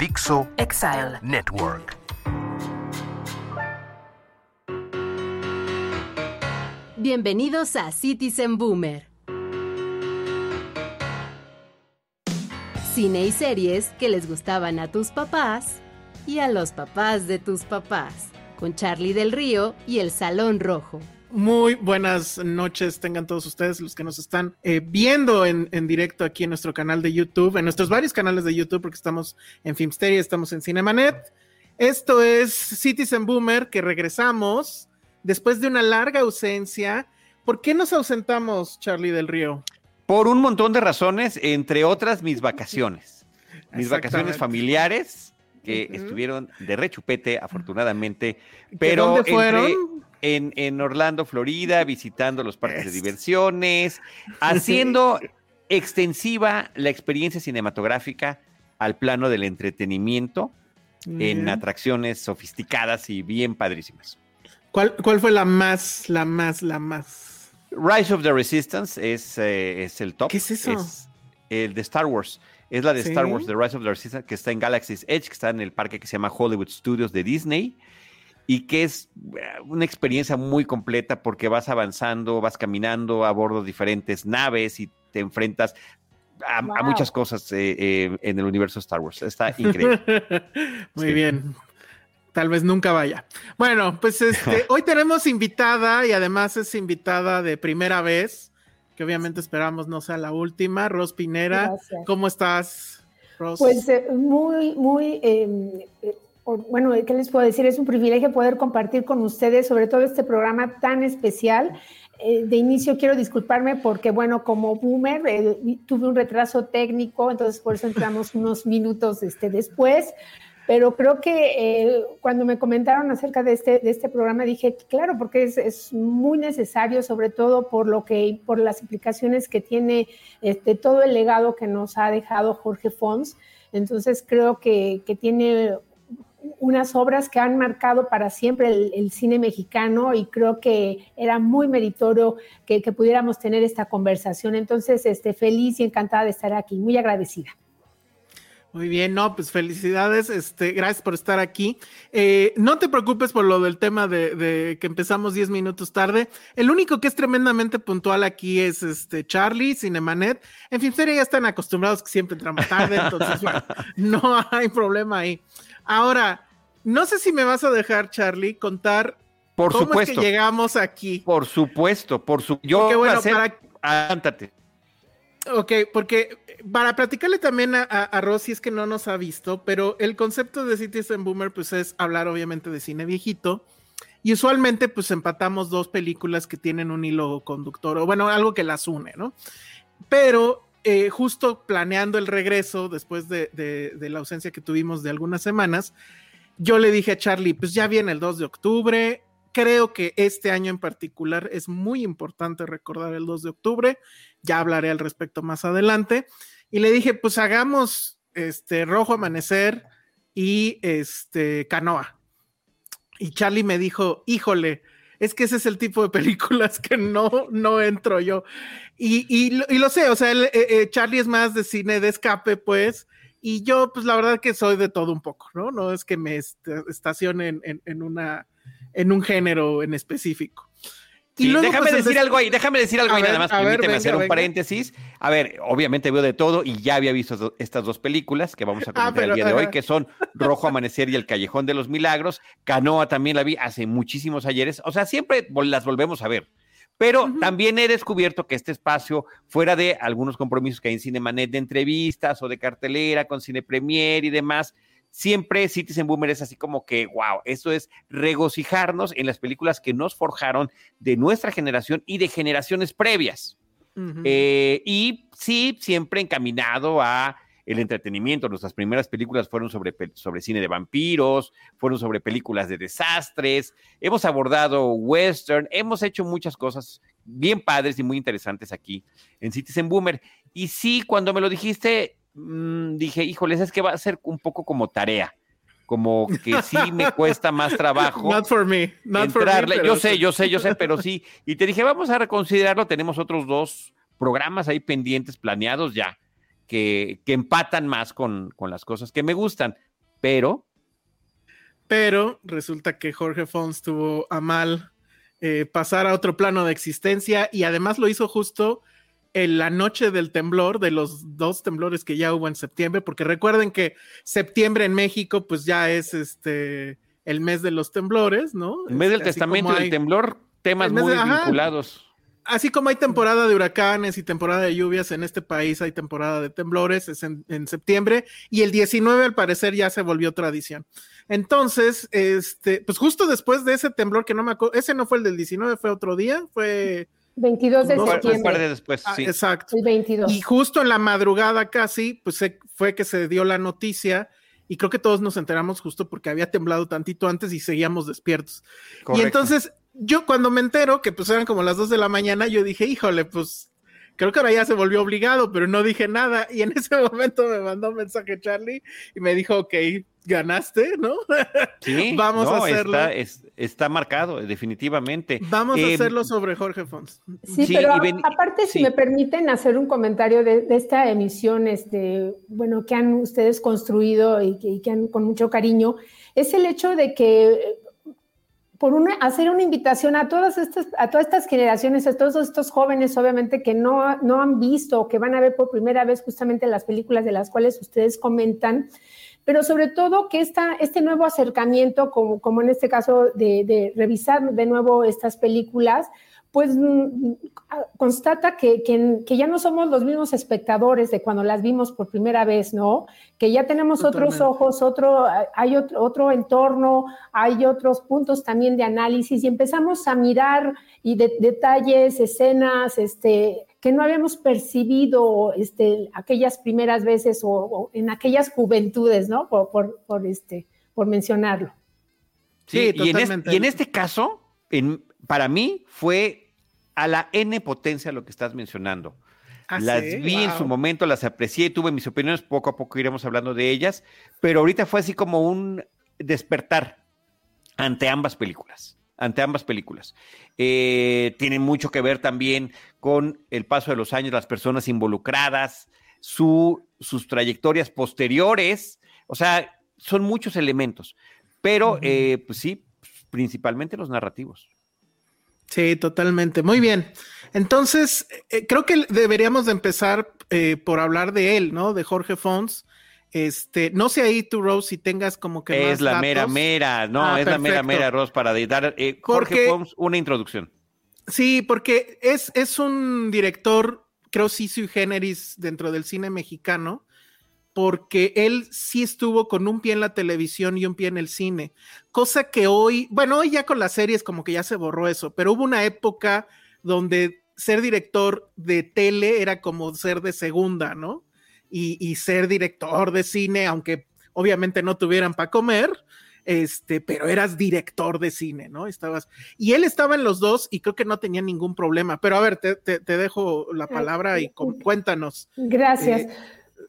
Dixo Exile. Network. Bienvenidos a Citizen Boomer. Cine y series que les gustaban a tus papás y a los papás de tus papás. Con Charlie del Río y el Salón Rojo. Muy buenas noches tengan todos ustedes los que nos están eh, viendo en, en, directo aquí en nuestro canal de YouTube, en nuestros varios canales de YouTube, porque estamos en Filmsteria, estamos en Cinemanet. Esto es Citizen Boomer, que regresamos después de una larga ausencia. ¿Por qué nos ausentamos, Charlie del Río? Por un montón de razones, entre otras mis vacaciones. Mis vacaciones familiares, que uh -huh. estuvieron de rechupete, afortunadamente. Pero ¿Dónde fueron? Entre, en, en, Orlando, Florida, visitando los parques es. de diversiones, haciendo extensiva la experiencia cinematográfica al plano del entretenimiento mm. en atracciones sofisticadas y bien padrísimas. ¿Cuál, ¿Cuál, fue la más, la más, la más? Rise of the Resistance es, eh, es el top. ¿Qué es eso? Es el de Star Wars. Es la de ¿Sí? Star Wars, The Rise of the Resistance, que está en Galaxy's Edge, que está en el parque que se llama Hollywood Studios de Disney y que es eh, una experiencia muy completa porque vas avanzando, vas caminando a bordo de diferentes naves y te enfrentas a, wow. a muchas cosas eh, eh, en el universo Star Wars. Está increíble. muy sí. bien. Tal vez nunca vaya. Bueno, pues este, hoy tenemos invitada y además es invitada de primera vez, que obviamente esperamos no sea la última. Ros Pinera, Gracias. ¿cómo estás, Ros? Pues eh, muy, muy eh, bueno, ¿qué les puedo decir? Es un privilegio poder compartir con ustedes sobre todo este programa tan especial. Eh, de inicio quiero disculparme porque, bueno, como boomer eh, tuve un retraso técnico, entonces por eso entramos unos minutos este, después, pero creo que eh, cuando me comentaron acerca de este, de este programa dije, claro, porque es, es, muy necesario, sobre todo por, lo que, por las implicaciones que tiene este, todo el legado que nos ha dejado Jorge Fons. Entonces creo que, que tiene unas obras que han marcado para siempre el, el, cine mexicano y creo que era muy meritorio que, que, pudiéramos tener esta conversación. Entonces, este, feliz y encantada de estar aquí, muy agradecida. Muy bien, no, pues felicidades, este, gracias por estar aquí. Eh, no te preocupes por lo del tema de, de, que empezamos 10 minutos tarde. El único que es tremendamente puntual aquí es este Charlie, Cinemanet. En fin, sería ya están acostumbrados que siempre entramos tarde, entonces bueno, no hay problema ahí. Ahora, no sé si me vas a dejar, Charlie, contar por cómo supuesto. es que llegamos aquí. Por supuesto, por su. Yo porque, bueno, hacer... para... Adelántate. Ok, porque para platicarle también a, a, a, Rosy es que no nos ha visto, pero el concepto de Citizen Boomer pues es hablar obviamente de cine viejito y usualmente pues empatamos dos películas que tienen un hilo conductor o bueno, algo que las une, ¿no? Pero eh, justo planeando el regreso después de, la ausencia que tuvimos de algunas semanas, yo le dije a Charlie, pues ya viene el 2 de octubre, creo que este año en particular es muy importante recordar el 2 de octubre, ya hablaré al respecto más adelante, y le dije, pues hagamos este Rojo Amanecer y este Canoa. Y Charlie me dijo, híjole, es que ese es el tipo de películas que no, no entro yo. Y, y, lo sé, o sea, eh, eh, Charlie es más de cine de escape, pues, y yo, pues la verdad que soy de todo un poco, ¿no? No es que me est estacione en, en, en, una, en un género en específico. Y luego, déjame pues, decir algo ahí, déjame decir algo ahí nada más, permíteme hacer un paréntesis. A ver, obviamente veo de todo y ya había visto estas dos películas que vamos a ah, comentar el día de hoy, que son Rojo Amanecer y El Callejón de los Milagros. Canoa también la vi hace muchísimos ayeres, o sea, siempre las volvemos a ver. Pero también he descubierto que este espacio, fuera de algunos compromisos que hay en Cinemanet de entrevistas o de cartelera con Cine Premier y demás, siempre Citizen Boomer es así como que, wow, esto es regocijarnos en las películas que nos forjaron de nuestra generación y de generaciones previas. Eh, y sí, siempre encaminado a el entretenimiento. Nuestras primeras películas fueron sobre, sobre cine de vampiros, fueron sobre películas de desastres, hemos abordado western, hemos hecho muchas cosas bien padres y muy interesantes aquí en Citizen Boomer. Y sí, cuando me lo dijiste, mmm, dije, híjoles, es que va a ser un poco como tarea como que sí me cuesta más trabajo. Not for me, not entrarle. For me, yo sé, yo sé, yo sé, pero sí. Y te dije, vamos a reconsiderarlo. Tenemos otros dos programas ahí pendientes, planeados ya que, empatan más con, las cosas que me gustan, pero... Pero resulta que Jorge Fons tuvo a mal eh, pasar a otro plano de existencia y además lo hizo justo en la noche del temblor, de los dos temblores que ya hubo en septiembre, porque recuerden que septiembre en México pues ya es este el mes de los temblores, ¿no? El mes del este, testamento del temblor, temas muy vinculados así como hay temporada de huracanes y temporada de lluvias en este país, hay temporada de temblores, es en, septiembre, y el 19 al parecer ya se volvió tradición. Entonces, este, pues justo después de ese temblor que no me acuerdo, ese no fue el del 19, fue otro día, fue... 22 de septiembre. de después, ah, exacto. El 22. Y justo en la madrugada casi, pues fue que se dio la noticia y creo que todos nos enteramos justo porque había temblado tantito antes y seguíamos despiertos. Y entonces yo cuando me entero que pues eran como las dos de la mañana, yo dije, híjole, pues creo que ahora ya se volvió obligado, pero no dije nada. Y en ese momento me mandó un mensaje Charlie y me dijo, ok, ganaste, ¿no? Sí, vamos a hacerlo. Está, marcado, definitivamente. Vamos a eh, hacerlo sobre Jorge Fons. Sí, pero aparte, si me permiten hacer un comentario de, esta emisión, este, bueno, que han ustedes construido y que, y que han con mucho cariño, es el hecho de que por una, hacer una invitación a todas estas, a todas estas generaciones, a todos estos jóvenes, obviamente, que no, no han visto o que van a ver por primera vez justamente las películas de las cuales ustedes comentan, pero sobre todo que esta, este nuevo acercamiento, como, como en este caso de, de revisar de nuevo estas películas, pues mm, constata que, que, ya no somos los mismos espectadores de cuando las vimos por primera vez, ¿no? Que ya tenemos otros ojos, otro, hay otro, otro, entorno, hay otros puntos también de análisis y empezamos a mirar y de, detalles, escenas, este, que no habíamos percibido este, aquellas primeras veces o, en aquellas juventudes, ¿no? Por, por, por, este, por mencionarlo. Sí, y, en y en este caso, en, para mí fue a la N potencia lo que estás mencionando. Ah, las vi en su momento, las aprecié, tuve mis opiniones, poco a poco iremos hablando de ellas, pero ahorita fue así como un despertar ante ambas películas, ante ambas películas. Eh, tienen mucho que ver también con el paso de los años, las personas involucradas, su, sus trayectorias posteriores, o sea, son muchos elementos, pero eh, pues sí, principalmente los narrativos. Sí, totalmente. Muy bien. Entonces, eh, creo que deberíamos de empezar eh, por hablar de él, ¿no? De Jorge Fons. Este, no sé ahí tú, Rose, si tengas como que. Es la mera, mera, no, ah, es la mera, mera, Rose, para dar eh, Jorge Fons una introducción. Sí, porque es, es un director, creo, sí sui generis dentro del cine mexicano porque él sí estuvo con un pie en la televisión y un pie en el cine, cosa que hoy, bueno, hoy ya con las series como que ya se borró eso, pero hubo una época donde ser director de tele era como ser de segunda, ¿no? Y, ser director de cine, aunque obviamente no tuvieran para comer, este, pero eras director de cine, ¿no? Estabas, y él estaba en los dos y creo que no tenía ningún problema, pero a ver, te, dejo la palabra y cuéntanos. Gracias. Eh,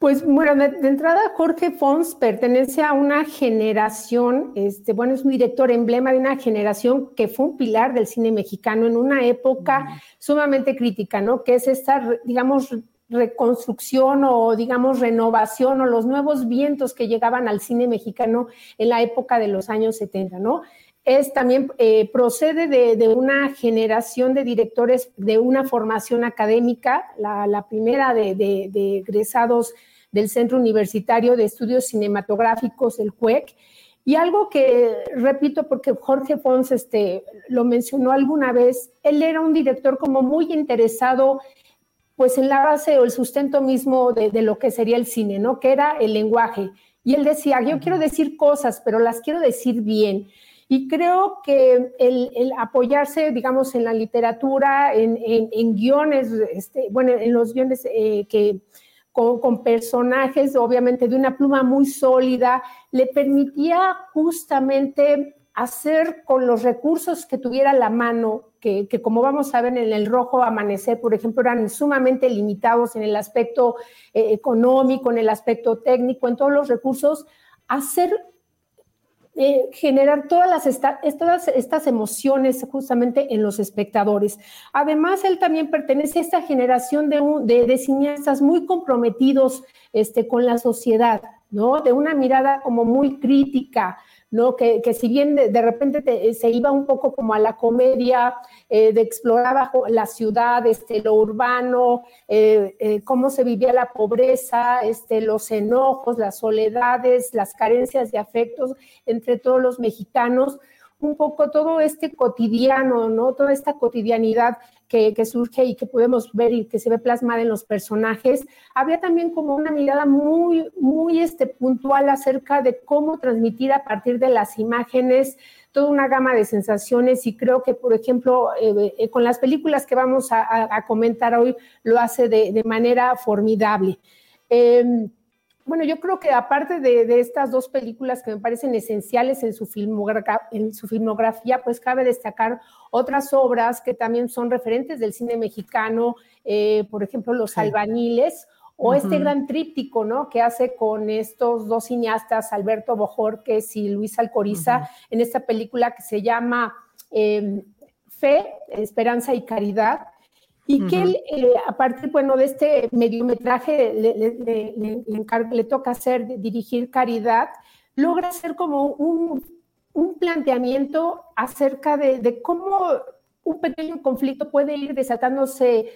pues bueno, de, entrada Jorge Fons pertenece a una generación, este, bueno, es un director emblema de una generación que fue un pilar del cine mexicano en una época sumamente crítica, ¿no? Que es esta, digamos, reconstrucción o digamos renovación o los nuevos vientos que llegaban al cine mexicano en la época de los años 70, ¿no? es también, eh, procede de, una generación de directores de una formación académica, la, primera de, de, egresados del Centro Universitario de Estudios Cinematográficos, el CUEC, y algo que repito porque Jorge Pons este, lo mencionó alguna vez, él era un director como muy interesado pues en la base o el sustento mismo de, de, lo que sería el cine, ¿no? Que era el lenguaje. Y él decía, yo quiero decir cosas, pero las quiero decir bien. Y creo que el, apoyarse, digamos, en la literatura, en, en, guiones, este, bueno, en los guiones eh, que con, personajes, obviamente, de una pluma muy sólida, le permitía justamente hacer con los recursos que tuviera la mano, que, como vamos a ver en el rojo amanecer, por ejemplo, eran sumamente limitados en el aspecto eh, económico, en el aspecto técnico, en todos los recursos, hacer eh, generar todas, las estas emociones justamente en los espectadores. Además, él también pertenece a esta generación de, de, cineastas muy comprometidos este, con la sociedad, ¿no? De una mirada como muy crítica, ¿no? Que, si bien de, repente se iba un poco como a la comedia, eh, de explorar la ciudad, este, lo urbano, eh, eh, cómo se vivía la pobreza, este, los enojos, las soledades, las carencias de afectos entre todos los mexicanos, un poco todo este cotidiano, ¿no? Toda esta cotidianidad que, surge y que podemos ver y que se ve plasmada en los personajes. Había también como una mirada muy, muy este, puntual acerca de cómo transmitir a partir de las imágenes toda una gama de sensaciones y creo que, por ejemplo, eh, eh, con las películas que vamos a, comentar hoy, lo hace de, manera formidable. Em, bueno, yo creo que aparte de, estas dos películas que me parecen esenciales en su, en su filmografía, pues cabe destacar otras obras que también son referentes del cine mexicano, eh, por ejemplo, Los Albañiles, o este gran tríptico, ¿no? Que hace con estos dos cineastas, Alberto Bojorques y Luis Alcoriza, en esta película que se llama em, Fe, Esperanza y Caridad, y que él, eh, a partir, bueno, de este mediometraje le, le, toca hacer, dirigir Caridad, logra hacer como un, un planteamiento acerca de, cómo un pequeño conflicto puede ir desatándose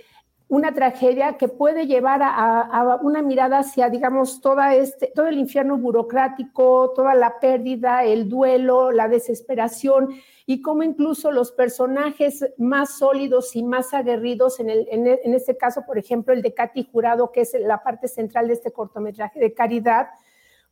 una tragedia que puede llevar a, una mirada hacia, digamos, este, todo el infierno burocrático, toda la pérdida, el duelo, la desesperación y cómo incluso los personajes más sólidos y más aguerridos, en, el, en, este caso, por ejemplo, el de Katy Jurado, que es la parte central de este cortometraje de Caridad,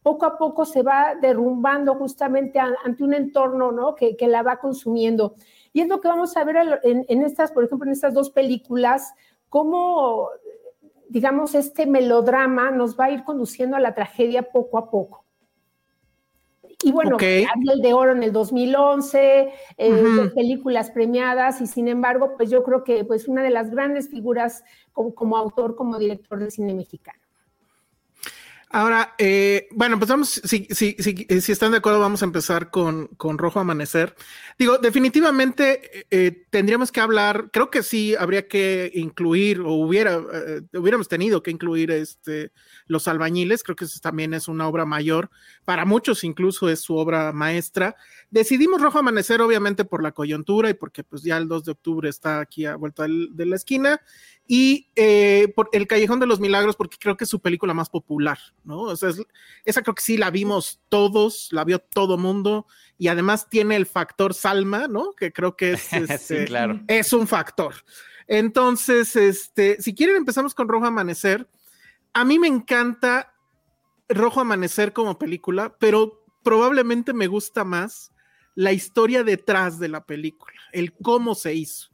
poco a poco se va derrumbando justamente ante un entorno ¿no? que, que, la va consumiendo. Y es lo que vamos a ver en, en estas, por ejemplo, en estas dos películas, cómo, digamos, este melodrama nos va a ir conduciendo a la tragedia poco a poco. Y bueno, okay. el de Oro en el 2011, eh, películas premiadas, y sin embargo, pues yo creo que pues una de las grandes figuras como autor, como director de cine mexicano. Ahora, eh, bueno, pues vamos, si, si, si, están de acuerdo, vamos a empezar con, con Rojo Amanecer. Digo, definitivamente eh, eh, tendríamos que hablar, creo que sí habría que incluir, o hubiera, hubiéramos tenido que incluir este, Los Albañiles, creo que también es una obra mayor, para muchos incluso es su obra maestra. Decidimos Rojo Amanecer, obviamente, por la coyuntura y porque pues ya el 2 de octubre está aquí a vuelta de la esquina y eh, por El Callejón de los Milagros, porque creo que es su película más popular, ¿no? O sea, esa creo que sí la vimos todos, la vio todo mundo, y además tiene el factor Salma, ¿no? Que creo que es, este, claro. es un factor. Entonces, este, si quieren, empezamos con Rojo Amanecer. A mí me encanta Rojo Amanecer como película, pero probablemente me gusta más la historia detrás de la película, el cómo se hizo.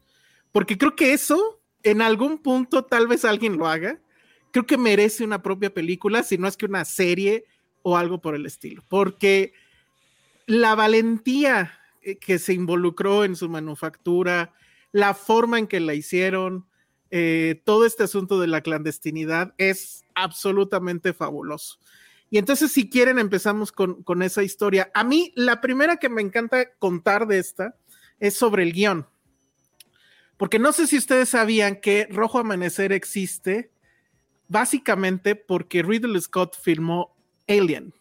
Porque creo que eso en algún punto tal vez alguien lo haga. Creo que merece una propia película, si no es que una serie o algo por el estilo, porque la valentía eh, que se involucró en su manufactura, la forma en que la hicieron, eh, todo este asunto de la clandestinidad es absolutamente fabuloso. Y entonces, si quieren, empezamos con, con, esa historia. A mí, la primera que me encanta contar de esta es sobre el guion. Porque no sé si ustedes sabían que Rojo Amanecer existe básicamente porque Ridley Scott filmó Alien.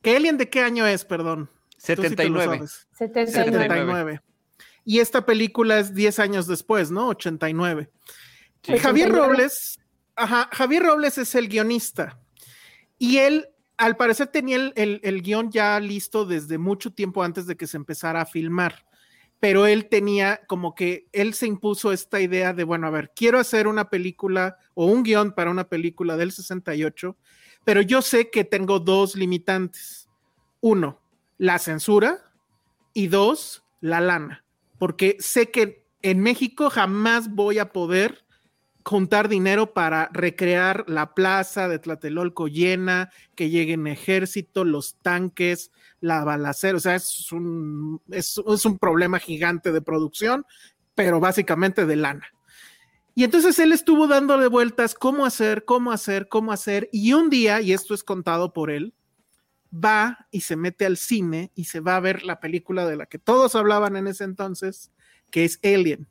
¿Que Alien de qué año es, perdón? 79. 79. 79. Y esta película es 10 años después, ¿no? 89. Sí. Javier 89. Robles, ajá, Javier Robles es el guionista. Y él, al parecer, tenía el, el- guion ya listo desde mucho tiempo antes de que se empezara a filmar. Pero él tenía como que él se impuso esta idea de, bueno, a ver, quiero hacer una película o un guion para una película del 68, pero yo sé que tengo dos limitantes. Uno, la censura y dos, la lana, porque sé que en México jamás voy a poder juntar dinero para recrear la plaza de Tlatelolco llena, que lleguen ejército, los tanques, la balacera, o sea, es un, es, un problema gigante de producción, pero básicamente de lana. Y entonces él estuvo dándole vueltas cómo hacer, cómo hacer, cómo hacer, y un día, y esto es contado por él, va y se mete al cine y se va a ver la película de la que todos hablaban en ese entonces, que es Alien.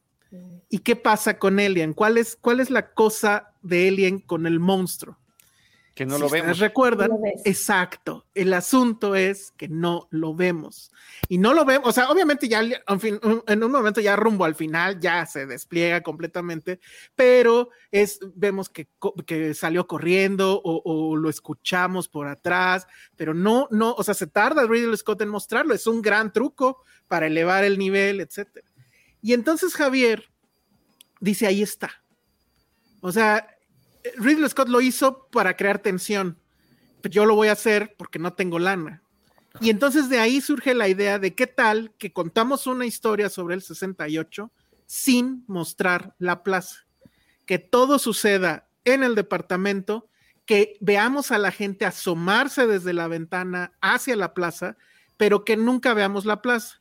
¿Y qué pasa con Alien? ¿Cuál es, cuál es la cosa de Alien con el monstruo? Que no Si lo vemos. recuerdan, No lo ves. exacto. El asunto es que no lo vemos. Y no lo vemos, o sea, obviamente ya en, fin, un- en un momento ya rumbo al final ya se despliega completamente, pero es, vemos que, que salió corriendo o, o lo escuchamos por atrás, pero no, no, o sea, se tarda Ridley Scott en mostrarlo. Es un gran truco para elevar el nivel, etcétera. Y entonces Javier dice, ahí está. O sea, Ridley Scott lo hizo para crear tensión. Yo lo voy a hacer porque no tengo lana. Y entonces de ahí surge la idea de qué tal que contamos una historia sobre el 68 sin mostrar la plaza. Que todo suceda en el departamento, que veamos a la gente asomarse desde la ventana hacia la plaza, pero que nunca veamos la plaza.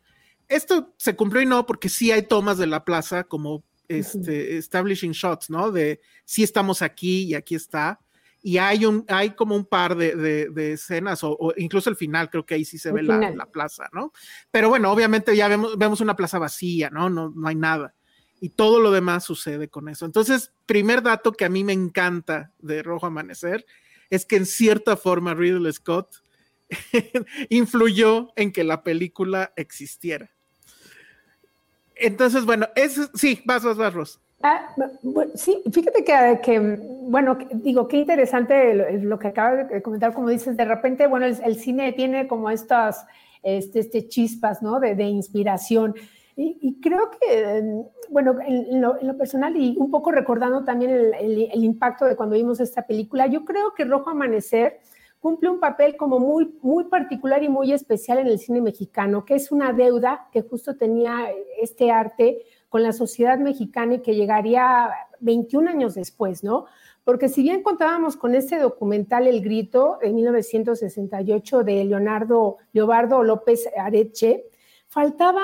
Esto se cumplió y no, porque sí hay tomas de la plaza como este, establishing shots, ¿no? De sí estamos aquí y aquí está. Y hay, un, hay como un par de, de- de escenas, o, o incluso el final, creo que ahí sí se El ve la, la plaza, ¿no? Pero bueno, obviamente ya vemos, vemos una plaza vacía, ¿no? ¿no? No hay nada. Y todo lo demás sucede con eso. Entonces, primer dato que a mí me encanta de Rojo Amanecer es que en cierta forma Ridley Scott influyó en que la película existiera. Entonces, bueno, es, sí, vas, vas, vas, Ros. Ah, bueno, sí, fíjate que, que, bueno, digo, qué interesante lo, lo que acabas de comentar, como dices, de repente, bueno, el, el cine tiene como estas este, este chispas, ¿no? De, de inspiración. Y, y creo que, eh, bueno, en, en lo, en lo personal y un poco recordando también el, el- el impacto de cuando vimos esta película, yo creo que Rojo Amanecer cumple un papel como muy, muy particular y muy especial en el cine mexicano, que es una deuda que justo tenía este arte con la sociedad mexicana y que llegaría 21 años después, ¿no? Porque si bien contábamos con este documental El Grito en 1968 de Leonardo Leobardo López Areche, faltaba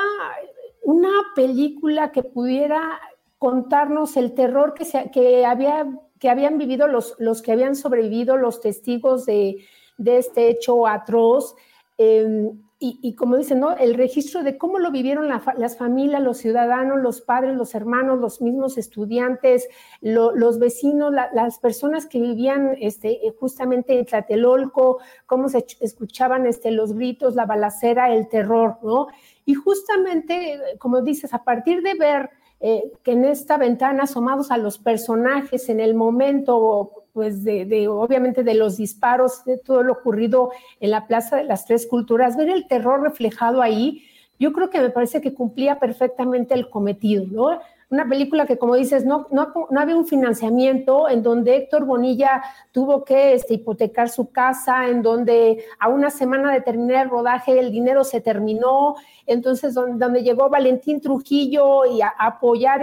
una película que pudiera contarnos el terror que, se, que, había, que habían vivido los, los que habían sobrevivido, los testigos de, de este hecho atroz. Eh, y, y, como dicen, ¿no? el registro de cómo lo vivieron la, las familias, los ciudadanos, los padres, los hermanos, los mismos estudiantes, lo, los vecinos, la, las personas que vivían este, justamente en Tlatelolco, cómo se escuchaban este, los gritos, la balacera, el terror, ¿no? Y justamente, como dices, a partir de ver eh, que en esta ventana asomados a los personajes en el momento pues de, de, obviamente de los disparos, de todo lo ocurrido en la Plaza de las Tres Culturas, ver el terror reflejado ahí, yo creo que me parece que cumplía perfectamente el cometido, ¿no? Una película que, como dices, no, no, no había un financiamiento, en donde Héctor Bonilla tuvo que este, hipotecar su casa, en donde a una semana de terminar el rodaje el dinero se terminó, entonces donde, llegó Valentín Trujillo y a, apoyar,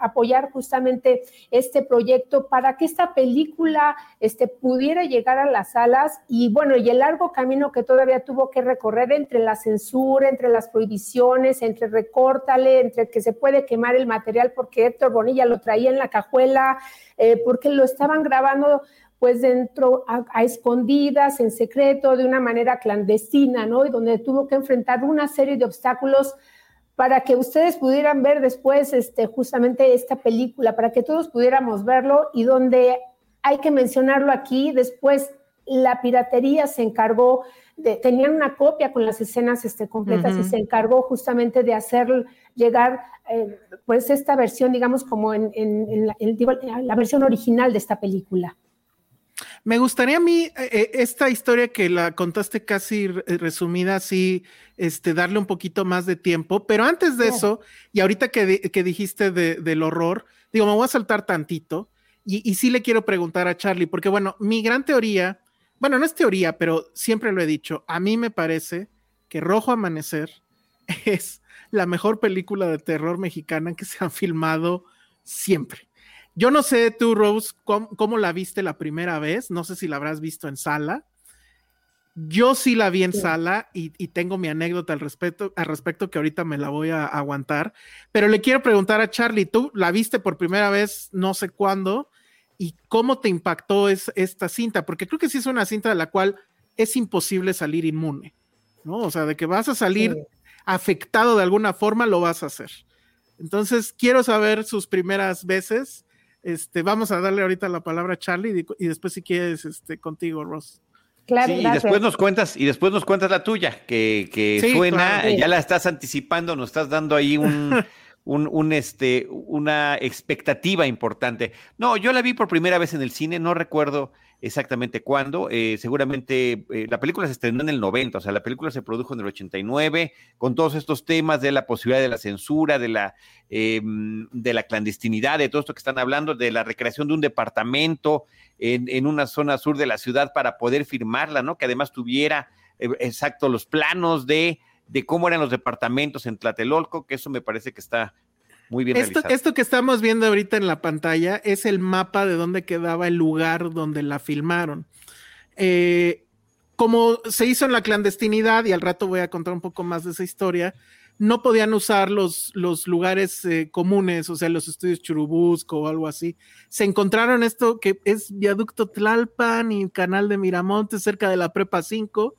apoyar justamente este proyecto para que esta película este, pudiera llegar a las salas y bueno, y el largo camino que todavía tuvo que recorrer entre la censura, entre las prohibiciones, entre recórtale, entre que se puede quemar el material porque Héctor Bonilla lo traía en la cajuela, eh, porque lo estaban grabando pues dentro, a, a, escondidas, en secreto, de una manera clandestina, ¿no? Y donde tuvo que enfrentar una serie de obstáculos para que ustedes pudieran ver después este, justamente esta película, para que todos pudiéramos verlo y donde hay que mencionarlo aquí, después la piratería se encargó tenían una copia con las escenas este, completas y se encargó justamente de hacer llegar eh, pues esta versión, digamos, como en, la, versión original de esta película. Me gustaría a mí eh, eh, esta historia que la contaste casi resumida, así, este, darle un poquito más de tiempo, pero antes de eso, y ahorita que, que dijiste del horror, digo, me voy a saltar tantito, y, y sí le quiero preguntar a Charlie, porque bueno, mi gran teoría bueno, no es teoría, pero siempre lo he dicho, a mí me parece que Rojo Amanecer es la mejor película de terror mexicana que se ha filmado siempre. Yo no sé tú, Rose, cómo, la viste la primera vez, no sé si la habrás visto en sala. Yo sí la vi en sala y, tengo mi anécdota al respecto, al respecto que ahorita me la voy a aguantar, pero le quiero preguntar a Charlie, tú la viste por primera vez no sé cuándo y cómo te impactó es, esta cinta, porque creo que sí es una cinta de la cual es imposible salir inmune, ¿no? O sea, de que vas a salir afectado de alguna forma, lo vas a hacer. Entonces, quiero saber sus primeras veces. Este, vamos a darle ahorita la palabra a Charlie y, después si quieres, este, contigo, Ross. Claro, sí, y después nos cuentas, y después nos cuentas la tuya, que, suena, ya la estás anticipando, nos estás dando ahí un, un, este, una expectativa importante. No, yo la vi por primera vez en el cine, no recuerdo exactamente cuándo, eh, seguramente eh, la película se estrenó en el 90, o sea, la película se produjo en el 89, con todos estos temas de la posibilidad de la censura, de la, em, de la clandestinidad, de todo esto que están hablando, de la recreación de un departamento en, en una zona sur de la ciudad para poder firmarla, ¿no? Que además tuviera eh, exacto los planos de de cómo eran los departamentos en Tlatelolco, que eso me parece que está muy bien esto, Esto que estamos viendo ahorita en la pantalla es el mapa de dónde quedaba el lugar donde la filmaron. Eh, como se hizo en la clandestinidad, y al rato voy a contar un poco más de esa historia, no podían usar los, los lugares eh, comunes, o sea, los estudios Churubusco o algo así. Se encontraron esto que es Viaducto Tlalpan y Canal de Miramonte, cerca de la Prepa 5,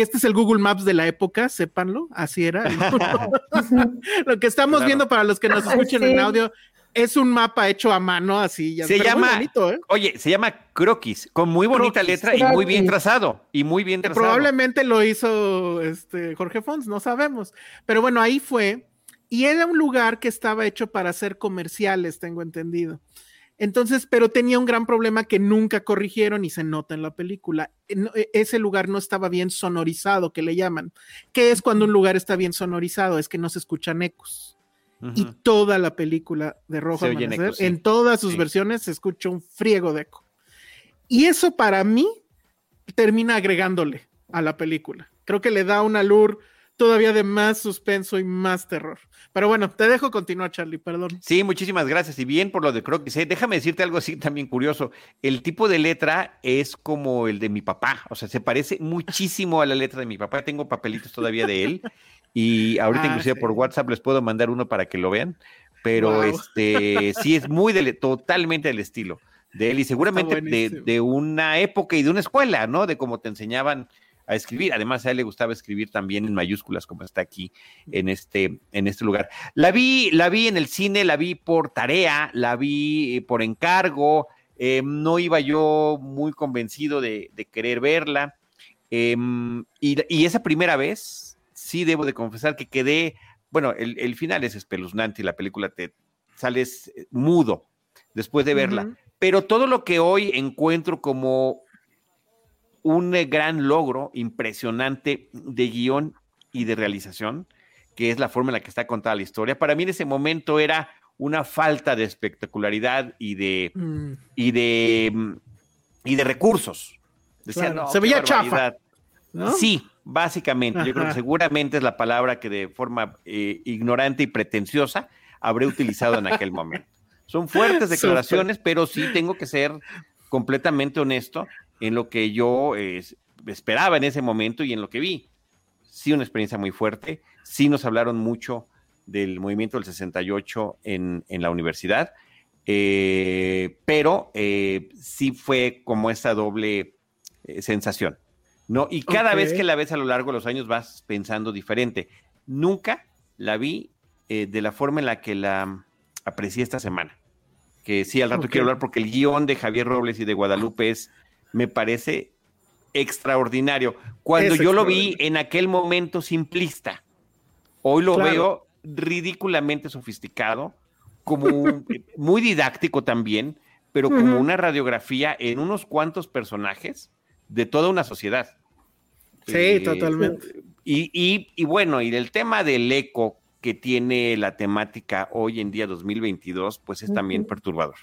que este es el Google Maps de la época, sépanlo, así era. Lo que estamos viendo para los que nos escuchen en audio es un mapa hecho a mano, así. Ya, se llama, ¿eh? oye, se llama Croquis, con muy bonita letra y muy bien trazado, y muy bien trazado. Probablemente lo hizo este Jorge Fons, no sabemos. Pero bueno, ahí fue, y era un lugar que estaba hecho para hacer comerciales, tengo entendido. Entonces, pero tenía un gran problema que nunca corrigieron y se nota en la película. E, ese lugar no estaba bien sonorizado, que le llaman. ¿Qué es cuando un lugar está bien sonorizado? Es que no se escuchan ecos. Y toda la película de Rojo Amanecer, en todas sus versiones, se escucha un friego de eco. Y eso para mí termina agregándole a la película. Creo que le da una lure todavía de más suspenso y más terror. Pero bueno, te dejo continuar, Charlie, perdón. Sí, muchísimas gracias. Y bien por lo de Croquis. ¿eh? Déjame decirte algo así también curioso. El tipo de letra es como el de mi papá. O sea, se parece muchísimo a la letra de mi papá. Tengo papelitos todavía de él. Y ahorita, ah, inclusive por WhatsApp, les puedo mandar uno para que lo vean. Pero este sí es muy totalmente del estilo de él y seguramente de, de, una época y de una escuela, ¿no? De cómo te enseñaban a escribir. Además, a él le gustaba escribir también en mayúsculas, como está aquí en este, en este lugar. La vi, la vi en el cine, la vi por tarea, la vi eh, por encargo. Em, no iba yo muy convencido de, querer verla. Em, y, esa primera vez, sí debo de confesar que quedé, bueno, el, final es espeluznante y la película te sales eh, mudo después de verla. Pero todo lo que hoy encuentro como un eh, gran logro impresionante de guion y de realización, que es la forma en la que está contada la historia. Para mí en ese momento era una falta de espectacularidad y de, mm. y de, y de recursos. Se veía chafa. Sí, básicamente. Yo creo que seguramente es la palabra que de forma eh, ignorante y pretenciosa habré utilizado en aquel momento. Son fuertes declaraciones, pero sí tengo que ser completamente honesto en lo que yo eh, esperaba en ese momento y en lo que vi. Sí, una experiencia muy fuerte. Sí nos hablaron mucho del movimiento del 68 en, en la universidad, eh, pero eh, sí fue como esa doble sensación. ¿no? Y cada vez que la ves a lo largo de los años vas pensando diferente. Nunca la vi de la forma en la que la aprecié esta semana. Que sí, al rato quiero hablar porque el guion de Javier Robles y de Guadalupe es me parece extraordinario. Cuando Es yo lo vi en aquel momento simplista, hoy lo Claro. veo ridículamente sofisticado, como un- muy didáctico también, pero como una radiografía en unos cuantos personajes de toda una sociedad. Sí, Eh, totalmente. Y, y- y bueno, y del tema del eco que tiene la temática hoy en día 2022, pues es también perturbador.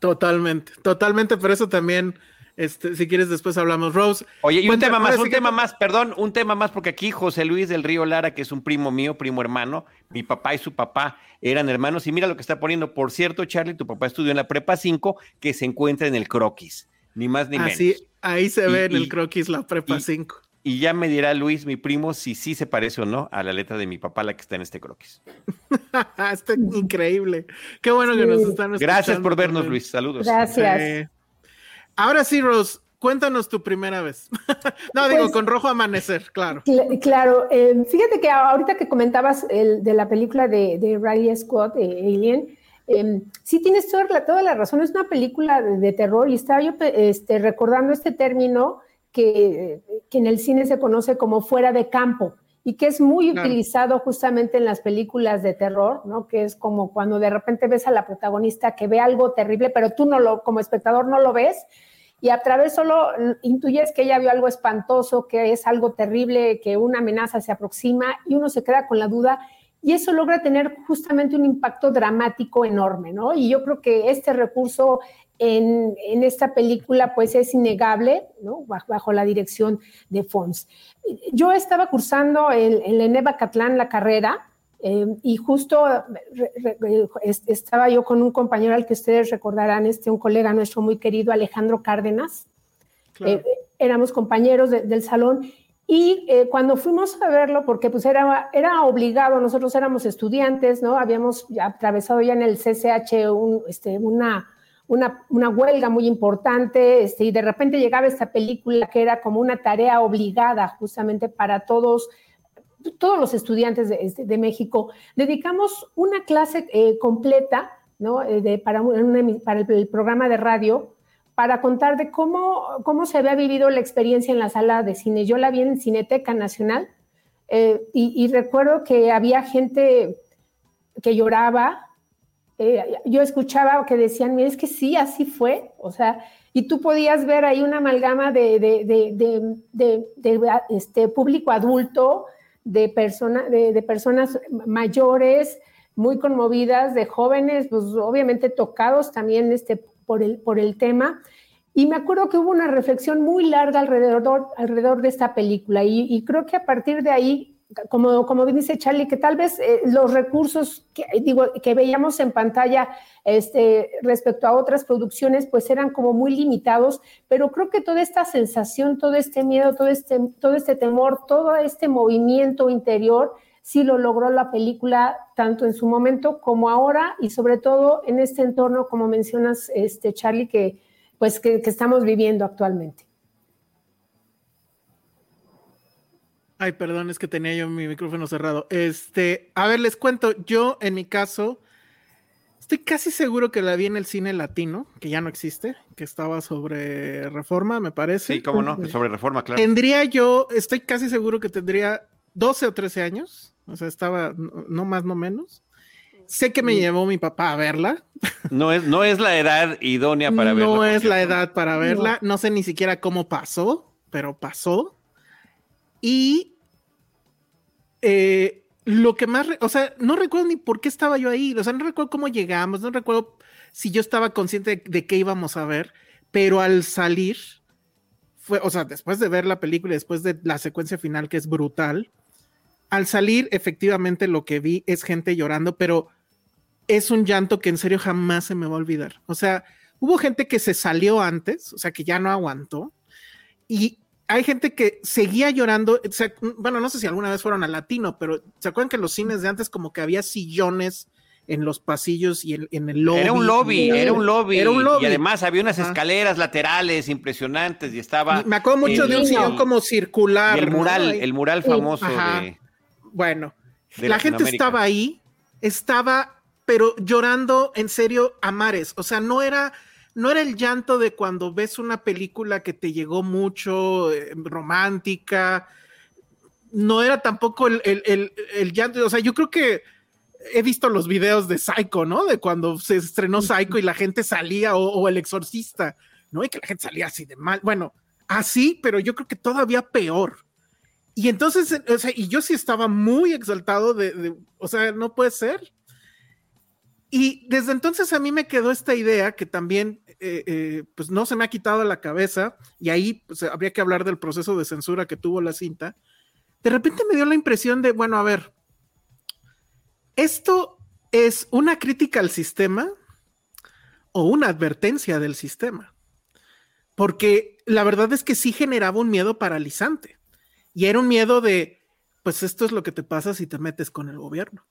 Totalmente, totalmente, pero eso también, este, si quieres después hablamos. Rose. Oye, y un tema más, un que- tema más, perdón, un tema más, porque aquí José Luis del Río Lara, que es un primo mío, primo hermano, mi papá y su papá eran hermanos, y mira lo que está poniendo. Por cierto, Charlie, tu papá estudió en la prepa 5, que se encuentra en el croquis, ni más ni Así, menos. ahí se Y- ve en y- el croquis la prepa y- 5. Y ya me dirá Luis, mi primo, si sí se parece o no a la letra de mi papá, la que está en este croquis. Está increíble. Qué bueno que nos están Gracias escuchando por vernos. Luis. Saludos. Gracias. Ahora sí, Rose, cuéntanos tu primera vez. no, digo, Pues- con rojo amanecer, claro. Cl- Claro, eh, fíjate que ahorita que comentabas el, de la película de, de Riley Scott, eh, Alien, eh, sí tienes toda la, toda la razón, es una película de, de terror y estaba yo este, recordando este término que, que en el cine se conoce como fuera de campo y que es muy Claro. utilizado justamente en las películas de terror, ¿no? Que es como cuando de repente ves a la protagonista que ve algo terrible, pero tú no lo, como espectador no lo ves y a través solo intuyes que ella vio algo espantoso, que es algo terrible, que una amenaza se aproxima y uno se queda con la duda y eso logra tener justamente un impacto dramático enorme, ¿no? Y yo creo que este recurso en, en esta película pues es innegable, ¿no? Bajo, bajo la dirección de Fons. Yo estaba cursando en, en la ENEVA Catlán la carrera eh, y justo re- re- es- estaba yo con un compañero al que ustedes recordarán, este, un colega nuestro muy querido, Alejandro Cárdenas. Claro. Eh, éramos compañeros de- del salón y eh, cuando fuimos a verlo, porque pues era, era obligado, nosotros éramos estudiantes, ¿no? Habíamos ya atravesado ya en el CCH un, este, una, una, una huelga muy importante, este, y de repente llegaba esta película que era como una tarea obligada justamente para todos, todos los estudiantes de, este, de México. Dedicamos una clase eh, completa, ¿no? Eh, de, para, un- para el- programa de radio para contar de cómo, cómo se había vivido la experiencia en la sala de cine. Yo la vi en Cineteca Nacional eh, y recuerdo que había gente que lloraba. Eh, yo escuchaba que decían, mira, es que sí, así fue. O sea, y tú podías ver ahí una amalgama de, de, de, de, este, público adulto, de, persona, de, personas mayores, muy conmovidas, de jóvenes, pues obviamente tocados también este, por, el, por el tema. Y me acuerdo que hubo una reflexión muy larga alrededor, alrededor de esta película y creo que a partir de ahí, como, como dice Charlie, que tal vez eh, los recursos que, digo, que veíamos en pantalla este, respecto a otras producciones, pues eran como muy limitados, pero creo que toda esta sensación, todo este miedo, todo este, todo este temor, todo este movimiento interior, sí lo logró la película tanto en su momento como ahora y sobre todo en este entorno, como mencionas, este, Charlie, que, pues, que, que estamos viviendo actualmente. Ay, perdón, es que tenía yo mi micrófono cerrado. Este, a ver, les cuento, yo en mi caso, estoy casi seguro que la vi en el cine latino, que ya no existe, que estaba sobre reforma, me parece. Sí, cómo no, sobre reforma, claro. Tendría yo, estoy casi seguro que tendría 12 o 13 años, o sea, estaba no, más, no menos. Sé que me llevó mi papá a verla. No es, no es la edad idónea para verla. no es la edad para verla. No. sé ni siquiera cómo pasó, pero pasó. Y eh, lo que más, o sea, no recuerdo ni por qué estaba yo ahí. O sea, no recuerdo cómo llegamos, no recuerdo si yo estaba consciente de, de qué íbamos a ver, pero al salir, fue, o sea, después de ver la película, después de la secuencia final que es brutal, al salir, efectivamente lo que vi es gente llorando, pero es un llanto que en serio jamás se me va a olvidar. O sea, hubo gente que se salió antes, o sea, que ya no aguantó, y hay gente que seguía llorando. bueno, no sé si alguna vez fueron al latino, pero ¿se acuerdan que en los cines de antes como que había sillones en los pasillos y en, en el lobby? Era un lobby, era un lobby. Era un lobby. Y además había unas escaleras laterales impresionantes y estaba. Me acuerdo mucho el- de un sillón como circular. el mural, el mural famoso ajá. de. Bueno, de la gente estaba ahí, estaba, pero llorando en serio a mares. O sea, no era, no era el llanto de cuando ves una película que te llegó mucho, eh, romántica, no era tampoco el, el, el, llanto, o sea, yo creo que he visto los videos de Psycho, ¿no? De cuando se estrenó Psycho y la gente salía, o, o, El Exorcista, ¿no? Y que la gente salía así de mal. Bueno, así, pero yo creo que todavía peor. Y entonces, o sea, y yo sí estaba muy exaltado de, de o sea, no puede ser. Y desde entonces a mí me quedó esta idea que también, eh, eh, pues no se me ha quitado la cabeza, y ahí pues, habría que hablar del proceso de censura que tuvo la cinta. De repente me dio la impresión de, bueno, a ver, ¿esto es una crítica al sistema o una advertencia del sistema? Porque la verdad es que sí generaba un miedo paralizante. Y era un miedo de, pues esto es lo que te pasa si te metes con el gobierno.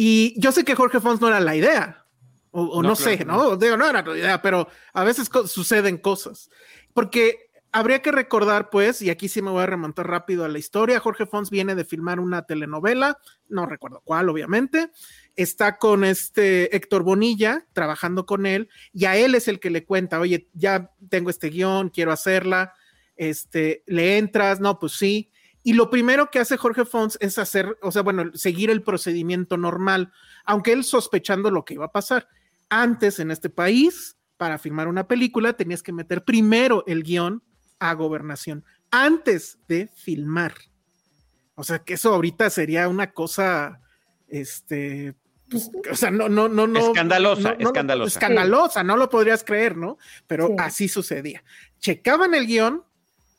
Y yo sé que Jorge Fons no era la idea, o, no, sé, ¿no? Digo, no era la idea, pero a veces suceden cosas. Porque habría que recordar, pues, y aquí sí me voy a remontar rápido a la historia, Jorge Fons viene de filmar una telenovela, no recuerdo cuál, obviamente, está con este Héctor Bonilla, trabajando con él, y a él es el que le cuenta, oye, ya tengo este guion, quiero hacerla, este, le entras, no, pues sí, y lo primero que hace Jorge Fons es hacer, o sea, bueno, seguir el procedimiento normal, aunque él sospechando lo que iba a pasar. Antes en este país, para filmar una película, tenías que meter primero el guion a gobernación, antes de filmar. O sea, que eso ahorita sería una cosa, este, pues, o sea, no, no, no, no. Escandalosa, escandalosa. Escandalosa, no lo podrías creer, ¿no? Pero así sucedía. Checaban el guion,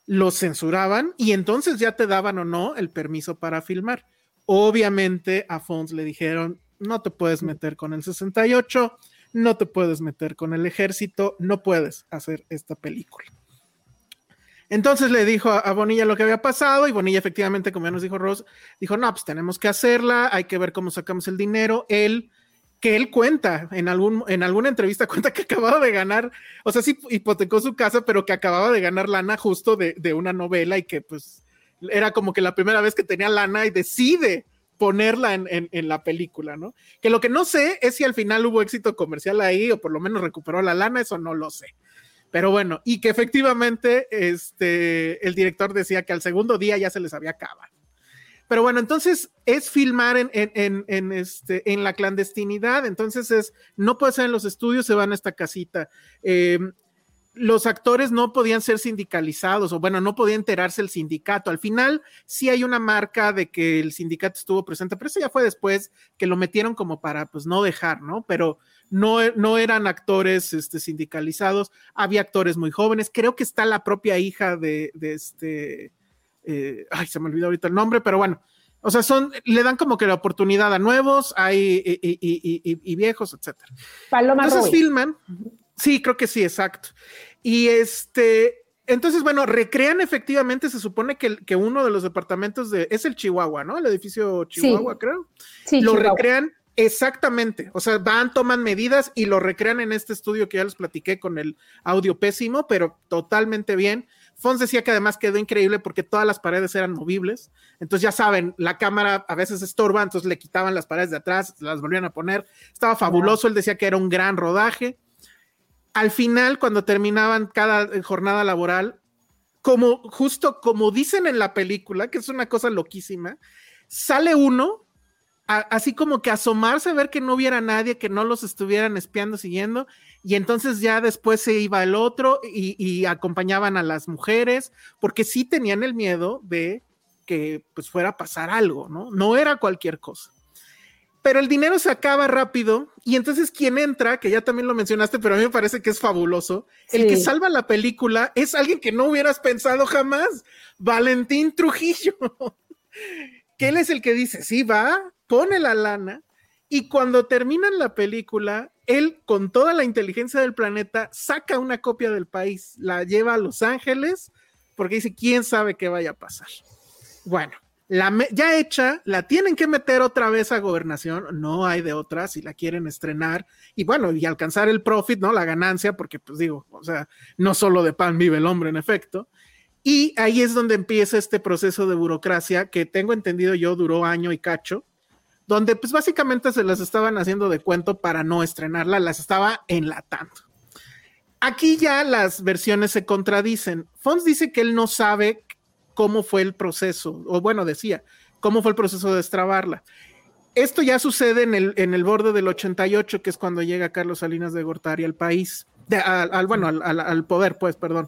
lo censuraban y entonces ya te daban o no el permiso para filmar. Obviamente a Fons le dijeron, no te puedes meter con el 68, no te puedes meter con el ejército, no puedes hacer esta película. Entonces le dijo a, Bonilla lo que había pasado y Bonilla efectivamente, como ya nos dijo Ross, dijo, no, pues tenemos que hacerla, hay que ver cómo sacamos el dinero. Él que él cuenta en, algún, en alguna entrevista, cuenta que acababa de ganar, o sea, sí hipotecó su casa, pero que acababa de ganar lana justo de, de, una novela y que pues era como que la primera vez que tenía lana y decide ponerla en, en, la película, ¿no? Que lo que no sé es si al final hubo éxito comercial ahí o por lo menos recuperó la lana, eso no lo sé. Pero bueno, y que efectivamente este, el director decía que al segundo día ya se les había acabado. Pero bueno, entonces es filmar en, en, en, este, en la clandestinidad, entonces es, no puede ser en los estudios, se van a esta casita. Eh, los actores no podían ser sindicalizados, o bueno, no podía enterarse el sindicato. Al final sí hay una marca de que el sindicato estuvo presente, pero eso ya fue después que lo metieron como para pues no dejar, ¿no? Pero no, no eran actores este, sindicalizados, había actores muy jóvenes, creo que está la propia hija de este eh, ay, se me olvidó ahorita el nombre, pero bueno, o sea, son, le dan como que la oportunidad a nuevos, hay y, viejos, etcétera. Paloma Entonces filman, sí, creo que sí, exacto. Y este, entonces, bueno, recrean efectivamente, se supone que, que uno de los departamentos de, es el Chihuahua, ¿no? El edificio Chihuahua, creo. Sí, lo recrean Exactamente, o sea, van, toman medidas y lo recrean en este estudio que ya les platiqué con el audio pésimo, pero totalmente bien. Fons decía que además quedó increíble porque todas las paredes eran movibles. Entonces, ya saben, la cámara a veces estorba, entonces le quitaban las paredes de atrás, las volvían a poner. Estaba fabuloso, él decía que era un gran rodaje. Al final, cuando terminaban cada jornada laboral, como justo como dicen en la película, que es una cosa loquísima, sale uno así como que asomarse, ver que no hubiera nadie, que no los estuvieran espiando, siguiendo, y entonces ya después se iba el otro y, acompañaban a las mujeres, porque sí tenían el miedo de que pues fuera a pasar algo, ¿no? No era cualquier cosa. Pero el dinero se acaba rápido y entonces quien entra, que ya también lo mencionaste, pero a mí me parece que es fabuloso, el que salva la película es alguien que no hubieras pensado jamás, Valentín Trujillo, que él es el que dice, sí, va, pone la lana y cuando terminan la película, él con toda la inteligencia del planeta saca una copia del país, la lleva a Los Ángeles porque dice, ¿quién sabe qué vaya a pasar? Bueno, la ya hecha, la tienen que meter otra vez a gobernación, no hay de otra si la quieren estrenar y bueno, y alcanzar el profit, ¿no? La ganancia, porque pues digo, o sea, no solo de pan vive el hombre en efecto. Y ahí es donde empieza este proceso de burocracia que tengo entendido yo duró año y cacho, donde pues básicamente se las estaban haciendo de cuento para no estrenarla, las estaba enlatando. aquí ya las versiones se contradicen. Fons dice que él no sabe cómo fue el proceso, o bueno, decía, cómo fue el proceso de destrabarla. Esto ya sucede en el, en el borde del 88, que es cuando llega Carlos Salinas de Gortari al país, al, bueno, al, al, poder, pues, perdón.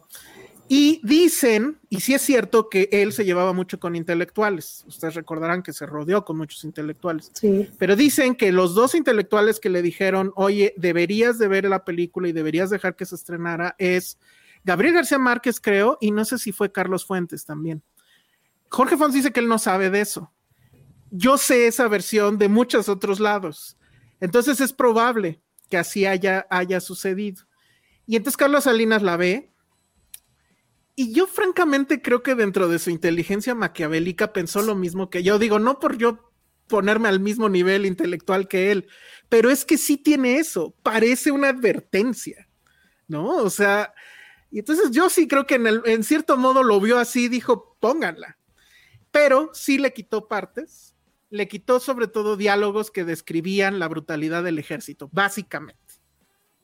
Y dicen, y sí es cierto, que él se llevaba mucho con intelectuales. Ustedes recordarán que se rodeó con muchos intelectuales. Sí. Pero dicen que los dos intelectuales que le dijeron, oye, deberías de ver la película y deberías dejar que se estrenara, es Gabriel García Márquez, creo, y no sé si fue Carlos Fuentes también. Jorge Fons dice que él no sabe de eso. Yo sé esa versión de muchos otros lados. Entonces es probable que así haya, haya sucedido. Y entonces Carlos Salinas la ve y yo francamente creo que dentro de su inteligencia maquiavélica pensó lo mismo que yo. Digo, no por yo ponerme al mismo nivel intelectual que él, pero es que sí tiene eso, parece una advertencia, ¿no? O sea, y entonces yo sí creo que en, el, en cierto modo lo vio así, dijo, pónganla, pero sí le quitó partes, le quitó sobre todo diálogos que describían la brutalidad del ejército, básicamente.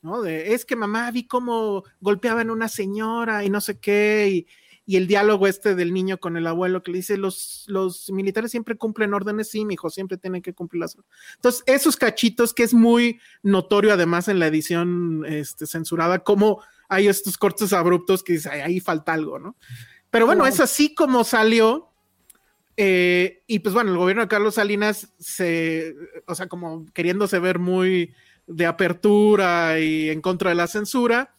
¿No? De, es que mamá vi cómo golpeaban a una señora y no sé qué, y, y, el diálogo este del niño con el abuelo que le dice, los, los militares siempre cumplen órdenes, sí, mi hijo, siempre tienen que cumplirlas. Entonces, esos cachitos que es muy notorio además en la edición este, censurada, como hay estos cortes abruptos que dice, ahí falta algo, ¿no? Pero bueno, es así como salió. Eh, y pues bueno, el gobierno de Carlos Salinas se, o sea, como queriéndose ver muy de apertura y en contra de la censura.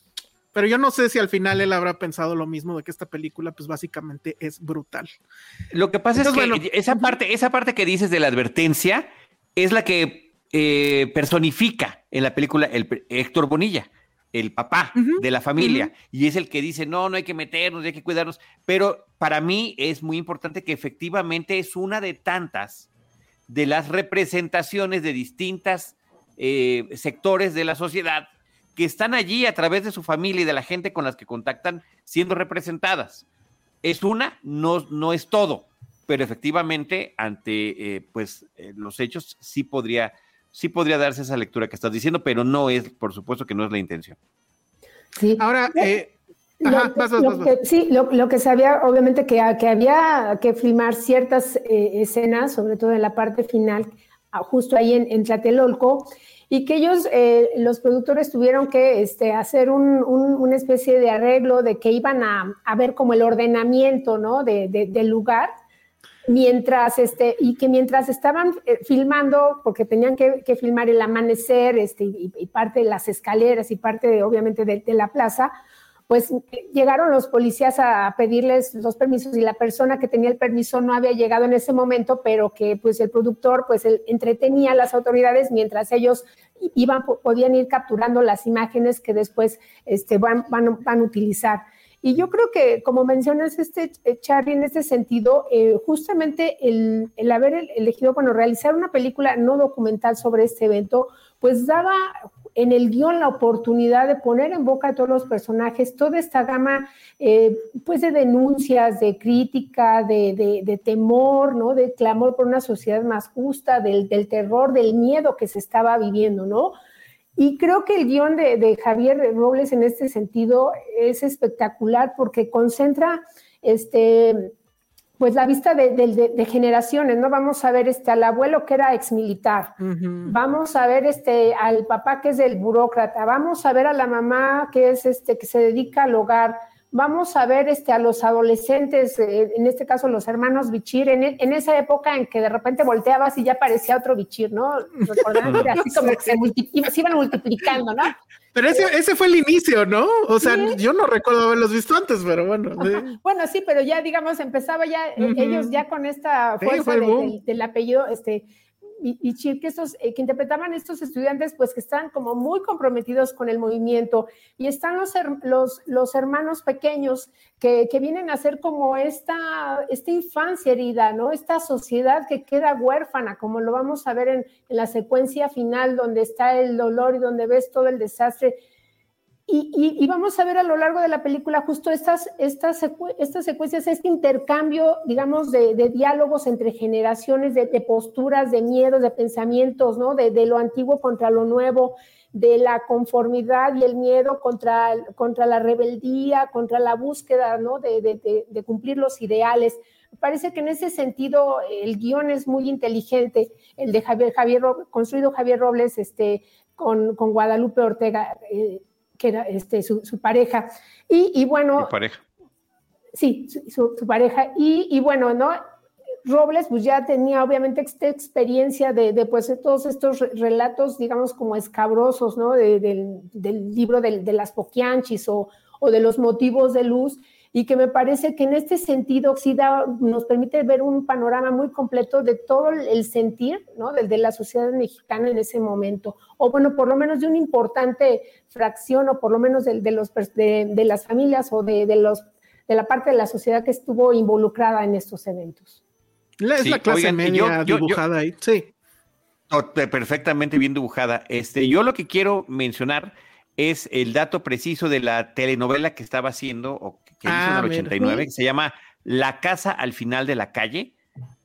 Pero yo no sé si al final él habrá pensado lo mismo de que esta película, pues básicamente es brutal. Lo que pasa es que esa parte, esa parte que dices de la advertencia es la que eh, personifica en la película el Héctor Bonilla, el papá de la familia, y es el que dice, no, no hay que meternos, hay que cuidarnos. Pero para mí es muy importante que efectivamente es una de tantas de las representaciones de distintas eh, sectores de la sociedad que están allí a través de su familia y de la gente con las que contactan siendo representadas. Es una, no, no es todo, pero efectivamente ante eh, pues eh, los hechos sí podría, sí podría darse esa lectura que estás diciendo, pero no es, por supuesto que no es la intención. Sí. Ahora, sí, lo, que sabía, obviamente, que, que, había que filmar ciertas escenas, sobre todo en la parte final, justo ahí en, en Tlatelolco, y que ellos, eh, los productores, tuvieron que este, hacer un, una especie de arreglo de que iban a, ver como el ordenamiento ¿no? de, del lugar, mientras, este, y que mientras estaban eh, filmando, porque tenían que, filmar el amanecer este, y, parte de las escaleras y parte, obviamente, de, de la plaza, pues llegaron los policías a pedirles los permisos y la persona que tenía el permiso no había llegado en ese momento, pero que pues el productor pues entretenía a las autoridades mientras ellos iban, podían ir capturando las imágenes que después este, van, van, van a utilizar. Y yo creo que, como mencionas, este, eh, Charlie, en este sentido, eh, justamente el, el, haber elegido, bueno, realizar una película no documental sobre este evento, pues daba en el guion la oportunidad de poner en boca a todos los personajes toda esta gama eh, pues de denuncias, de crítica, de, de, de, temor, ¿no? De clamor por una sociedad más justa, del, del, terror, del miedo que se estaba viviendo, ¿no? Y creo que el guion de, de Javier Robles en este sentido es espectacular porque concentra este pues la vista de, de, de, generaciones, ¿no? Vamos a ver este, al abuelo que era ex militar, uh -huh. vamos a ver este, al papá que es el burócrata, vamos a ver a la mamá que es este, que se dedica al hogar, vamos a ver este, a los adolescentes, eh, en este caso los hermanos Bichir, en, en, esa época en que de repente volteabas y ya parecía otro Bichir, ¿no? Recordando, así como que se, se, iban multiplicando, ¿no? Pero ese, ese, fue el inicio, ¿no? O sea, sí. yo no recuerdo haberlos visto antes, pero bueno. Sí. Bueno, sí, pero ya, digamos, empezaba ya, uh -huh. ellos ya con esta fuerza sí, de, del, del, apellido, este, y, y que, estos, eh, que interpretaban estos estudiantes, pues que están como muy comprometidos con el movimiento, y están los, los, los hermanos pequeños que, que, vienen a ser como esta, esta infancia herida, ¿no? Esta sociedad que queda huérfana, como lo vamos a ver en, en la secuencia final, donde está el dolor y donde ves todo el desastre y, vamos a ver a lo largo de la película justo estas, estas, estas secuencias, este intercambio, digamos, de, diálogos entre generaciones, de, posturas, de miedos, de pensamientos, ¿no? De, lo antiguo contra lo nuevo, de la conformidad y el miedo contra, contra la rebeldía, contra la búsqueda ¿no? de, cumplir los ideales. Parece que en ese sentido el guion es muy inteligente, el de Javier, Javier construido Javier Robles este, con, con Guadalupe Ortega, eh, que era este, su, su pareja. Y, y bueno... Su pareja. Sí, su, su pareja. Y, y bueno, ¿no? Robles pues ya tenía obviamente esta experiencia de, de pues, todos estos relatos, digamos, como escabrosos, ¿no? del, del, libro de, de las Poquianchis o, o, de los motivos de luz, y que me parece que en este sentido sí nos permite ver un panorama muy completo de todo el sentir, ¿no? De, de la sociedad mexicana en ese momento, o bueno, por lo menos de una importante fracción, o por lo menos de, de los, de, las familias o de, los, de la parte de la sociedad que estuvo involucrada en estos eventos. Es sí, la clase oigan, media yo, dibujada yo, ahí, sí. Perfectamente bien dibujada. Este, yo lo que quiero mencionar es el dato preciso de la telenovela que estaba haciendo, o que ah, hizo en el 89, que se llama La Casa al Final de la Calle.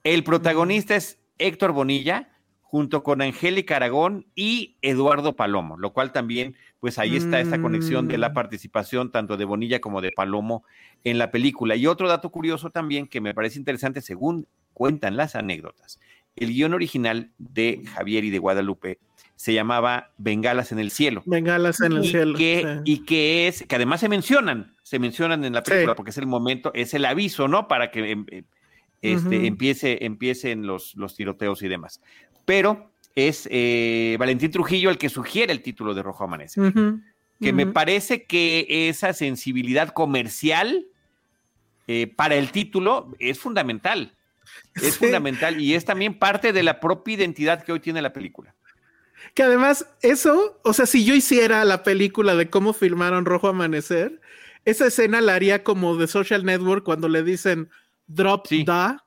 El protagonista es Héctor Bonilla, junto con Angélica Aragón y Eduardo Palomo, lo cual también, pues ahí está esa conexión de la mm. participación tanto de Bonilla como de Palomo en la película. Y otro dato curioso también que me parece interesante, según cuentan las anécdotas. El guion original de Javier y de Guadalupe se llamaba Bengalas en el cielo. Bengalas en el y cielo. Que, sí. Y que es, que además se mencionan, se mencionan en la película sí. porque es el momento, es el aviso, ¿no? Para que em, este, uh -huh. empiece, empiecen los, los tiroteos y demás. Pero es eh, Valentín Trujillo el que sugiere el título de Rojo Amanece. Uh -huh. Que uh -huh. me parece que esa sensibilidad comercial eh, para el título es fundamental. Es sí. fundamental y es también parte de la propia identidad que hoy tiene la película. Que además, eso, o sea, si yo hiciera la película de cómo filmaron Rojo Amanecer, esa escena la haría como de Social Network cuando le dicen drop sí. the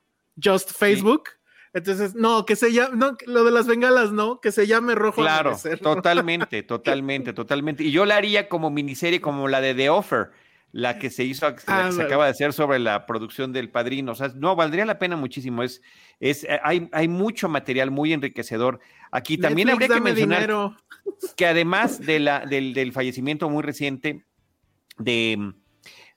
just Facebook. Sí. Entonces, no, que se llame, no, lo de las bengalas, no, que se llame Rojo claro, Amanecer. Totalmente, totalmente, totalmente. Y yo la haría como miniserie, como la de The Offer la que se hizo, ah, la que se acaba de hacer sobre la producción del padrino. O sea, no, valdría la pena muchísimo. Es, es, hay, hay mucho material muy enriquecedor. Aquí también Netflix, habría que mencionar dinero. que además de la, del, del, fallecimiento muy reciente de,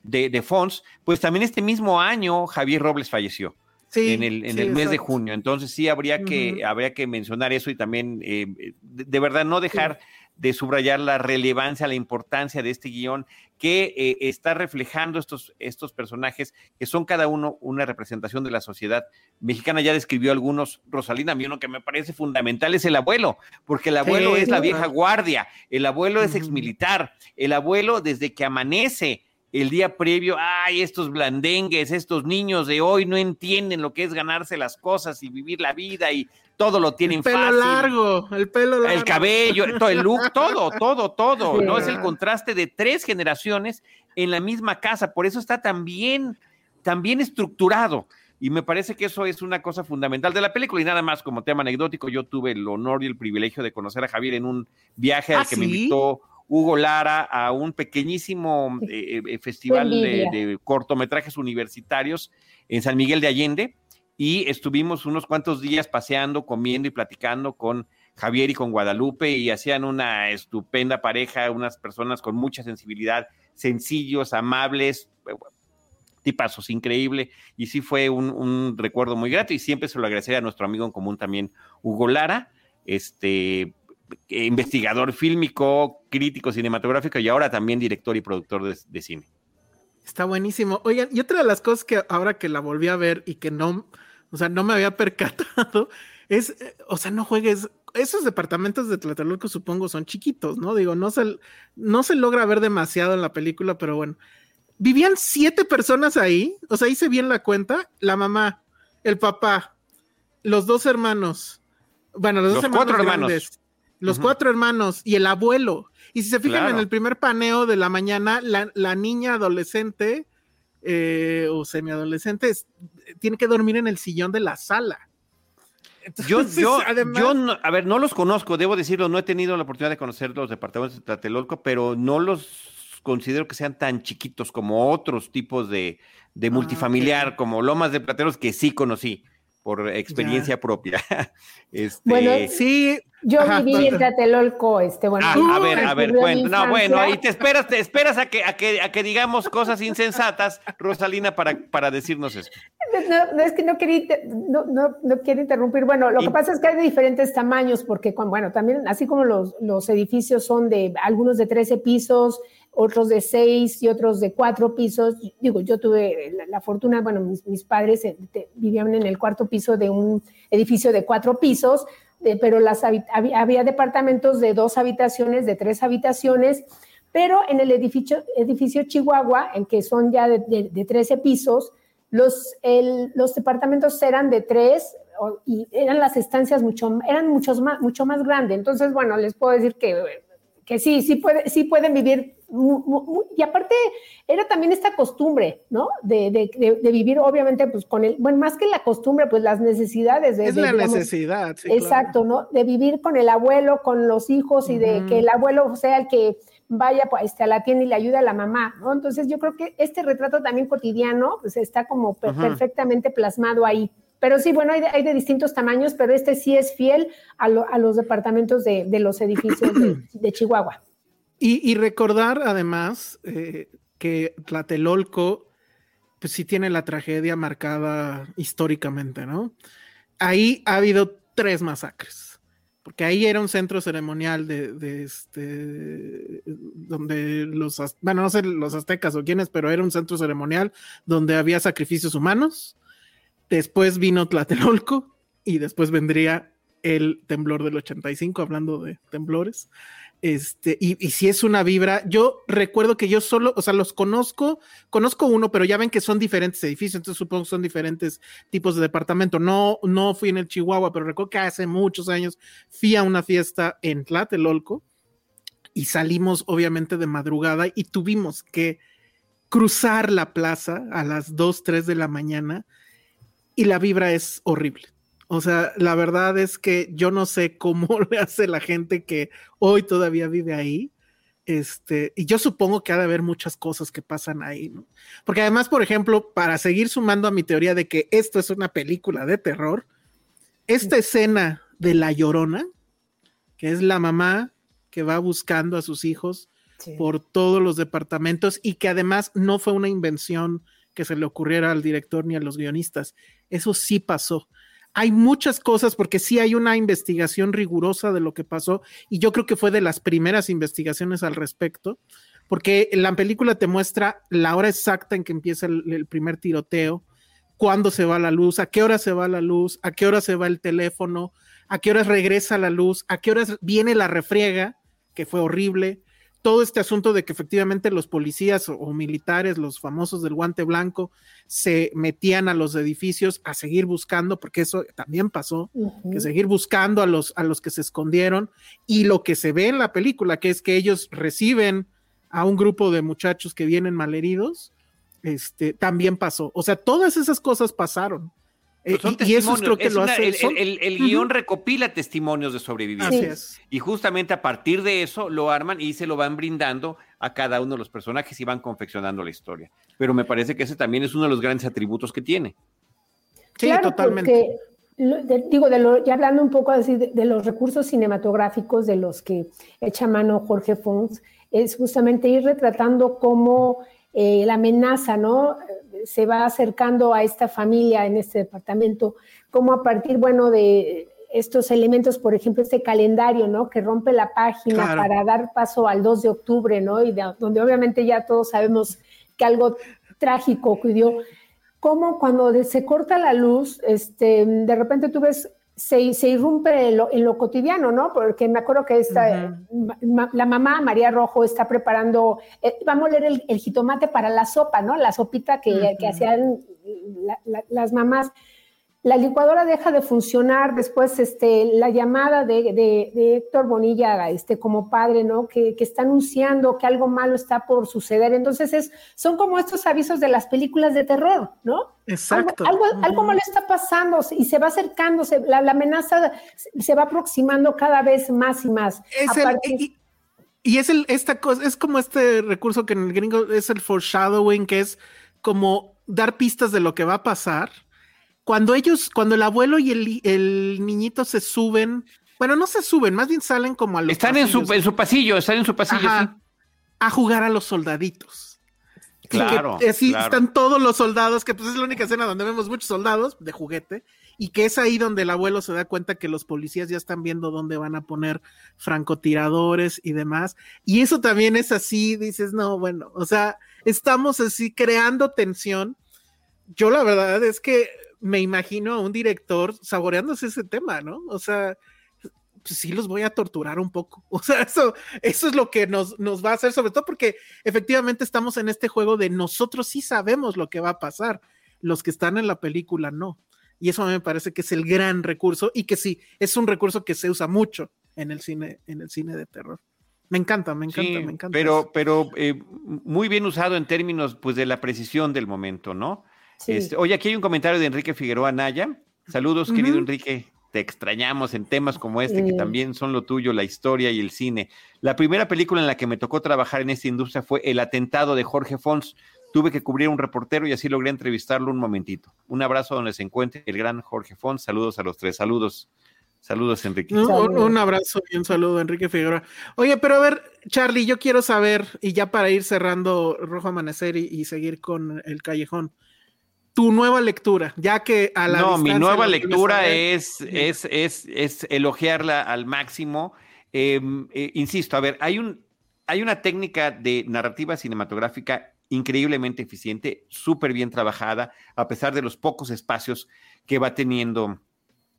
de, de, Fons, pues también este mismo año Javier Robles falleció. Sí, en el, en sí, el mes exacto. de junio. Entonces sí habría que, uh -huh. habría que mencionar eso y también eh, de, de, verdad no dejar sí de subrayar la relevancia, la importancia de este guion que eh, está reflejando estos, estos personajes que son cada uno una representación de la sociedad mexicana. Ya describió algunos, Rosalina, a mí uno que me parece fundamental es el abuelo, porque el abuelo sí, es la vieja guardia, el abuelo uh -huh. es exmilitar, el abuelo desde que amanece el día previo, ay, estos blandengues, estos niños de hoy no entienden lo que es ganarse las cosas y vivir la vida y todo lo tienen el pelo fácil. largo, el pelo largo. El cabello, todo el look, todo, todo, todo, sí. ¿no? Es el contraste de tres generaciones en la misma casa, por eso está tan bien, tan bien estructurado. Y me parece que eso es una cosa fundamental de la película. Y nada más como tema anecdótico, yo tuve el honor y el privilegio de conocer a Javier en un viaje al ¿Ah, que sí? me invitó Hugo Lara a un pequeñísimo eh, eh festival de, de, cortometrajes universitarios en San Miguel de Allende y estuvimos unos cuantos días paseando, comiendo y platicando con Javier y con Guadalupe y hacían una estupenda pareja, unas personas con mucha sensibilidad, sencillos, amables, tipazos, increíble, y sí fue un, un recuerdo muy grato y siempre se lo agradeceré a nuestro amigo en común también, Hugo Lara, este investigador fílmico, crítico cinematográfico y ahora también director y productor de, de, cine. Está buenísimo. Oigan, y otra de las cosas que ahora que la volví a ver y que no, o sea, no me había percatado, es, o sea, no juegues. Esos departamentos de Tlatelolco supongo son chiquitos, ¿no? Digo, no se, no se logra ver demasiado en la película, pero bueno. Vivían siete personas ahí, o sea, hice bien la cuenta, la mamá, el papá, los dos hermanos, bueno, los, los dos hermanos cuatro grandes, hermanos los uh -huh. cuatro hermanos y el abuelo. Y si se fijan claro. en el primer paneo de la mañana, la, la niña adolescente eh, o semiadolescente tiene que dormir en el sillón de la sala. Entonces, yo, yo, además... yo no, a ver, no los conozco, debo decirlo, no he tenido la oportunidad de conocer los departamentos de Tlatelolco, pero no los considero que sean tan chiquitos como otros tipos de, de multifamiliar, ah, okay. como Lomas de Plateros, que sí conocí por experiencia ya. propia. este... Bueno, sí, Yo viví en Tlatelolco, este, bueno. Ah, a ver, a ver, cuenta. No, bueno, ahí te esperas, te esperas a que, a que, a que digamos cosas insensatas, Rosalina, para, para decirnos eso. No, es que no quería, no, no, no quiero interrumpir. Bueno, lo que pasa es que hay de diferentes tamaños, porque, bueno, también, así como los, los edificios son de algunos de 13 pisos, otros de 6 y otros de 4 pisos. Digo, yo tuve la, fortuna, bueno, mis, mis padres eh, vivían en el cuarto piso de un edificio de 4 pisos pero las había, departamentos de dos habitaciones, de tres habitaciones, pero en el edificio, edificio Chihuahua, en que son ya de, de, 13 pisos, los, los departamentos eran de tres y eran las estancias mucho, eran muchos más, mucho más grandes. Entonces, bueno, les puedo decir que que sí, sí, puede, sí pueden vivir. y aparte, era también esta costumbre, ¿no? De, de, de, vivir, obviamente, pues con el, bueno, más que la costumbre, pues las necesidades. De, es la necesidad, sí. Exacto, ¿no? De vivir con el abuelo, con los hijos y de que el abuelo sea el que vaya pues, este, a la tienda y le ayude a la mamá, ¿no? Entonces, yo creo que este retrato también cotidiano, pues está como perfectamente plasmado ahí. Pero sí, bueno, hay de, distintos tamaños, pero este sí es fiel a, los departamentos de, los edificios de, Chihuahua. Y, recordar además eh, que Tlatelolco, pues sí tiene la tragedia marcada históricamente, ¿no? Ahí ha habido tres masacres, porque ahí era un centro ceremonial de, este, donde los, bueno, no sé los aztecas o quiénes, pero era un centro ceremonial donde había sacrificios humanos Después vino Tlatelolco y después vendría el temblor del 85, hablando de temblores. Este, y, si es una vibra, yo recuerdo que yo solo, o sea, los conozco, conozco uno, pero ya ven que son diferentes edificios, entonces supongo que son diferentes tipos de departamento. No, no fui en el Chihuahua, pero recuerdo que hace muchos años fui a una fiesta en Tlatelolco y salimos obviamente de madrugada y tuvimos que cruzar la plaza a las 2, 3 de la mañana y la vibra es horrible. O sea, la verdad es que yo no sé cómo le hace la gente que hoy todavía vive ahí. Este, y yo supongo que ha de haber muchas cosas que pasan ahí, ¿no? Porque además, por ejemplo, para seguir sumando a mi teoría de que esto es una película de terror, esta escena de La Llorona, que es la mamá que va buscando a sus hijos por todos los departamentos y que además no fue una invención que se le ocurriera al director ni a los guionistas. Eso sí pasó. Hay muchas cosas porque sí hay una investigación rigurosa de lo que pasó y yo creo que fue de las primeras investigaciones al respecto, porque la película te muestra la hora exacta en que empieza el, primer tiroteo, cuándo se va la luz, a qué hora se va la luz, a qué hora se va el teléfono, a qué horas regresa la luz, a qué horas viene la refriega, que fue horrible, todo este asunto de que efectivamente los policías o, militares, los famosos del guante blanco, se metían a los edificios a seguir buscando, porque eso también pasó, que seguir buscando a los, a los que se escondieron. Y lo que se ve en la película, que es que ellos reciben a un grupo de muchachos que vienen malheridos, este, también pasó. O sea, todas esas cosas pasaron. Eh, y eso creo que lo hace. El, el, guion recopila testimonios de sobrevivientes. Y justamente a partir de eso lo arman y se lo van brindando a cada uno de los personajes y van confeccionando la historia. Pero me parece que ese también es uno de los grandes atributos que tiene. Sí, totalmente. digo, de ya hablando un poco así de, los recursos cinematográficos de los que echa mano Jorge Fons, es justamente ir retratando cómo eh, la amenaza, ¿no? Se va acercando a esta familia en este departamento, como a partir, bueno, de estos elementos, por ejemplo, este calendario, ¿no? Que rompe la página para dar paso al 2 de octubre, ¿no? Y donde obviamente ya todos sabemos que algo trágico ocurrió. Como cuando se corta la luz, este, de repente tú ves se, se irrumpe en lo, cotidiano, ¿no? Porque me acuerdo que esta, la mamá, María Rojo, está preparando, eh, vamos a leer el, jitomate para la sopa, ¿no? La sopita que, que hacían las mamás la licuadora deja de funcionar, después este, la llamada de, Héctor Bonilla este, como padre, ¿no? Que, está anunciando que algo malo está por suceder. Entonces, es, son como estos avisos de las películas de terror, ¿no? Exacto. Algo, algo, malo está pasando y se va acercando, la, amenaza se va aproximando cada vez más y más. y, es el, esta cosa, es como este recurso que en el gringo es el foreshadowing, que es como dar pistas de lo que va a pasar cuando ellos, cuando el abuelo y el, niñito se suben bueno, no se suben, más bien salen como a los Están en su, en su pasillo, están en su pasillo, Ajá, sí. a jugar a los soldaditos. Y que, Claro, eh, sí, claro. están todos los soldados, que pues es la única escena donde vemos muchos soldados de juguete, y que es ahí donde el abuelo se da cuenta que los policías ya están viendo dónde van a poner francotiradores y demás. Y eso también es así, dices, no, bueno, o sea, estamos así creando tensión. Yo la verdad es que me imagino a un director saboreándose ese tema, ¿no? O sea, pues sí los voy a torturar un poco. O sea, eso, eso es lo que nos, nos va a hacer, sobre todo porque efectivamente estamos en este juego de nosotros sí sabemos lo que va a pasar, los que están en la película no. Y eso me parece que es el gran recurso y que sí, es un recurso que se usa mucho en el cine, en el cine de terror. Me encanta, me encanta, Sí, me encanta. Pero, eso. pero eh, muy bien usado en términos pues, de la precisión del momento, ¿no? Sí. Este, oye, aquí hay un comentario de Enrique Figueroa Naya. Saludos, querido. Enrique. Te extrañamos en temas como este, que también son lo tuyo, la historia y el cine. La primera película en la que me tocó trabajar en esta industria fue El atentado de Jorge Fons. Tuve que cubrir a un reportero y así logré entrevistarlo un momentito. Un abrazo donde se encuentre el gran Jorge Fons. Saludos a los tres. Saludos. Saludos, Enrique. No, un, abrazo y un saludo, Enrique Figueroa. Oye, pero a ver, Charlie, yo quiero saber, y ya para ir cerrando Rojo Amanecer y, y seguir con el callejón, tu nueva lectura, ya que a la No, mi nueva lectura es, es, es, es elogiarla al máximo. Eh, eh, insisto, a ver, hay, un, hay una técnica de narrativa cinematográfica increíblemente eficiente, súper bien trabajada, a pesar de los pocos espacios que va teniendo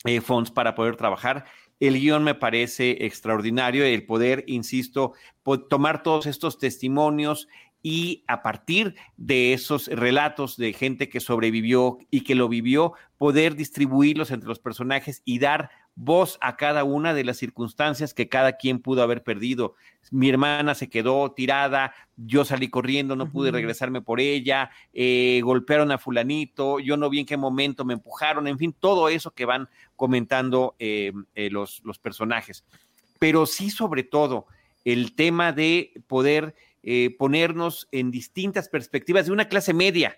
eh, Fons para poder trabajar. El guion me parece extraordinario, el poder, insisto, po- tomar todos estos testimonios y a partir de esos relatos de gente que sobrevivió y que lo vivió, poder distribuirlos entre los personajes y dar voz a cada una de las circunstancias que cada quien pudo haber perdido. Mi hermana se quedó tirada, yo salí corriendo, no pude regresarme por ella, eh, golpearon a fulanito, yo no vi en qué momento me empujaron, en fin, todo eso que van comentando eh, eh, los, los personajes. Pero sí, sobre todo, el tema de poder eh, ponernos en distintas perspectivas de una clase media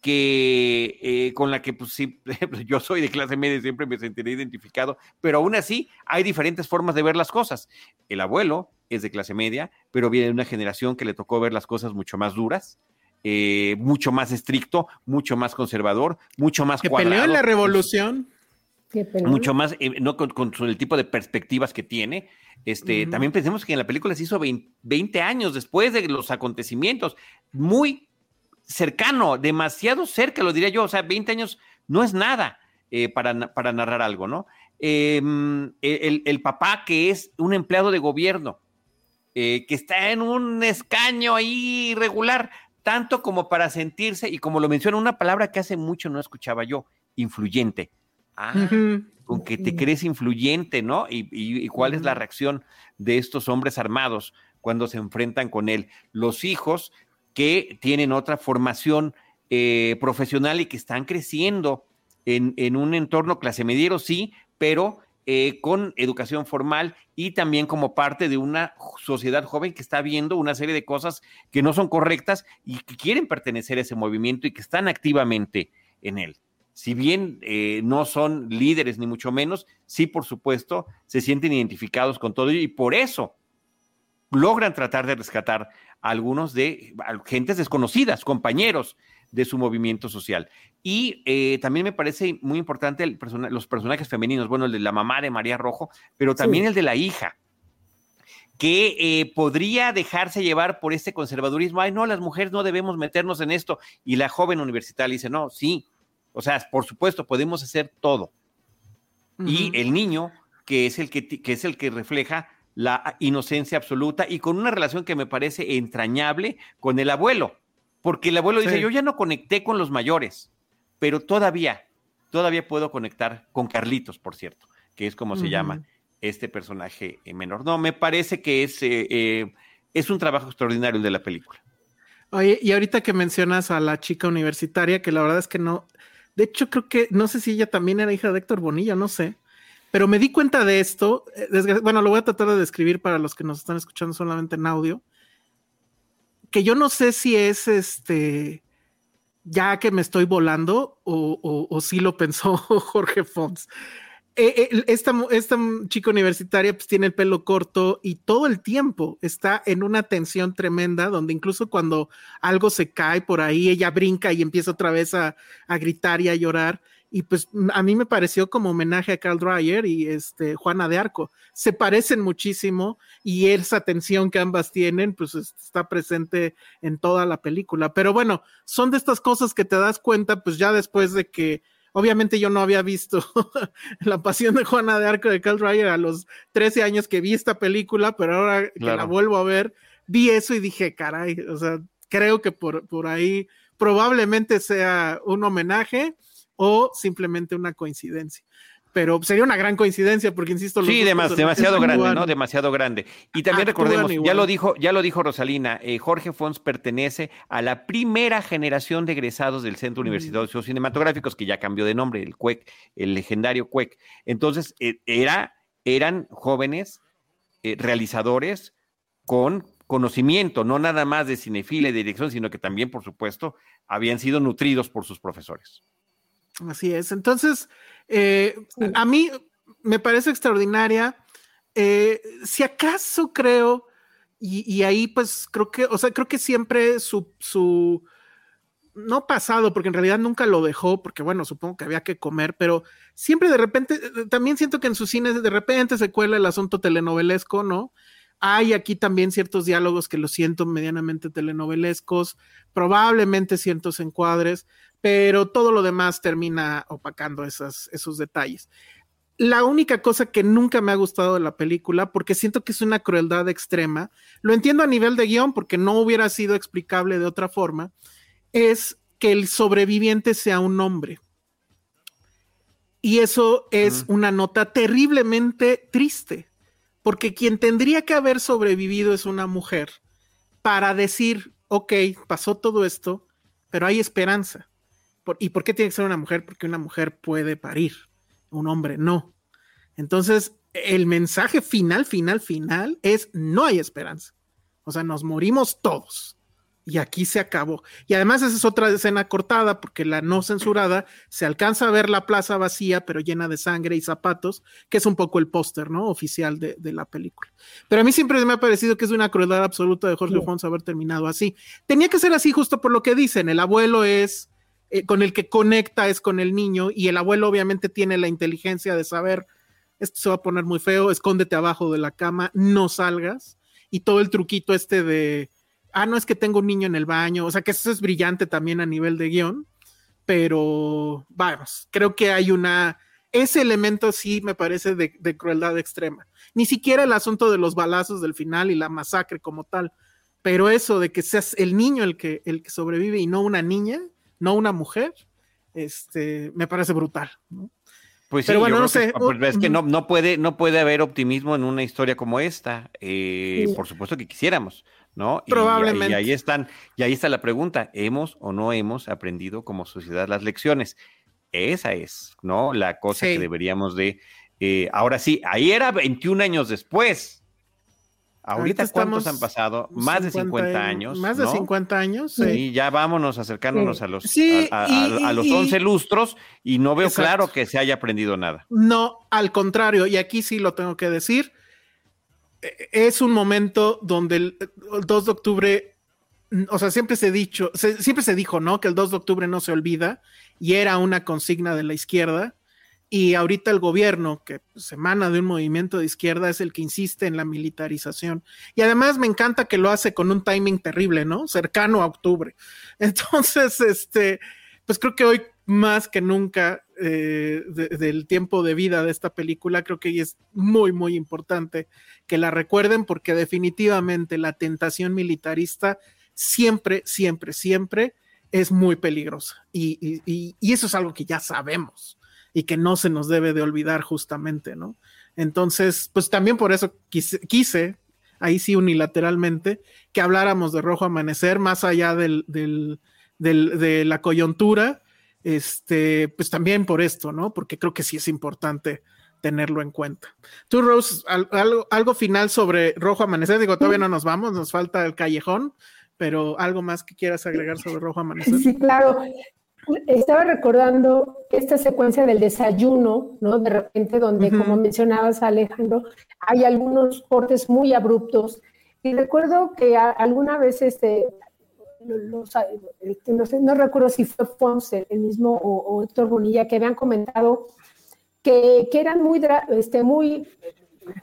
que eh, con la que pues sí, yo soy de clase media, siempre me sentiré identificado, pero aún así hay diferentes formas de ver las cosas. El abuelo es de clase media, pero viene de una generación que le tocó ver las cosas mucho más duras, eh, mucho más estricto, mucho más conservador, mucho más que peleó en la revolución. Mucho más, eh, no con, el tipo de perspectivas que tiene. Este. También pensemos que en la película se hizo 20, 20 años después de los acontecimientos, muy cercano, demasiado cerca, lo diría yo, o sea, 20 años no es nada eh, para, para narrar algo, ¿no? Eh, mm, el, el papá que es un empleado de gobierno, eh, que está en un escaño ahí irregular, tanto como para sentirse, y como lo menciona una palabra que hace mucho no escuchaba yo, influyente. Ah, con que te crees influyente, ¿no? Y, y- y cuál es la reacción de estos hombres armados cuando se enfrentan con él. Los hijos que tienen otra formación eh, profesional y que están creciendo en, en un entorno clase mediero, sí, pero eh, con educación formal y también como parte de una sociedad joven que está viendo una serie de cosas que no son correctas y que quieren pertenecer a ese movimiento y que están activamente en él si bien eh, no son líderes ni mucho menos, sí, por supuesto, se sienten identificados con todo ello y por eso logran tratar de rescatar a algunos de a gentes desconocidas, compañeros de su movimiento social. Y eh, también me parece muy importante el persona- los personajes femeninos, bueno, el de la mamá de María Rojo, pero también Sí. el de la hija, que eh, podría dejarse llevar por este conservadurismo, ay, no, las mujeres no debemos meternos en esto, y la joven universitaria dice, no, sí, o sea, por supuesto, podemos hacer todo. Y el niño, que es el que, que es el que refleja la inocencia absoluta y con una relación que me parece entrañable con el abuelo, porque el abuelo dice, yo ya no conecté con los mayores, pero todavía, todavía puedo conectar con Carlitos, por cierto, que es como se llama este personaje menor. No, me parece que es, eh, eh, es un trabajo extraordinario el de la película. Oye, y ahorita que mencionas a la chica universitaria, que la verdad es que no, de hecho creo que, no sé si ella también era hija de Héctor Bonilla, no sé, pero me di cuenta de esto, eh, bueno, lo voy a tratar de describir para los que nos están escuchando solamente en audio, que yo no sé si es este, ya que me estoy volando o si lo pensó Jorge Fons. Eh, eh, esta, esta chica universitaria pues tiene el pelo corto y todo el tiempo está en una tensión tremenda donde incluso cuando algo se cae por ahí, ella brinca y empieza otra vez a, a gritar y a llorar. Y pues a mí me pareció como homenaje a Carl Dreyer y este, Juana de Arco. Se parecen muchísimo y esa tensión que ambas tienen pues está presente en toda la película. Pero bueno, son de estas cosas que te das cuenta pues ya después de que Obviamente yo no había visto La Pasión de Juana de Arco de Carl Dreyer a los 13 años que vi esta película, pero ahora que la vuelvo a ver, vi eso y dije, caray, o sea, creo que por, por ahí probablemente sea un homenaje o simplemente una coincidencia pero sería una gran coincidencia porque insisto sí demasiado grande no demasiado grande. Y también recordemos ya lo dijo ya lo dijo Rosalina eh, Jorge Fons pertenece a la primera generación de egresados del Centro Universitario de Estudios Cinematográficos que ya cambió de nombre el CUEC el legendario CUEC. Entonces eh, era eran jóvenes eh, realizadores con conocimiento, no nada más de cinefila y dirección, sino que también, por supuesto, habían sido nutridos por sus profesores. Así es. Entonces, eh, a mí me parece extraordinaria. Eh, si acaso creo, y, ahí pues creo que, o sea, creo que siempre su, su, no pasado, porque en realidad nunca lo dejó, porque bueno, supongo que había que comer, pero siempre de repente, eh, también siento que en sus cines de repente se cuela el asunto telenovelesco, ¿no? Hay aquí también ciertos diálogos que lo siento medianamente telenovelescos, probablemente ciertos encuadres, pero todo lo demás termina opacando esos detalles. La única cosa que nunca me ha gustado de la película, porque siento que es una crueldad extrema, lo entiendo a nivel de guion, porque no hubiera sido explicable de otra forma, es que el sobreviviente sea un hombre. Y eso es una nota terriblemente triste, porque quien tendría que haber sobrevivido es una mujer para decir, ok, pasó todo esto, pero hay esperanza. ¿Y por qué tiene que ser una mujer? Porque una mujer puede parir, un hombre no. Entonces, el mensaje final, final, final es no hay esperanza. O sea, nos morimos todos. Y aquí se acabó. Y además esa es otra escena cortada porque la no censurada se alcanza a ver la plaza vacía pero llena de sangre y zapatos, que es un poco el póster, ¿no? Oficial de, la película. Pero a mí siempre me ha parecido que es una crueldad absoluta de Jorge Fons haber terminado así. Tenía que ser así justo por lo que dicen. El abuelo es eh, con el que conecta es con el niño y el abuelo obviamente tiene la inteligencia de saber, esto se va a poner muy feo, escóndete abajo de la cama, no salgas. Y todo el truquito este de, ah, no es que tengo un niño en el baño, o sea que eso es brillante también a nivel de guion, pero vamos, creo que hay una, ese elemento sí me parece de, de crueldad extrema. Ni siquiera el asunto de los balazos del final y la masacre como tal, pero eso de que seas el niño el que, el que sobrevive y no una niña, no una mujer, este, me parece brutal. Pues Pero bueno, no sé. Pues es que no, no, puede, no puede haber optimismo en una historia como esta. Eh, por supuesto que quisiéramos, ¿no? Probablemente. Y, ahí están, y ahí está la pregunta: ¿hemos o no hemos aprendido como sociedad las lecciones? Esa es, ¿no? La cosa que deberíamos de. Eh, ahora sí, ahí era 21 años después. Ahorita, ¿cuántos han pasado? Más de 50 años. Más de 50 años. Sí, ya vámonos acercándonos a los, a, los 11 lustros y no veo claro que se haya aprendido nada. No, al contrario, y aquí sí lo tengo que decir, e, es un momento donde el, 2 de octubre, o sea, siempre se, dicho, siempre se dijo, ¿no? Que el 2 de octubre no se olvida y era una consigna de la izquierda y ahorita el gobierno, que se emana de un movimiento de izquierda, es el que insiste en la militarización. Y además me encanta que lo hace con un timing terrible, ¿no? Cercano a octubre. Entonces, este, pues creo que hoy más que nunca eh, del tiempo de vida de esta película, creo que es muy, muy importante que la recuerden porque definitivamente la tentación militarista siempre, siempre, siempre es muy peligrosa. y eso es algo que ya sabemos y que no se nos debe de olvidar justamente, ¿no? Entonces, pues también por eso quise, ahí sí unilateralmente, que habláramos de Rojo Amanecer, más allá del, de la coyuntura, este, pues también por esto, ¿no? Porque creo que sí es importante tenerlo en cuenta. Tú, Rose, algo, algo final sobre Rojo Amanecer, digo, todavía no nos vamos, nos falta el callejón, pero algo más que quieras agregar sobre Rojo Amanecer. Sí, claro. Estaba recordando esta secuencia del desayuno, ¿no? De repente, donde, como mencionabas, Alejandro, hay algunos cortes muy abruptos. Y recuerdo que alguna vez, este, este, no, sé, no recuerdo si fue Ponce, el mismo, o, Héctor Bonilla, que habían comentado que, que eran muy, este, muy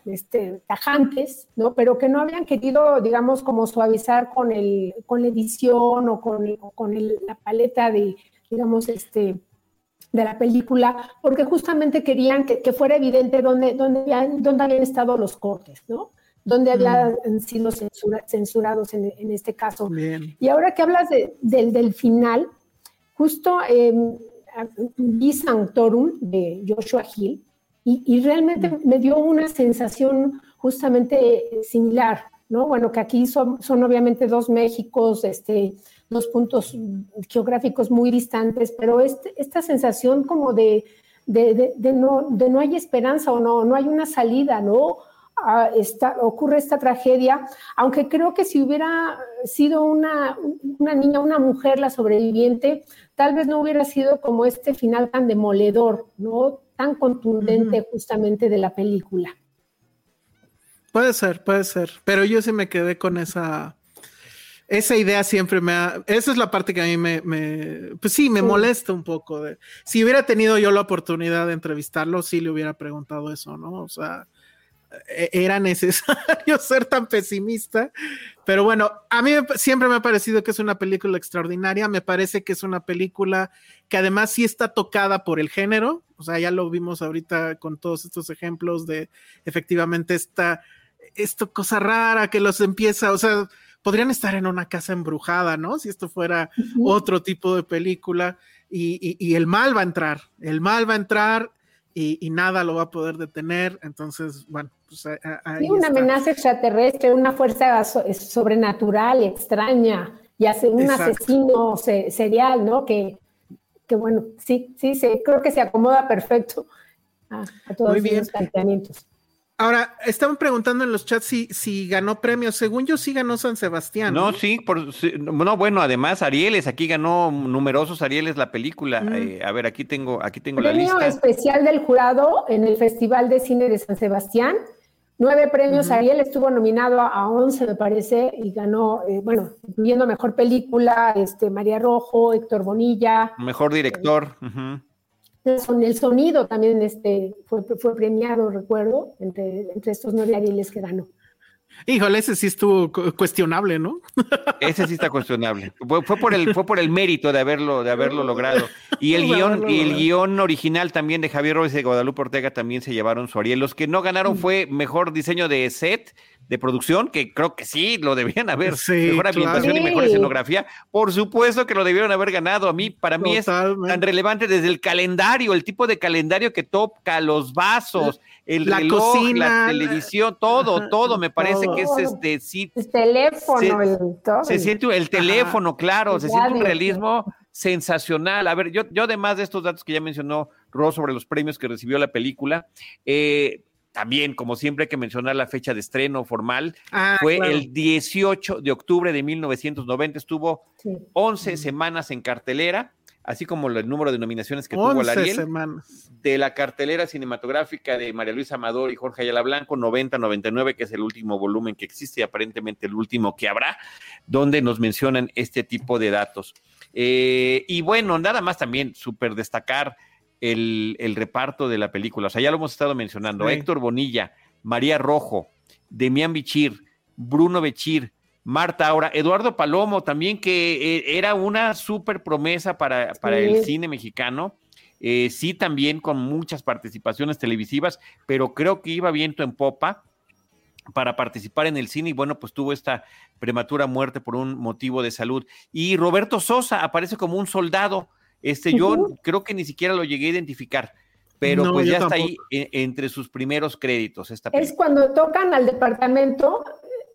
este, tajantes, ¿no? Pero que no habían querido, digamos, como suavizar con, el, con la edición o con, con la paleta de, digamos, este, de la película, porque justamente querían que, que fuera evidente dónde, dónde, habían, dónde habían estado los cortes, ¿no? Dónde habían mm. sido censurados en, en, este caso. Y ahora que hablas de, del, del final, justo eh, vi Sanctorum de Joshua Hill, y, realmente mm. me dio una sensación justamente similar, ¿no? Bueno, que aquí son, son obviamente dos Méxicos, este, dos puntos geográficos muy distantes, pero este, esta sensación como de, de, de, no, de no hay esperanza o no, no hay una salida, ¿no? Ah, ocurre esta tragedia, aunque creo que si hubiera sido una, una niña, una mujer la sobreviviente, tal vez no hubiera sido como este final tan demoledor, ¿no? tan contundente justamente de la película. Puede ser, puede ser, pero yo sí me quedé con esa, esa idea siempre me ha, esa es la parte que a mí me, pues sí, me molesta un poco. De, si hubiera tenido yo la oportunidad de entrevistarlo, sí le hubiera preguntado eso, ¿no? O sea, e, era necesario ser tan pesimista. Pero bueno, a mí siempre me ha parecido que es una película extraordinaria. Me parece que es una película que además sí está tocada por el género. O sea, ya lo vimos ahorita con todos estos ejemplos de efectivamente esta, esto cosa rara que los empieza, o sea, podrían estar en una casa embrujada, ¿no? Si esto fuera otro tipo de película. Y, y, el mal va a entrar, el mal va a entrar y, nada lo va a poder detener. Entonces, bueno, pues ahí una amenaza extraterrestre, una fuerza sobrenatural, extraña, y hace un asesino serial, ¿no? Que, que, bueno, sí, sí, sí, creo que se acomoda perfecto a, todos los planteamientos. Ahora, estaban preguntando en los chats si, si ganó premios. Según yo, sí ganó San Sebastián. No, sí, por, no, bueno, además Arieles, aquí ganó numerosos Arieles la película. Mm. Eh, a ver, aquí tengo, aquí tengo la lista. Premio especial del jurado en el Festival de Cine de San Sebastián. Nueve premios. Ariel estuvo nominado a, once, me parece, y ganó, eh, bueno, incluyendo Mejor Película, este, María Rojo, Héctor Bonilla. Mejor Director. El sonido también este, fue, fue premiado, recuerdo, entre, entre estos nueve Arieles que ganó. Híjole, ese sí estuvo cuestionable, ¿no? Ese sí está cuestionable. Fue, por el, fue por el mérito de haberlo, de haberlo logrado. Y el guion, y el guion original también de Javier Robles y de Guadalupe Ortega también se llevaron su Ariel. Los que no ganaron mm. fue mejor diseño de set, de producción, que creo que sí, lo debían haber. mejor ambientación y mejor escenografía. Por supuesto que lo debieron haber ganado. A mí, para mí es tan relevante desde el calendario, el tipo de calendario que toca, los vasos, el la reloj, cocina, la televisión, todo, todo. Me parece que es este sí. El teléfono, se, el, todo. se siente el teléfono, claro, se siente un realismo sensacional. A ver, yo, yo además de estos datos que ya mencionó Ross sobre los premios que recibió la película, eh, también, como siempre, hay que mencionar la fecha de estreno formal. Ah, fue el 18 de octubre de 1990. Estuvo 11 semanas en cartelera, así como el número de nominaciones que tuvo la Ariel. Semanas. De la cartelera cinematográfica de María Luisa Amador y Jorge Ayala Blanco, 90-99, que es el último volumen que existe y aparentemente el último que habrá, donde nos mencionan este tipo de datos. Eh, y bueno, nada más también súper destacar el, reparto de la película. O sea, ya lo hemos estado mencionando. Héctor Bonilla, María Rojo, Demián Bichir, Bruno Bechir, Marta Aura, Eduardo Palomo también, que eh, era una súper promesa para, para el cine mexicano. Eh, sí, también con muchas participaciones televisivas, pero creo que iba viento en popa para participar en el cine y bueno, pues tuvo esta prematura muerte por un motivo de salud. Y Roberto Sosa aparece como un soldado este, yo creo que ni siquiera lo llegué a identificar, pero pues ya está ahí entre sus primeros créditos. Esta es cuando tocan al departamento,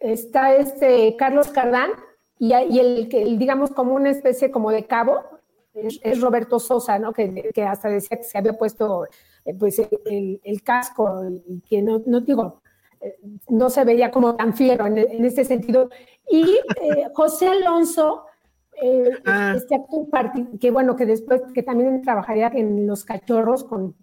está este Carlos Cardán y, y el, digamos, como una especie como de cabo, es, Roberto Sosa, ¿no? Que, que, hasta decía que se había puesto eh, pues el, casco y que no, no digo, eh, no se veía como tan fiero en, en este sentido. Y eh, José Alonso eh, Ah. este actor parti- que bueno, que después, que también trabajaría en Los Cachorros con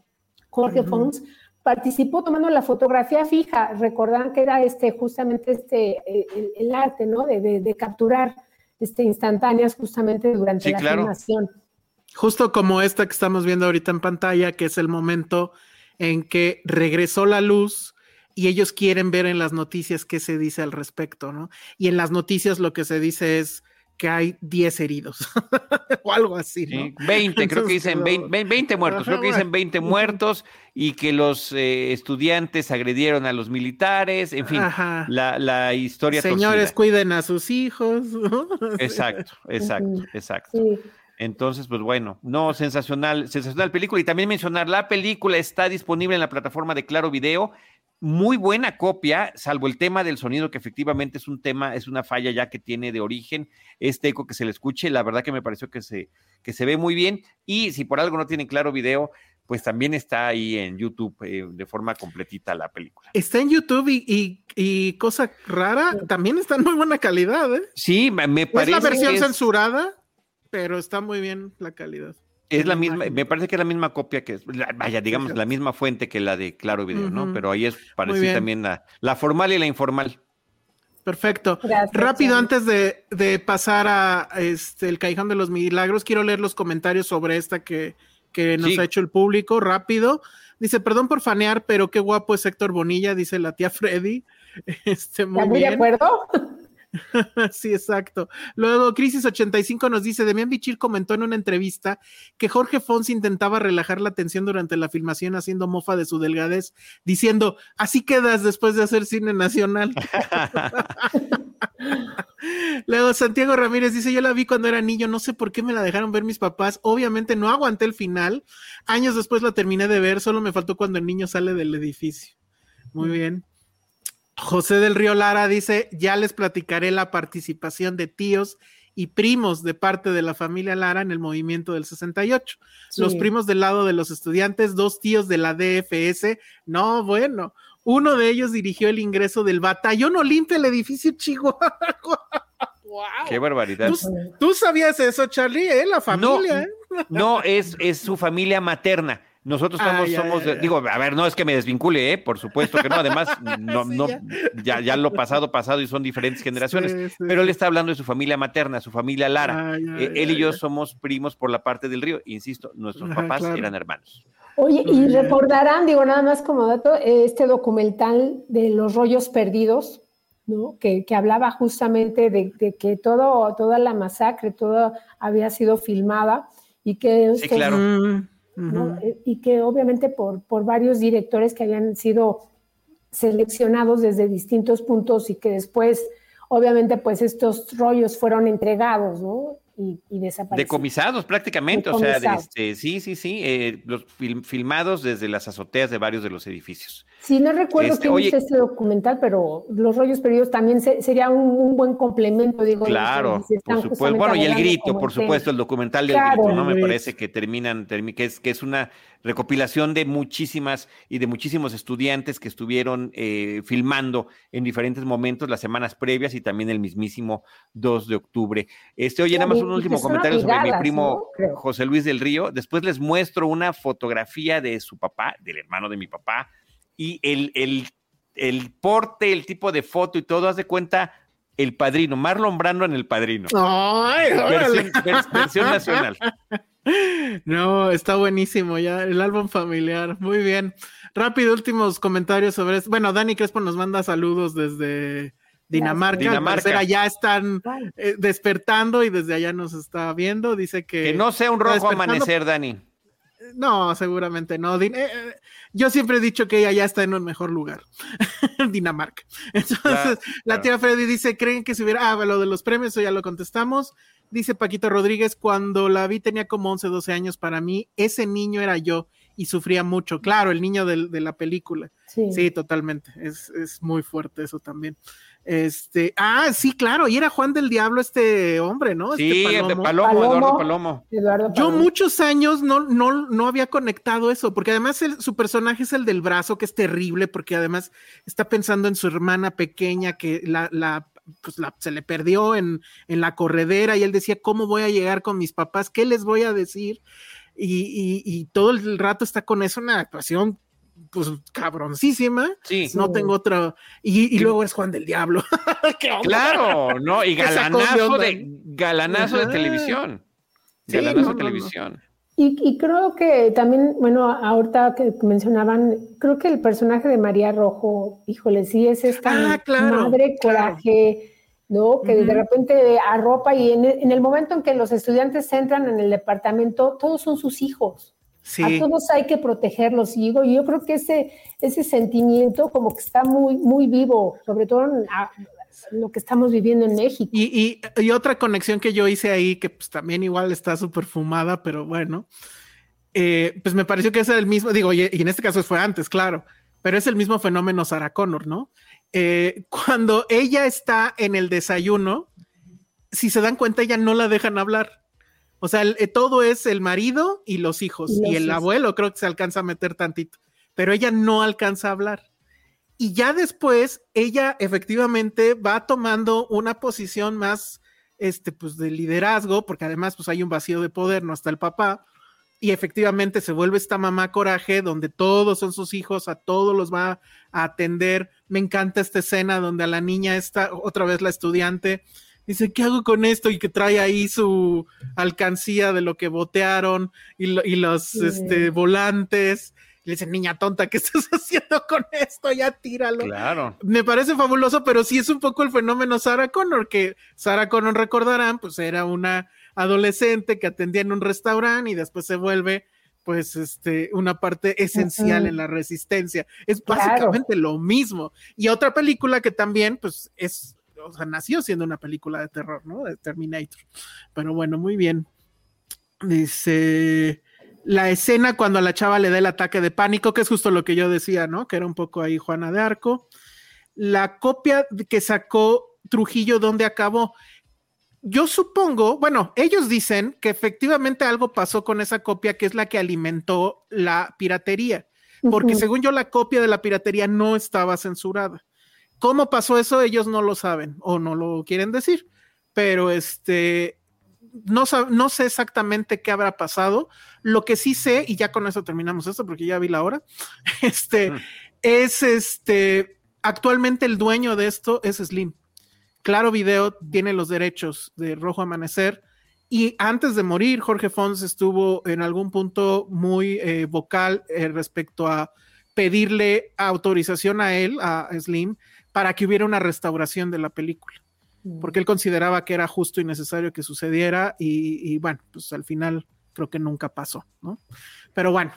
Jorge Ujú. Fons, participó tomando la fotografía fija, recordarán que era este, justamente este, eh, el, el arte, ¿no? De, de- de capturar este, instantáneas justamente durante Sí, la claro. filmación. Justo como esta que estamos viendo ahorita en pantalla, que es el momento en que regresó la luz y ellos quieren ver en las noticias qué se dice al respecto, ¿no? Y en las noticias lo que se dice es que hay 10 heridos o algo así, ¿no? Sí, 20, creo que dicen pero- 20, 20 muertos, creo que dicen 20 muertos y que los eh, estudiantes agredieron a los militares, en fin, la, la historia Señores, torcida. cuiden a sus hijos. ¿no? Exacto, exacto, exacto. Sí. Entonces, pues bueno, no, sensacional, sensacional película. Y también mencionar, la película está disponible en la plataforma de Claro Video. Muy buena copia, salvo el tema del sonido, que efectivamente es un tema, es una falla ya que tiene de origen este eco que se le escuche. La verdad que me pareció que se, que se ve muy bien. Y si por algo no tienen Claro Video, pues también está ahí en YouTube eh, de forma completita la película. Está en YouTube y, y- y cosa rara, también está en muy buena calidad, ¿eh? Sí, me me Es parece la versión que es- censurada, pero está muy bien la calidad. Es la misma, me parece que es la misma copia que, vaya, digamos, la misma fuente que la de Claro Video, ¿no? Pero ahí es parecía bien. también la, la formal y la informal. Perfecto. Gracias, Rápido, Charlie. antes de, de pasar a este, el Callejón de los Milagros, quiero leer los comentarios sobre esta que, que nos Sí. ha hecho el público. Rápido. Dice, perdón por fanear, pero qué guapo es Héctor Bonilla, dice la tía Freddy. Este, muy ¿Está muy de bien. acuerdo? Sí, exacto. Luego, Crisis 85 nos dice, Demian Bichir comentó en una entrevista que Jorge Fons intentaba relajar la tensión durante la filmación haciendo mofa de su delgadez, diciendo, así quedas después de hacer cine nacional. Luego, Santiago Ramírez dice, yo la vi cuando era niño, no sé por qué me la dejaron ver mis papás, obviamente no aguanté el final, años después la terminé de ver, solo me faltó cuando el niño sale del edificio. Muy bien. José del Río Lara dice, ya les platicaré la participación de tíos y primos de parte de la familia Lara en el movimiento del 68. Los primos del lado de los estudiantes, dos tíos de la DFS. No, bueno, uno de ellos dirigió el ingreso del batallón Olimpia al edificio Chihuahua. ¡Wow! Qué barbaridad. ¿Tú, tú sabías eso, Charlie? ¿Eh? La familia. ¿eh? No, es, es su familia materna. Nosotros Ah, somos, ya, somos ya, de- ya. digo, a ver, no es que me desvincule, ¿eh? por supuesto que no, además, no, Sí, no, ya. ya, ya lo pasado, pasado y son diferentes generaciones, Sí, sí, pero él está hablando de su familia materna, su familia Lara. Ah, ya, Eh, ya, él y yo ya. somos primos por la parte del río, insisto, nuestros Ajá, papás claro. eran hermanos. Oye, y recordarán, digo nada más como dato, este documental de los rollos perdidos, ¿no? Que, que hablaba justamente de, de que todo, toda la masacre, todo había sido filmada y que Sí, claro. Eh, y que obviamente por, por varios directores que habían sido seleccionados desde distintos puntos y que después, obviamente, pues estos rollos fueron entregados, ¿no? Y, y desaparecieron. Decomisados prácticamente, o sea, de este, sí, sí, sí, eh, los fil- filmados desde las azoteas de varios de los edificios. Sí, no recuerdo Este, quién oye- hizo este documental, pero los rollos perdidos también se- sería un, un buen complemento, digo. Claro, por supuesto. Bueno, y el grito, por supuesto, el documental del Claro. grito, ¿no? Me parece que terminan, termi- que es, que es una recopilación de muchísimas y de muchísimos estudiantes que estuvieron eh, filmando en diferentes momentos las semanas previas y también el mismísimo 2 de octubre. Este, oye, nada más un último comentario sobre mi primo. José Luis del Río. Después les muestro una fotografía de su papá, del hermano de mi papá, y el, el, el porte, el tipo de foto y todo, haz de cuenta el padrino, Marlon Brando en el padrino. Ay. Versión, vers- versión nacional. No, está buenísimo ya, el álbum familiar. Muy bien. Rápido, últimos comentarios sobre esto. Bueno, Dani Crespo nos manda saludos desde Dinamarca. Dinamarca. parecer allá están eh, despertando y desde allá nos está viendo. Dice que. Que no sea un rojo amanecer, Dani. No, seguramente no. Din- eh, eh, yo siempre he dicho que ella ya está en un mejor lugar. Dinamarca. Entonces, Claro, la claro. tía Freddy dice, ¿creen que si hubiera... Ah, lo de los premios, eso ya lo contestamos. Dice Paquito Rodríguez, cuando la vi tenía como 11, 12 años para mí, ese niño era yo y sufría mucho. Claro, el niño de la película. sí. Sí, totalmente. Es, es muy fuerte eso también. Este, ah, sí, claro, y era Juan del Diablo este hombre, ¿no? Sí, este el de Palomo. Palomo, Palomo. Eduardo Palomo. Eduardo Yo Palomo. muchos años no, no, no había conectado eso, porque además el- su personaje es el del brazo, que es terrible, porque además está pensando en su hermana pequeña, que la, la pues se le perdió en, en, la corredera y él decía, ¿cómo voy a llegar con mis papás? ¿Qué les voy a decir? Y, y, todo el rato está con eso, una actuación pues cabroncísima. Sí. No tengo otra. Y, y, luego es Juan del Diablo. claro, no, y galanazo de, galanazo de televisión. galanazo de televisión. Y, creo que también, bueno, ahorita que mencionaban, creo que el personaje de María Rojo, híjole, sí es esta ah, madre coraje, ¿no? Que de repente arropa y en, en, el momento en que los estudiantes entran en el departamento, todos son sus hijos. A todos hay que protegerlos, y digo, yo creo que ese, ese sentimiento como que está muy, muy vivo, sobre todo en lo que estamos viviendo en México. Y, y, otra conexión que yo hice ahí, que pues también igual está súper fumada, pero bueno, eh, pues me pareció que es el mismo, digo, y, en este caso fue antes, claro, pero es el mismo fenómeno Sarah Connor, ¿no? Eh, cuando ella está en el desayuno, si se dan cuenta, ella no la dejan hablar. O sea, eh, todo es el marido y los hijos. Y, el abuelo creo que se alcanza a meter tantito, pero ella no alcanza a hablar. Y ya después, ella efectivamente va tomando una posición más, este, pues de liderazgo, porque además, pues hay un vacío de poder, no está el papá. Y efectivamente se vuelve esta mamá coraje, donde todos son sus hijos, a todos los va a atender. Me encanta esta escena donde a la niña está, otra vez la estudiante, dice, ¿qué hago con esto? Y que trae ahí su alcancía de lo que botearon y, los este, volantes. le dice, niña tonta, ¿qué estás haciendo con esto? Ya tíralo. Claro. Me parece fabuloso, pero sí es un poco el fenómeno Sarah Connor, que Sarah Connor recordarán, pues era una adolescente que atendía en un restaurante y después se vuelve pues este, una parte esencial en la resistencia. Es básicamente lo mismo. Y otra película que también, pues, es o sea, nació siendo una película de terror, ¿no? De Terminator. Pero bueno, muy bien. Dice la escena cuando a la chava le da el ataque de pánico, que es justo lo que yo decía, ¿no? Que era un poco ahí Juana de Arco. La copia que sacó Trujillo, ¿dónde acabó? Yo supongo, bueno, ellos dicen que efectivamente algo pasó con esa copia que es la que alimentó la piratería, porque según yo la copia de la piratería no estaba censurada. ¿Cómo pasó eso? Ellos no lo saben o no lo quieren decir, pero este, no, no sé exactamente qué habrá pasado. Lo que sí sé, y ya con eso terminamos esto porque ya vi la hora, este, mm. es este, actualmente el dueño de esto es Slim. Claro Video tiene los derechos de Rojo Amanecer. Y antes de morir, Jorge Fons estuvo en algún punto muy eh, vocal eh, respecto a pedirle autorización a él, a Slim, para que hubiera una restauración de la película, mm. porque él consideraba que era justo y necesario que sucediera y, bueno, pues al final creo que nunca pasó, ¿no? Pero bueno,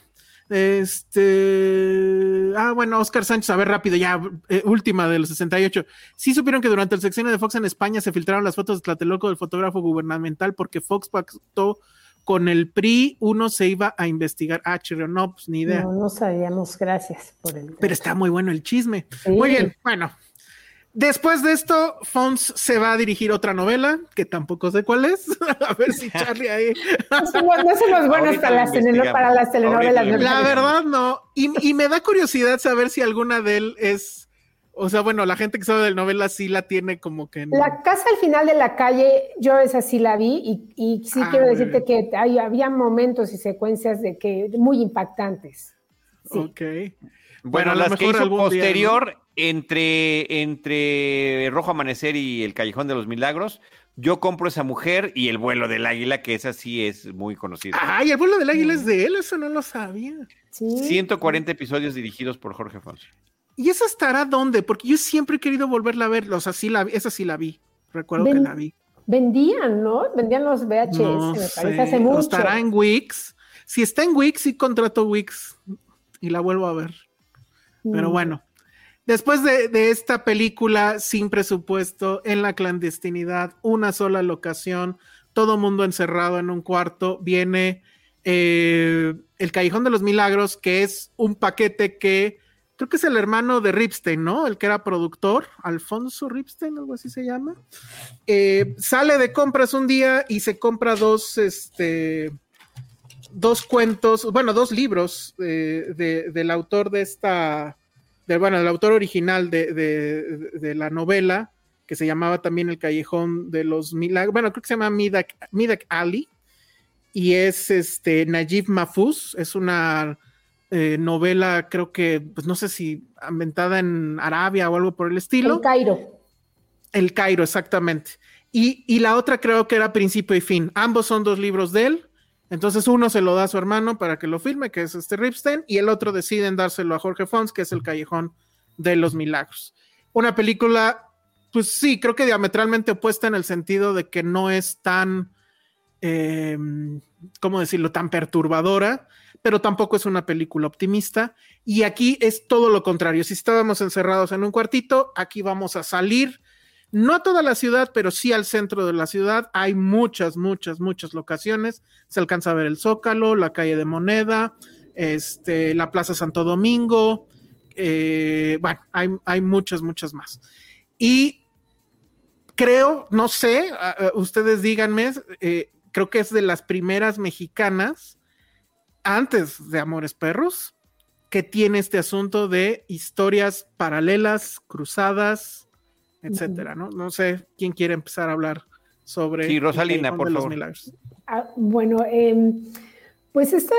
este. Ah, bueno, Oscar Sánchez, a ver rápido, ya, eh, última de los 68. Sí supieron que durante el sexenio de Fox en España se filtraron las fotos de Tlatelolco del fotógrafo gubernamental porque Fox pactó con el PRI, uno se iba a investigar. Ah, Chirrio, no, pues ni idea. No, no sabíamos, gracias por el. Pero está muy bueno el chisme. Muy bien, bueno, Después de esto, Fons se va a dirigir otra novela, que tampoco sé cuál es. a ver si Charlie ahí. no, son los buenos para las, telenovelas. La verdad, no. Y, me da curiosidad saber si alguna de él es. O sea, bueno, la gente que sabe de novela sí la tiene como que. La casa al final de la calle, yo esa sí la vi y, sí ah, quiero decirte que había momentos y secuencias de que muy impactantes. Ok. Bueno, las que hizo posterior entre, entre Rojo Amanecer y El Callejón de los Milagros, yo compro esa mujer y El vuelo del águila, que esa sí es muy conocida. Ay, El vuelo del águila es de él, eso no lo sabía. 140 episodios dirigidos por Jorge Fonsi. ¿Y esa estará dónde? Porque yo siempre he querido volverla a ver, o sea, sí la, esa sí la vi, recuerdo que la vi. Vendían, ¿no? Vendían los VHS, me parece, hace mucho. estará en Wix. Si está en Wix, sí contrato Wix y la vuelvo a ver. Pero mm. bueno, Después de, esta película sin presupuesto, en la clandestinidad, una sola locación, todo mundo encerrado en un cuarto, viene eh, El Callejón de los Milagros, que es un paquete que creo que es el hermano de Ripstein, ¿no? El que era productor, Alfonso Ripstein, algo así se llama. Eh, sale de compras un día y se compra dos, este, dos cuentos, bueno, dos libros eh, del autor de esta bueno, el autor original de, la novela, que se llamaba también El Callejón de los Milagros, bueno, creo que se llama Midak, Midak Ali, y es este Najib Mahfouz, es una eh, novela, creo que, pues no sé si ambientada en Arabia o algo por el estilo. El Cairo. El Cairo, exactamente. Y, y, la otra creo que era Principio y Fin. Ambos son dos libros de él. Entonces uno se lo da a su hermano para que lo firme, que es este Ripstein, y el otro deciden dárselo a Jorge Fons, que es El Callejón de los Milagros. Una película, pues sí, creo que diametralmente opuesta en el sentido de que no es tan, eh, ¿cómo decirlo?, tan perturbadora, pero tampoco es una película optimista. Y aquí es todo lo contrario. Si estábamos encerrados en un cuartito, aquí vamos a salir no a toda la ciudad, pero sí al centro de la ciudad. Hay muchas, muchas, muchas locaciones. Se alcanza a ver el Zócalo, la calle de Moneda, este, la Plaza Santo Domingo. Eh, bueno, hay, hay, muchas, muchas más. Y creo, no sé, ustedes díganme, eh, creo que es de las primeras mexicanas, antes de Amores Perros, que tiene este asunto de historias paralelas, cruzadas, etcétera, ¿no? No sé quién quiere empezar a hablar sobre. Sí, Rosalina, por favor. Ah, bueno, eh, pues esta,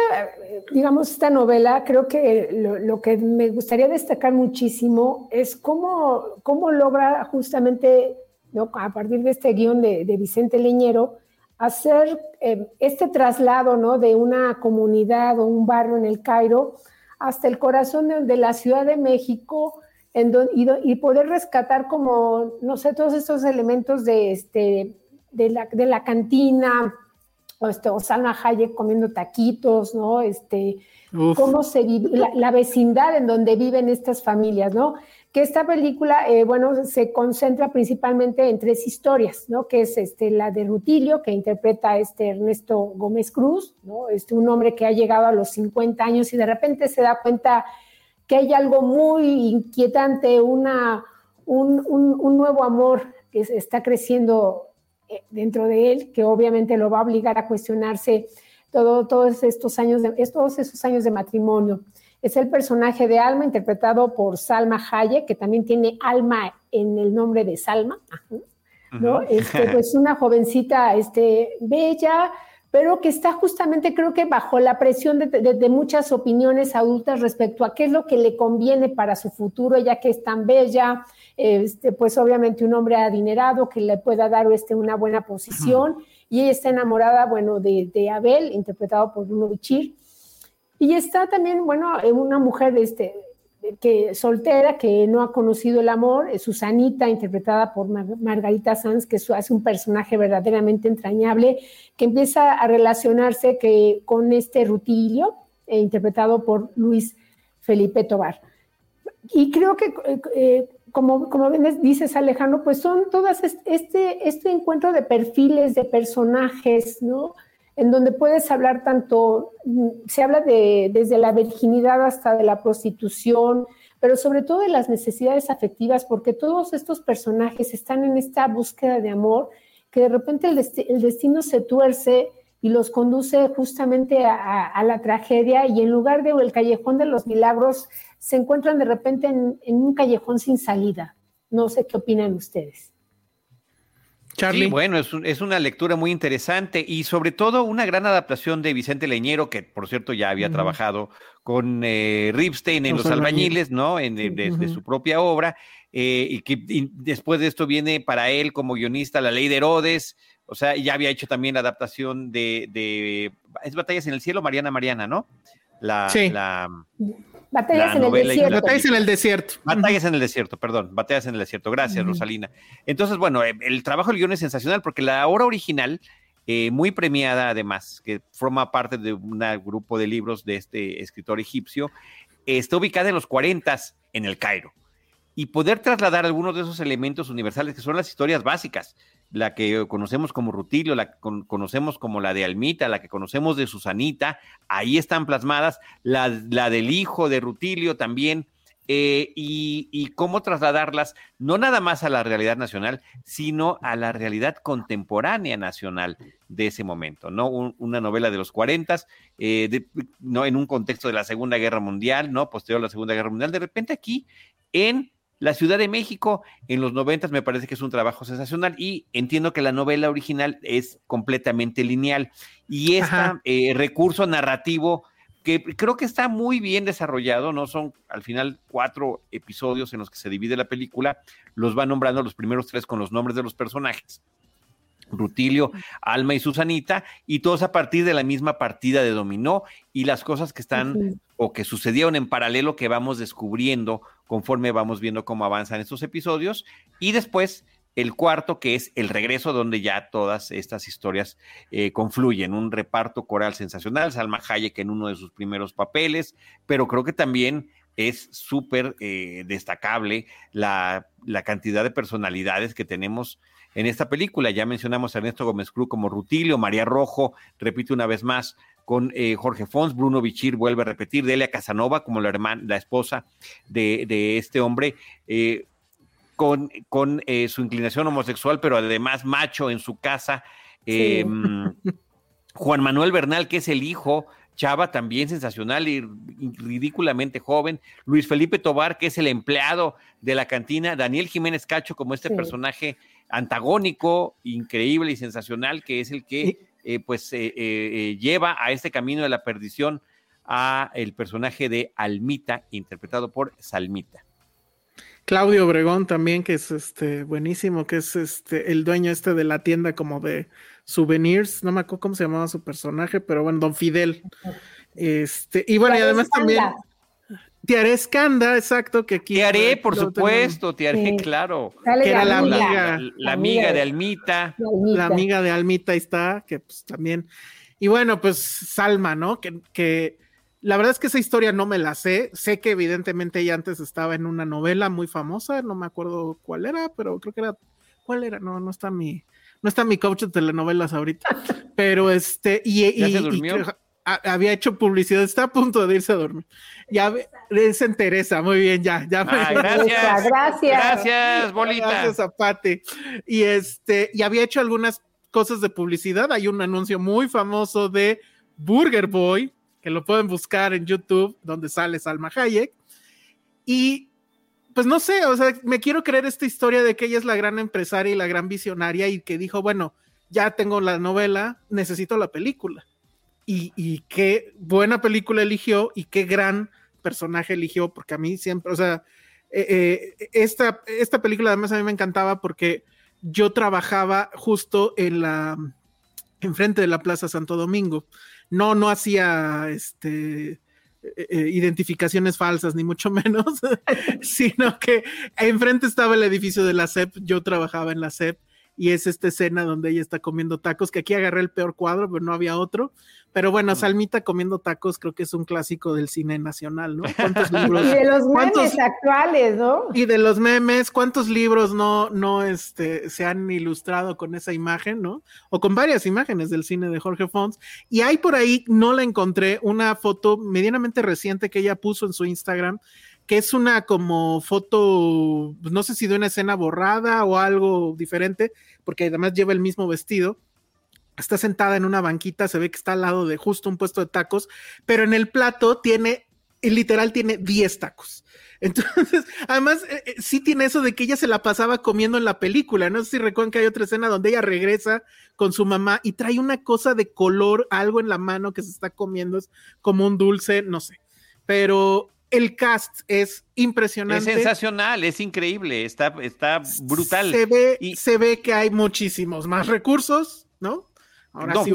digamos, esta novela, creo que lo, lo, que me gustaría destacar muchísimo es cómo, cómo logra justamente, ¿no? a partir de este guion de, de Vicente Leñero, hacer eh, este traslado, ¿no? De una comunidad o un barrio en el Cairo hasta el corazón de, de la Ciudad de México en do, y, y, poder rescatar como, no sé, todos estos elementos de, este, de, la, de la cantina, o, este, o Salma Hayek comiendo taquitos, ¿no? Este, Uf. cómo se vive, la, la, vecindad en donde viven estas familias, ¿no? Que esta película, eh, bueno, se concentra principalmente en tres historias, ¿no? Que es este, la de Rutilio, que interpreta este Ernesto Gómez Cruz. Este, un hombre que ha llegado a los 50 años y de repente se da cuenta que hay algo muy inquietante, una, un, un, un nuevo amor que está creciendo eh, dentro de él, que obviamente lo va a obligar a cuestionarse todo, todos, estos años de, todos esos años de matrimonio. Es el personaje de Alma, interpretado por Salma Hayek, que también tiene alma en el nombre de Salma, ¿no? Uh -huh. este, pues una jovencita este, bella, pero que está justamente creo que bajo la presión de, de, de, muchas opiniones adultas respecto a qué es lo que le conviene para su futuro, ya que es tan bella, este, pues obviamente un hombre adinerado que le pueda dar este, una buena posición, y ella está enamorada, bueno, de, de Abel, interpretado por Bruno Bichir, y está también, bueno, una mujer este, que soltera, que no ha conocido el amor, Susanita, interpretada por Mar Margarita Sanz, que hace un personaje verdaderamente entrañable, que empieza a relacionarse que, con este Rutilio, eh, interpretado por Luis Felipe Tobar. Y creo que, eh, como, como dices, Alejandro, pues son todas este, este encuentro de perfiles, de personajes, ¿no? En donde puedes hablar tanto, se habla de, desde la virginidad hasta de la prostitución, pero sobre todo de las necesidades afectivas, porque todos estos personajes están en esta búsqueda de amor, que de repente el, desti el destino se tuerce y los conduce justamente a, la tragedia y en lugar de el callejón de los milagros, se encuentran de repente en, en un callejón sin salida. No sé qué opinan ustedes. Charlie. Sí, bueno, es, un, es, una lectura muy interesante y sobre todo una gran adaptación de Vicente Leñero, que por cierto ya había uh -huh. trabajado con eh, Ripstein en Los, Los Albañiles, ¿no? En, de, de, uh -huh. de, su propia obra, eh, y que y después de esto viene para él como guionista La Ley de Herodes, o sea, ya había hecho también adaptación de, de es Batallas en el Cielo, Mariana Mariana, ¿no? La, sí. la Batallas en el desierto. Batallas en el desierto. Batallas en el desierto, perdón. Batallas en el desierto. Gracias, uh -huh. Rosalina. Entonces, bueno, eh, el trabajo del guion es sensacional porque la obra original, eh, muy premiada además, que forma parte de un grupo de libros de este escritor egipcio, está ubicada en los 40 en el Cairo. Y poder trasladar algunos de esos elementos universales que son las historias básicas, la que conocemos como Rutilio, la que con, conocemos como la de Almita, la que conocemos de Susanita, ahí están plasmadas, la, la del hijo de Rutilio también, eh, y, cómo trasladarlas no nada más a la realidad nacional, sino a la realidad contemporánea nacional de ese momento, ¿no? Un, una novela de los 40, eh, de, no en un contexto de la Segunda Guerra Mundial, ¿no? Posterior a la Segunda Guerra Mundial, de repente aquí en La Ciudad de México en los noventas me parece que es un trabajo sensacional y entiendo que la novela original es completamente lineal y este recurso narrativo que creo que está muy bien desarrollado, ¿no? Son al final cuatro episodios en los que se divide la película, los va nombrando los primeros tres con los nombres de los personajes. Rutilio, Alma y Susanita, y todos a partir de la misma partida de dominó y las cosas que están o que sucedieron en paralelo que vamos descubriendo conforme vamos viendo cómo avanzan estos episodios, y después el cuarto, que es el regreso, donde ya todas estas historias eh, confluyen. Un reparto coral sensacional, Salma Hayek en uno de sus primeros papeles, pero creo que también es súper eh, destacable la, la, cantidad de personalidades que tenemos en esta película. Ya mencionamos a Ernesto Gómez Cruz como Rutilio, María Rojo, repite una vez más, con eh, Jorge Fons, Bruno Bichir vuelve a repetir, Delia Casanova como la hermana, la esposa de, de este hombre con, con eh, su inclinación homosexual, pero además macho en su casa. Em, Juan Manuel Bernal, que es el hijo, Chava también sensacional y ridículamente joven, Luis Felipe Tobar, que es el empleado de la cantina, Daniel Jiménez Cacho como este personaje antagónico, increíble y sensacional, que es el que eh, pues eh, lleva a este camino de la perdición a el personaje de Almita, interpretado por Salmita. Claudio Obregón también, que es este buenísimo, que es este el dueño este de la tienda como de souvenirs, no me acuerdo cómo se llamaba su personaje, pero bueno, Don Fidel. Este, y bueno, y además también Tiaré Escanda, exacto, que aquí. Tiaré, por supuesto, Tiaré, claro. que era la amiga. La, amiga de Almita. La amiga de Almita está, que pues también. Y bueno, pues Salma, ¿no? Que, que la verdad es que esa historia no me la sé. Sé que evidentemente ella antes estaba en una novela muy famosa, no me acuerdo cuál era, pero creo que era. ¿Cuál era? No, no está mi. No está mi coach de telenovelas ahorita. Pero este. Y, había hecho publicidad, está a punto de irse a dormir. Ya se interesa, muy bien, ya, ya. Ah, gracias, gracias. Gracias, bolita. Gracias, Zapate. Y este, y había hecho algunas cosas de publicidad. Hay un anuncio muy famoso de Burger Boy, que lo pueden buscar en YouTube, donde sale Salma Hayek. Y pues no sé, o sea, me quiero creer esta historia de que ella es la gran empresaria y la gran visionaria y que dijo, bueno, ya tengo la novela, necesito la película. Y, qué buena película eligió y qué gran personaje eligió, porque a mí siempre, o sea, eh, eh, esta, esta película además a mí me encantaba porque yo trabajaba justo en la, enfrente de la Plaza Santo Domingo no, no hacía este, eh, eh, identificaciones falsas, ni mucho menos, sino que enfrente estaba el edificio de la CEP, yo trabajaba en la CEP y es esta escena donde ella está comiendo tacos, que aquí agarré el peor cuadro, pero no había otro. Pero bueno, Salmita comiendo tacos creo que es un clásico del cine nacional, ¿no? ¿Cuántos libros? Y de los memes actuales, ¿no? Y de los memes, ¿cuántos libros no, no este, se han ilustrado con esa imagen, ¿no? O con varias imágenes del cine de Jorge Fons. Y hay por ahí, no la encontré, una foto medianamente reciente que ella puso en su Instagram, que es una como foto, no sé si de una escena borrada o algo diferente, porque además lleva el mismo vestido. Está sentada en una banquita, se ve que está al lado de justo un puesto de tacos, pero en el plato tiene, literal tiene 10 tacos. Entonces, además, eh, eh, sí tiene eso de que ella se la pasaba comiendo en la película. No sé si recuerdan que hay otra escena donde ella regresa con su mamá y trae una cosa de color, algo en la mano que se está comiendo, es como un dulce, no sé. Pero el cast es impresionante. Es sensacional, es increíble, está, está brutal. Se ve, y... se ve que hay muchísimos más recursos, ¿no? Ahora sí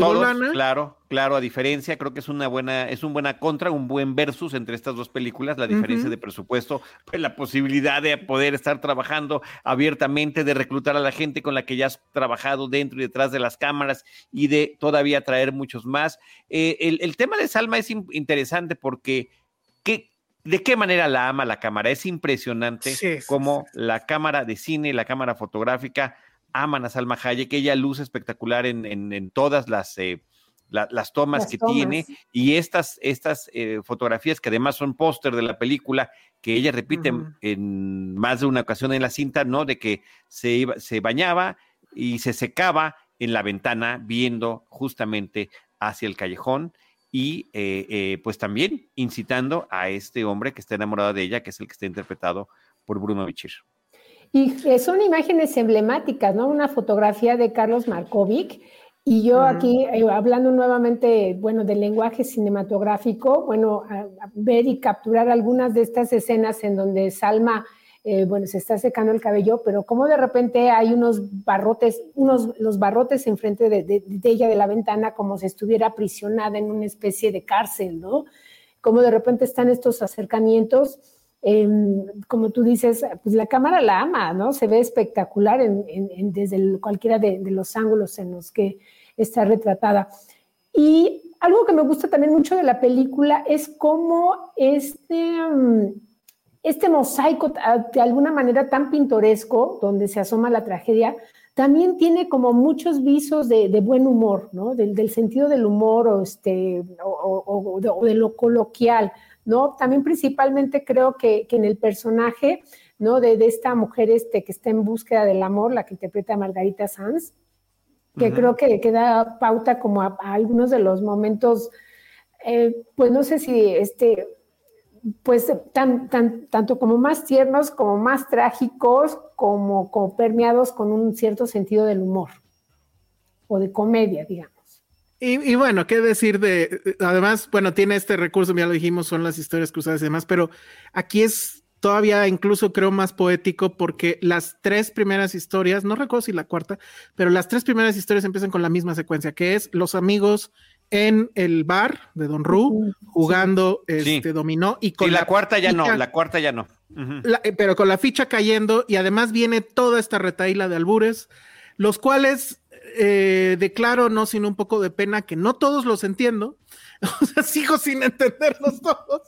Claro, claro, a diferencia, creo que es una buena, es un buena contra, un buen versus entre estas dos películas, la diferencia de presupuesto, pues, la posibilidad de poder estar trabajando abiertamente, de reclutar a la gente con la que ya has trabajado dentro y detrás de las cámaras y de todavía traer muchos más. Eh, el, el, tema de Salma es interesante porque ¿qué, de qué manera la ama la cámara. Es impresionante cómo la cámara de cine, la cámara fotográfica aman a Salma Hayek. Ella luce espectacular en, todas las, eh, las tomas que tiene y estas, estas eh, fotografías que además son póster de la película que ella repite en más de una ocasión en la cinta, ¿no? De que se, iba, se bañaba y se secaba en la ventana viendo justamente hacia el callejón y eh, eh, pues también incitando a este hombre que está enamorado de ella, que es el que está interpretado por Bruno Bichir. Y son imágenes emblemáticas, ¿no? Una fotografía de Carlos Markovic. Y yo aquí, eh, hablando nuevamente, bueno, del lenguaje cinematográfico, bueno, ver y capturar algunas de estas escenas en donde Salma, eh, bueno, se está secando el cabello, pero como de repente hay unos barrotes, unos, los barrotes enfrente de, de, de ella de la ventana, como si estuviera aprisionada en una especie de cárcel, ¿no? Como de repente están estos acercamientos Em, como tú dices, pues la cámara la ama, ¿no? Se ve espectacular desde cualquiera de, los ángulos en los que está retratada. Y algo que me gusta también mucho de la película es cómo este, mm, este mosaico de alguna manera tan pintoresco, donde se asoma la tragedia, también tiene como muchos visos de, buen humor, ¿no? Del, sentido del humor o, este, o de lo coloquial. ¿No? También principalmente creo que, en el personaje, ¿no? De, esta mujer este, que está en búsqueda del amor, la que interpreta Margarita Sanz, que creo que, que, da pauta como a, algunos de los momentos, eh, pues no sé si este, pues tan, tan, tanto como más tiernos, como más trágicos, como, como permeados con un cierto sentido del humor o de comedia, digamos. Y, bueno, qué decir de, además, bueno, tiene este recurso, ya lo dijimos, son las historias cruzadas y demás, pero aquí es todavía incluso creo más poético porque las tres primeras historias, no recuerdo si la cuarta, pero las tres primeras historias empiezan con la misma secuencia, que es los amigos en el bar de Don Ru jugando este dominó y con la, cuarta ya no, la cuarta ya no. Eh, pero con la ficha cayendo y además viene toda esta retaíla de albures, los cuales eh, declaro, no sin un poco de pena, que no todos los entiendo, o sea, sigo sin entenderlos todos,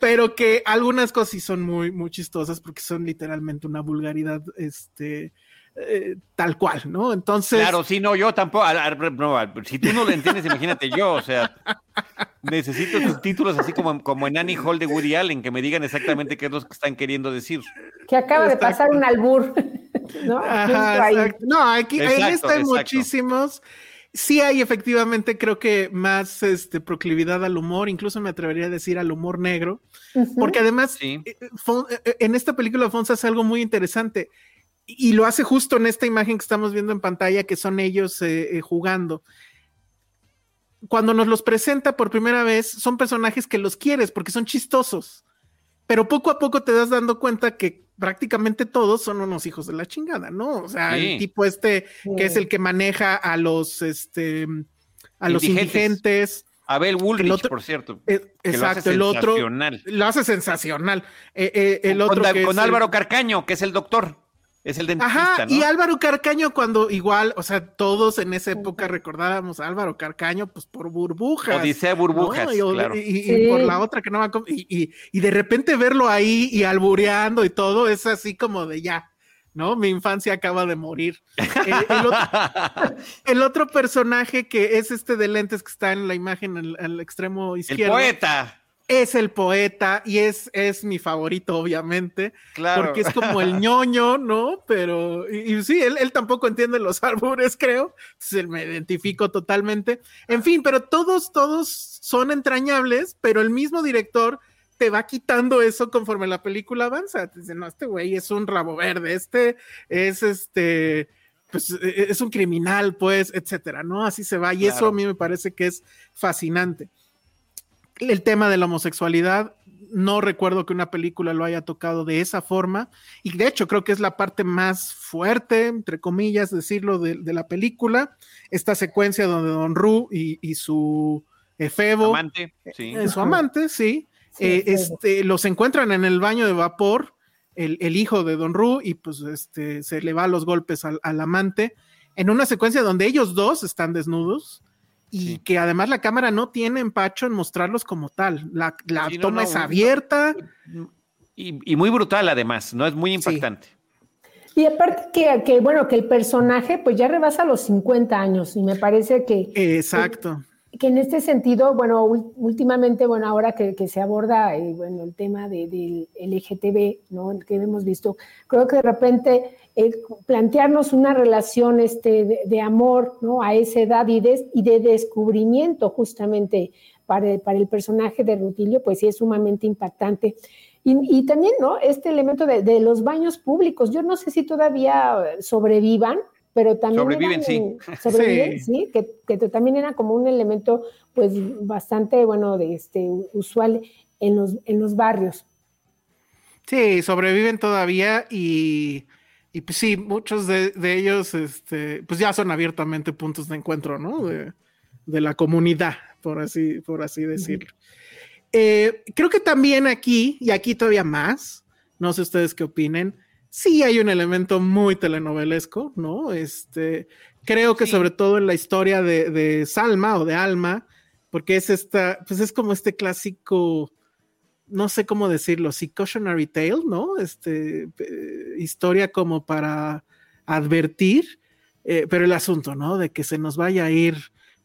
pero que algunas cosas sí son muy, muy chistosas porque son literalmente una vulgaridad, este, eh, tal cual, ¿no? Entonces. Claro, sí, no, yo tampoco. si tú no lo entiendes, imagínate yo, o sea, necesito subtítulos así como, como en Annie Hall de Woody Allen, que me digan exactamente qué es lo que están queriendo decir. Que acaba de pasar un albur. ¿no? no, aquí en esta hay muchísimos. Sí hay efectivamente, creo que más este, proclividad al humor, incluso me atrevería a decir al humor negro, porque además eh, eh, en esta película Fonsa hace algo muy interesante y lo hace justo en esta imagen que estamos viendo en pantalla, que son ellos eh, jugando. Cuando nos los presenta por primera vez, son personajes que los quieres porque son chistosos pero poco a poco te das dando cuenta que prácticamente todos son unos hijos de la chingada, ¿no? O sea, el tipo este que es el que maneja a los, este, a los indigentes. Abel Woolrich, por cierto. Eh, exacto, el otro lo hace sensacional. Eh, eh, el otro con Álvaro Carcaño, que es el doctor. Es el dentista, Ajá, y Álvaro Carcaño cuando igual, o sea, todos en esa época recordábamos a Álvaro Carcaño, pues por burbujas. Dice burbujas, y, claro. y, por la otra que no va a... Y, y, de repente verlo ahí y albureando y todo, es así como de ya, ¿no? Mi infancia acaba de morir. Eh, el, otro, personaje que es este de lentes que está en la imagen al, al extremo izquierdo. El poeta es el poeta y es, es mi favorito, obviamente, claro. porque es como el ñoño, ¿no? Pero, y, sí, él, él, tampoco entiende los árboles, creo, entonces me identifico totalmente. En fin, pero todos, todos son entrañables, pero el mismo director te va quitando eso conforme la película avanza. Te dice, no, este güey es un rabo verde, este es este, pues e, e, es un criminal, pues, etcétera, ¿no? Así se va, y eso a mí me parece que es fascinante el tema de la homosexualidad, no recuerdo que una película lo haya tocado de esa forma, y de hecho creo que es la parte más fuerte, entre comillas, decirlo, de, la película, esta secuencia donde Don Ru y, su efebo, amante, sí. Eh, su amante, sí, eh, este, los encuentran en el baño de vapor, el, hijo de Don Ru, y pues este, se le va los golpes al, al amante, en una secuencia donde ellos dos están desnudos, y que además la cámara no tiene empacho en mostrarlos como tal. La, toma es abierta. Y, muy brutal además, ¿no? Es muy impactante. Y aparte que, que, bueno, que el personaje pues ya rebasa los 50 años y me parece que... Exacto. Que, en este sentido, bueno, últimamente, bueno, ahora que, se aborda eh, bueno, el tema del de, LGTB, ¿no? Que hemos visto, creo que de repente plantearnos una relación este, de, amor ¿no? a esa edad y de, y de descubrimiento justamente para, para, el personaje de Rutilio, pues sí es sumamente impactante. Y, también, ¿no? Este elemento de, los baños públicos, yo no sé si todavía sobrevivan, pero también... Sobreviven, sí. Sobreviven, sí, que, que, también era como un elemento, pues, bastante, bueno, de este, usual en los, en los barrios. Sí, sobreviven todavía y, y pues sí, muchos de, ellos, este, pues ya son abiertamente puntos de encuentro, ¿no? De, la comunidad, por así, por así decirlo. Eh, creo que también aquí, y aquí todavía más, no sé ustedes qué opinen, sí hay un elemento muy telenovelesco, ¿no? Este, creo que sobre todo en la historia de, de, Salma o de Alma, porque es esta, pues es como este clásico no sé cómo decirlo, sí, cautionary tale, ¿no? Este, eh, historia como para advertir, eh, pero el asunto, ¿no? De que se nos vaya a ir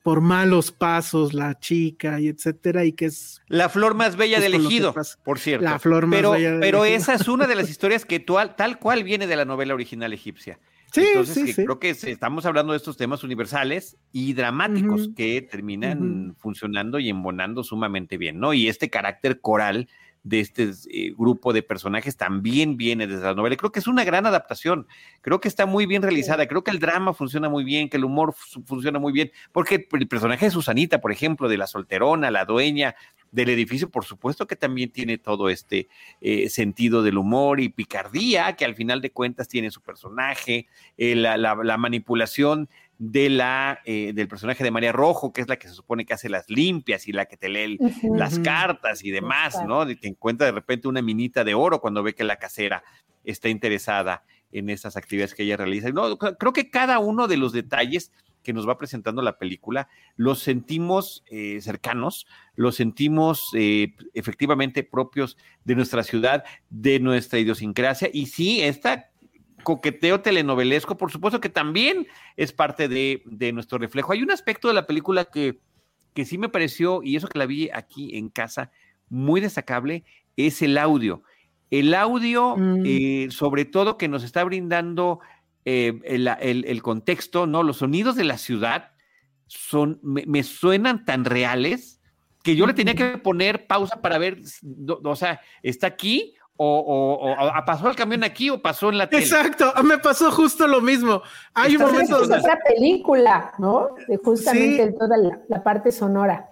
por malos pasos la chica y etcétera, y que es... La flor más bella del ejido, por cierto. La flor más pero, bella Pero esa es una de las historias que tal cual viene de la novela original egipcia. Sí, Entonces, sí, creo que estamos hablando de estos temas universales y dramáticos que terminan funcionando y embonando sumamente bien, ¿no? Y este carácter coral de este eh, grupo de personajes también viene desde la novela. Creo que es una gran adaptación. Creo que está muy bien realizada. Creo que el drama funciona muy bien, que el humor funciona muy bien, porque el personaje de Susanita, por ejemplo, de la solterona, la dueña del edificio, por supuesto que también tiene todo este eh, sentido del humor y picardía que al final de cuentas tiene su personaje, eh, la, la manipulación de la, eh, del personaje de María Rojo, que es la que se supone que hace las limpias y la que te lee las cartas y demás, ¿no? De que encuentra de repente una minita de oro cuando ve que la casera está interesada en esas actividades que ella realiza. No, creo que cada uno de los detalles que nos va presentando la película, los sentimos eh, cercanos, los sentimos eh, efectivamente propios de nuestra ciudad, de nuestra idiosincrasia. Y sí, esta coqueteo telenovelesco, por supuesto que también es parte de, nuestro reflejo. Hay un aspecto de la película que, que sí me pareció, y eso que la vi aquí en casa, muy destacable, es el audio. El audio, mm. eh, sobre todo que nos está brindando eh, el, contexto, ¿no? Los sonidos de la ciudad son, me, suenan tan reales que yo le tenía que poner pausa para ver, o sea, está aquí o, pasó el camión aquí o pasó en la tele. Exacto, me pasó justo lo mismo. Hay un momento donde... otra película, ¿no? De justamente toda la, parte sonora.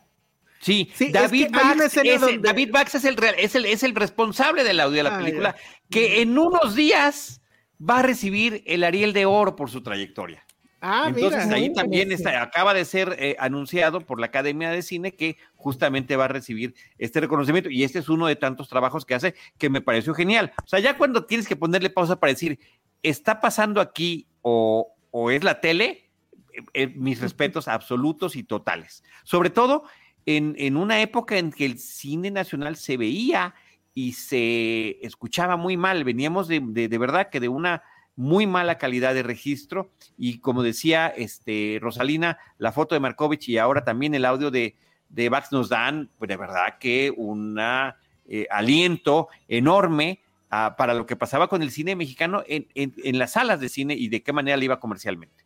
Sí, David, Bax, es, David Bax es el, es, el, es el responsable del audio de la ah, película, que en unos días va a recibir el Ariel de Oro por su trayectoria. Ah, Entonces ahí también está, acaba de ser eh, anunciado por la Academia de Cine que justamente va a recibir este reconocimiento y este es uno de tantos trabajos que hace que me pareció genial. O sea, ya cuando tienes que ponerle pausa para decir, está pasando aquí o, es la tele, eh, eh, mis respetos absolutos y totales. Sobre todo en, una época en que el cine nacional se veía y se escuchaba muy mal. Veníamos de verdad que de una muy mala calidad de registro y como decía este, Rosalina, la foto de Markovich y ahora también el audio de, de Bax nos dan pues, de verdad que un eh, aliento enorme ah, para lo que pasaba con el cine mexicano en, en, las salas de cine y de qué manera le iba comercialmente.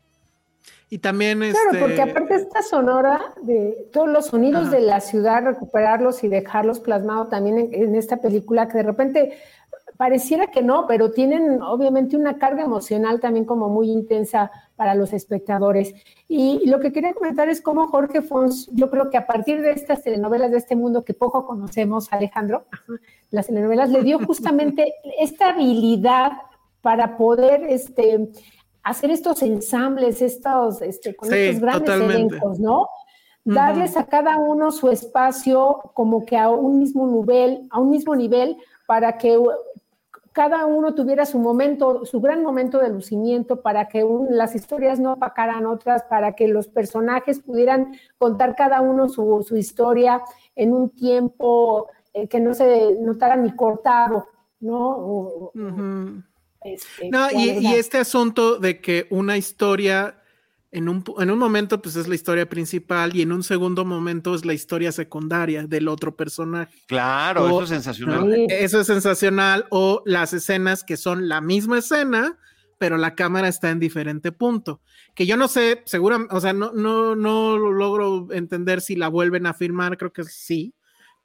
Y también Claro, porque este aparte esta sonora de todos los sonidos de la ciudad, recuperarlos y dejarlos plasmados también en, en, esta película, que de repente pareciera que no, pero tienen obviamente una carga emocional también como muy intensa para los espectadores. Y lo que quería comentar es cómo Jorge Fons, yo creo que a partir de estas telenovelas de este mundo que poco conocemos, Alejandro, las telenovelas le dio justamente esta habilidad para poder este, hacer estos ensambles, estos, este, con estos grandes elencos, ¿no? Darles a cada uno su espacio como que a un mismo nivel, a un mismo nivel, para que cada uno tuviera su momento, su gran momento de lucimiento para que las historias no opacaran otras, para que los personajes pudieran contar cada uno su, historia en un tiempo eh, que no se notara ni cortado, ¿no? Este, no, y, este asunto de que una historia en un, en un momento pues es la historia principal y en un segundo momento es la historia secundaria del otro personaje. Claro, eso es sensacional. Eso es sensacional. O las escenas que son la misma escena, pero la cámara está en diferente punto. Que yo no sé, seguramente, o sea, no, no, no logro entender si la vuelven a filmar, creo que sí,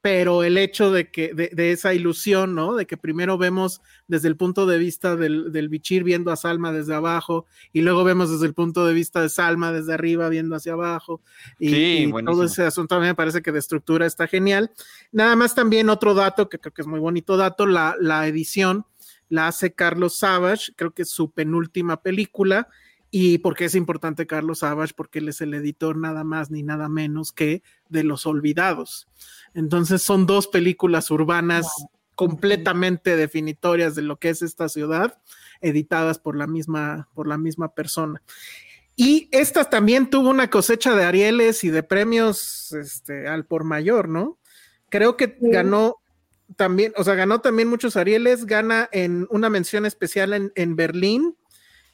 pero el hecho de que, de, esa ilusión, ¿no? De que primero vemos desde el punto de vista del, del, bichir viendo a Salma desde abajo, y luego vemos desde el punto de vista de Salma desde arriba viendo hacia abajo, y, todo ese asunto a mí me parece que de estructura está genial. Nada más también otro dato, que creo que es muy bonito dato, la, la edición la hace Carlos Savage, creo que es su penúltima película, ¿Y por qué es importante Carlos Savage? Porque él es el editor nada más ni nada menos que de Los Olvidados. Entonces son dos películas urbanas completamente definitorias de lo que es esta ciudad, editadas por la misma, por la misma persona. Y esta también tuvo una cosecha de Arieles y de premios este, al por mayor, ¿no? Creo que ganó también, o sea, ganó también muchos Arieles, gana en una mención especial en, en Berlín,